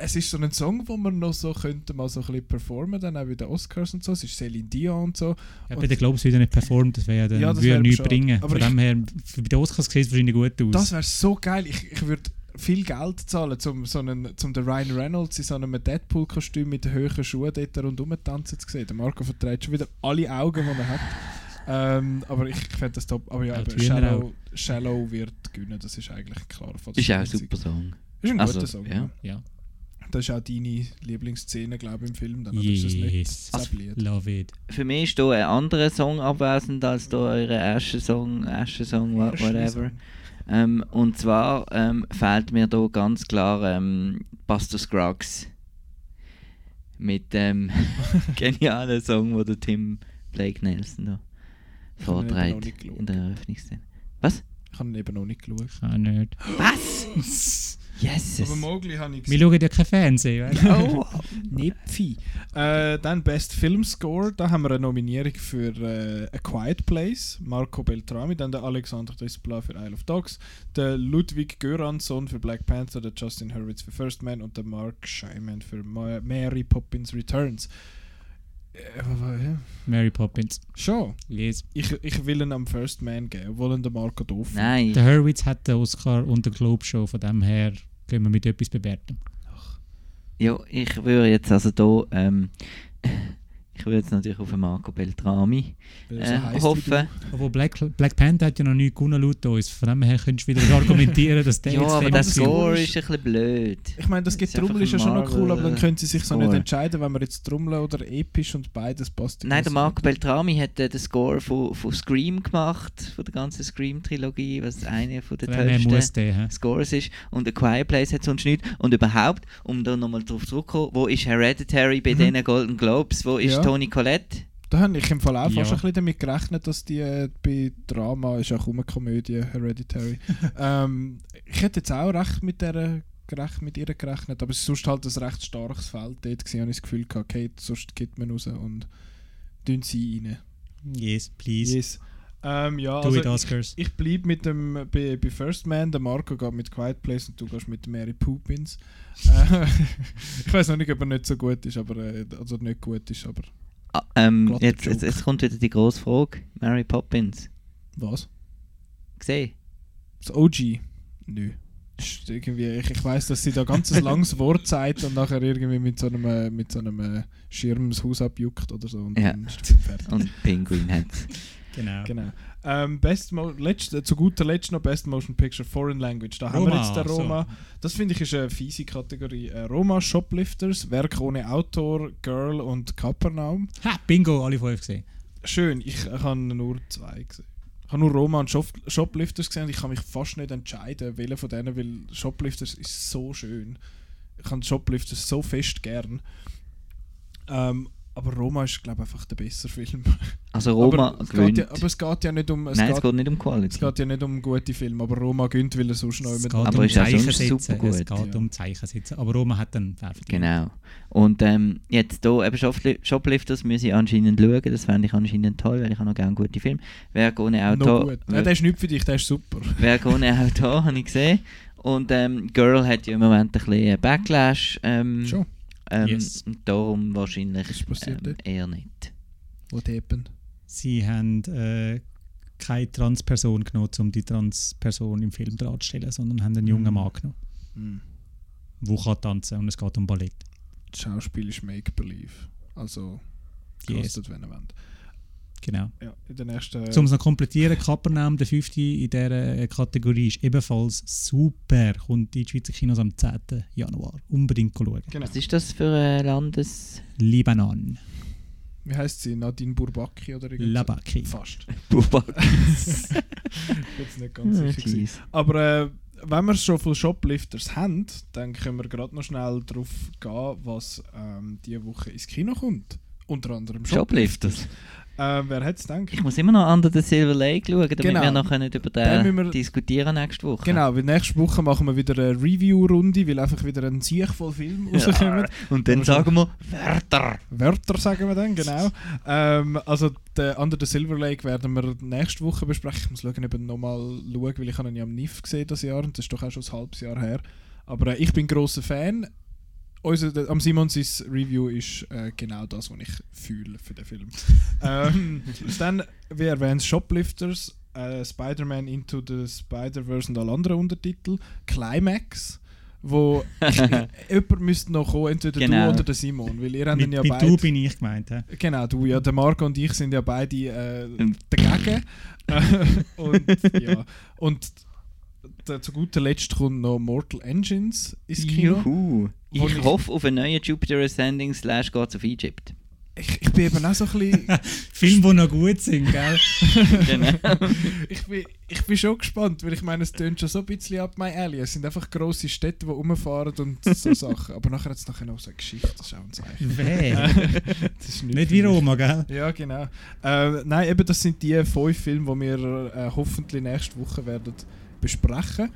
es ist so ein Song, wo man noch so könnte mal so ein bisschen performen, dann auch bei den Oscars und so. Es ist Celine Dion und so. Ja, Und- bei den Globes wieder nicht performt, das wäre ja dann Ja, das würde wär nichts bringen. Aber Von ich- dem her, bei den Oscars sieht es wahrscheinlich gut aus. Das wäre so geil. Ich, ich würde viel Geld zahlen, um so einen, zum den Ryan Reynolds in so einem Deadpool-Kostüm mit den hohen Schuhen dort rundherum tanzen zu sehen. Der Marco vertreibt schon wieder alle Augen, die er hat. Ähm, aber ich, ich fände das top. Aber ja, Ja, aber Shallow, Shallow wird gewinnen, das ist eigentlich ein klarer Fall. Das Ist auch ein super Song. Ist ein Also, guter Song. ja. Ja. Das ist auch deine Lieblingsszene, glaube ich, im Film. Dann, oder ist das nicht Yes. das Lied? Love it. Für mich ist hier ein anderer Song abwesend als da eure erste Song, erste Song, wha- whatever. Ähm, und zwar ähm, fehlt mir hier ganz klar ähm, Buster Scruggs mit dem genialen Song, wo der Tim Blake Nelson da Ich vorträgt in der Eröffnungsszene. Was? Ich habe ihn eben noch nicht geschaut. Kann nicht. Was? yes! Aber Mowgli habe ich Wir schauen ja kein Fernsehen, du? Oh, Nipfi. Äh, dann Best Film Score, da haben wir eine Nominierung für äh, A Quiet Place, Marco Beltrami, dann der Alexander Desplat für Isle of Dogs, der Ludwig Göransson für Black Panther, der Justin Hurwitz für First Man und der Mark Scheiman für Ma Mary Poppins Returns. Äh. Mary Poppins. Schon. Yes. Ich, ich will ihn am First Man geben, obwohl ihn der Marco doof. Nein. Der Hurwitz hat den Oscar und den Globe schon, von dem her können wir mit etwas bewerten. Ja, ich würde jetzt also hier, ähm, ich würde jetzt natürlich auf Marco Beltrami so äh, hoffen. Obwohl Black, Black Panther hat ja noch nie gewonnen laut uns. Von dem her könntest du wieder argumentieren, dass der Ja, jetzt aber der. Score ist- ein bisschen blöd. Ich meine, das Das ist ist ja schon noch cool, aber dann Marvel, können sie sich so Score. nicht entscheiden, wenn wir jetzt Trommeln oder episch und beides passt. Nein, der Marco Beltrami hat äh, den Score von, von Scream gemacht, von der ganzen Scream-Trilogie, was eine von tollsten der. hä? Scores ist. Und A Quiet Place hat sonst nichts. Und überhaupt, um da nochmal drauf zurückzukommen, wo ist Hereditary bei Mhm. diesen Golden Globes? Wo ist Ja. Toni Collette? Da habe ich im Fall auch Ja. fast ein bisschen damit gerechnet, dass die äh, bei Drama, ist auch eine Komödie, Hereditary. ähm, ich hätte jetzt auch recht mit, der, gerecht, mit ihr gerechnet, aber es ist sonst halt ein recht starkes Feld dort gewesen, habe ich das Gefühl gehabt, okay, sonst geht man raus und tun sie rein. Yes, please. Yes. Ähm, ja, Do also it, Oscars. Ich, ich bleibe mit dem bei, bei First Man, der Marco geht mit Quiet Place und du gehst mit Mary Poppins. Äh, ich weiß noch nicht, ob er nicht so gut ist, aber äh, also nicht gut ist, aber Ah, ähm, jetzt, jetzt, jetzt kommt wieder die grosse Frage. Mary Poppins. was? Gesehen? Das OG? Nö. Ist Irgendwie, ich, ich weiss, dass sie da ganz ein langes Wort sagt und nachher irgendwie mit so einem, äh, mit so einem Schirm das Haus abjuckt oder so und Ja. dann ist der Film fertig. Und Penguin hat Genau. Genau. Ähm, best Mo letzt, äh, zu guter Letzt noch Best Motion Picture Foreign Language. Da haben wir Roma, jetzt den so. Roma. Das finde ich ist eine fiese Kategorie. Äh, Roma Shoplifters, Werk ohne Autor, Girl und Kapernaum. Ha, Bingo, alle fünf gesehen. Schön, ich, ich habe nur zwei gesehen. Ich habe nur Roma und Shop Shoplifters gesehen und ich kann mich fast nicht entscheiden, welcher von denen, weil Shoplifters ist so schön. Ich habe Shoplifters so fest gern. Ähm, aber Roma ist, glaube ich, einfach der bessere Film. Also Roma aber, es gewinnt. geht ja, aber es geht ja nicht um... Es Nein, geht, es geht nicht um es Quality. geht ja nicht um gute Filme, aber Roma gönnt, weil er sonst noch Es immer... geht Aber um ist auch Zeichen sonst setzen. super gut. Es geht Ja. um Zeichen setzen. Aber Roma hat dann Pfeffer. Genau. Und ähm, jetzt hier eben Shopli- Shoplifters muss ich anscheinend schauen. Das fände ich anscheinend toll, weil ich habe noch gerne gute Filme. Werk ohne Auto. gut. Ja, der ist nicht für dich, der ist super. Werk ohne Auto habe ich gesehen. Und ähm, Girl hat ja im Moment ein bisschen Backlash. Ähm, Schon. Ähm, Yes. Und darum wahrscheinlich Was passiert ähm, eher nicht. What happened? Sie haben äh, keine Transperson genommen, um die Transperson im Film darzustellen, sondern haben einen jungen Mann genommen, Hm. der kann tanzen und es geht um Ballett. Das Schauspiel ist Make-Believe. Also, Yes. castet, wenn ihr wollt. Genau. Ja, in nächsten... Um es noch komplettieren, Kapernaum, der fünfte in dieser äh, Kategorie, ist ebenfalls super. Kommt in die Schweizer Kinos am 10. Januar. Unbedingt schauen. genau. Was ist das für ein Landes... Libanon. Wie heißt sie? Nadine Bourbaki oder irgendwie? Labaki. Fast. Bubak? Ich bin jetzt nicht ganz sicher. gewesen. Aber äh, wenn wir schon von Shoplifters haben, dann können wir gerade noch schnell darauf gehen, was ähm, diese Woche ins Kino kommt. Unter anderem Shoplifters. Äh, wer hätte es gedacht? Ich muss immer noch Under the Silver Lake schauen, damit Genau. wir noch können über Den den diskutieren nächste Woche. Genau, weil nächste Woche machen wir wieder eine Review-Runde, weil einfach wieder ein Sieg voll Film rauskommt. Und dann Aber so- sagen wir Wörter. Wörter sagen wir dann, genau. ähm, also den Under the Silver Lake werden wir nächste Woche besprechen. Ich muss schauen, ob ich nochmal schaue, weil ich habe ihn ja am NIF gesehen das Jahr und das ist doch auch schon ein halbes Jahr her. Aber äh, ich bin großer Fan. Unser, am Simon sein Review ist äh, genau das, was ich fühle für den Film. ähm, dann, wie erwähnt, Shoplifters, äh, Spider-Man Into the Spider-Verse und alle anderen Untertitel, Climax, wo jemand müsste noch kommen, entweder Genau. du oder der Simon, weil ihr habt Mit, ja mit beide... du bin ich gemeint. hä? Genau, du, ja, der Marco und ich sind ja beide äh, Ähm. dagegen. Äh, und ja, und der, zu guter Letzt kommt noch Mortal Engines ins Kino. Juhu. Ich ich- hoffe auf einen neuen Jupiter Ascending slash Gods of Egypt. Ich, ich bin eben auch so ein bisschen. Filme, die noch gut sind, gell? genau. ich, bin, ich bin schon gespannt, weil ich meine, es tönt schon so ein bisschen ab My Alley. Es sind einfach grosse Städte, die rumfahren und so Sachen. Aber nachher hat es nachher noch so eine Geschichte, das ist auch ein Zeichen. Das ist Nicht für wie. Roma, gell? Ja, genau. Äh, nein, eben das sind die fünf Filme, die wir äh, hoffentlich nächste Woche werden besprechen.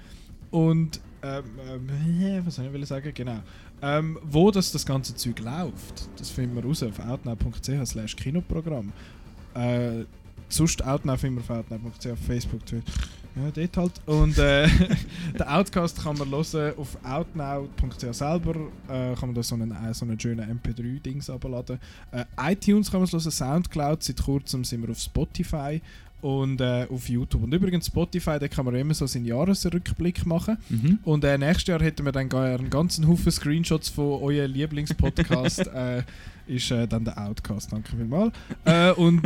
Und ähm, ähm, was soll ich sagen? Genau. Ähm, wo das, das ganze Zeug läuft, das finden wir raus auf outnow.ch slash Kinoprogramm. Äh, sonst outnow finden wir auf outnow.ch auf Facebook, Twitter. Ja, dort halt. Und äh, den Outcast kann man hören auf outnow.ch selber. Äh, kann man da so einen, äh, so einen schönen MP3-Dings abladen. Äh, iTunes kann man es hören, Soundcloud, seit kurzem sind wir auf Spotify und äh, auf YouTube. Und übrigens Spotify, da kann man immer so seinen Jahresrückblick machen. Mhm. Und äh, nächstes Jahr hätten wir dann gar einen ganzen Haufen Screenshots von eurem Lieblingspodcast. äh, ist äh, dann der Outcast. Danke vielmals. Äh, und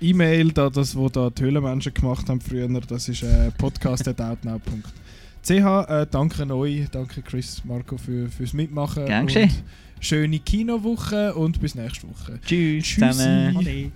die E-Mail, da, das, wo da die Höhlenmenschen gemacht haben früher, das ist äh, podcast.outnow.ch. Äh, danke euch, danke Chris, Marco für, fürs Mitmachen. Gern geschehen. Schöne Kinowoche und bis nächste Woche. Tschüss Tschüssi. zusammen. Ade.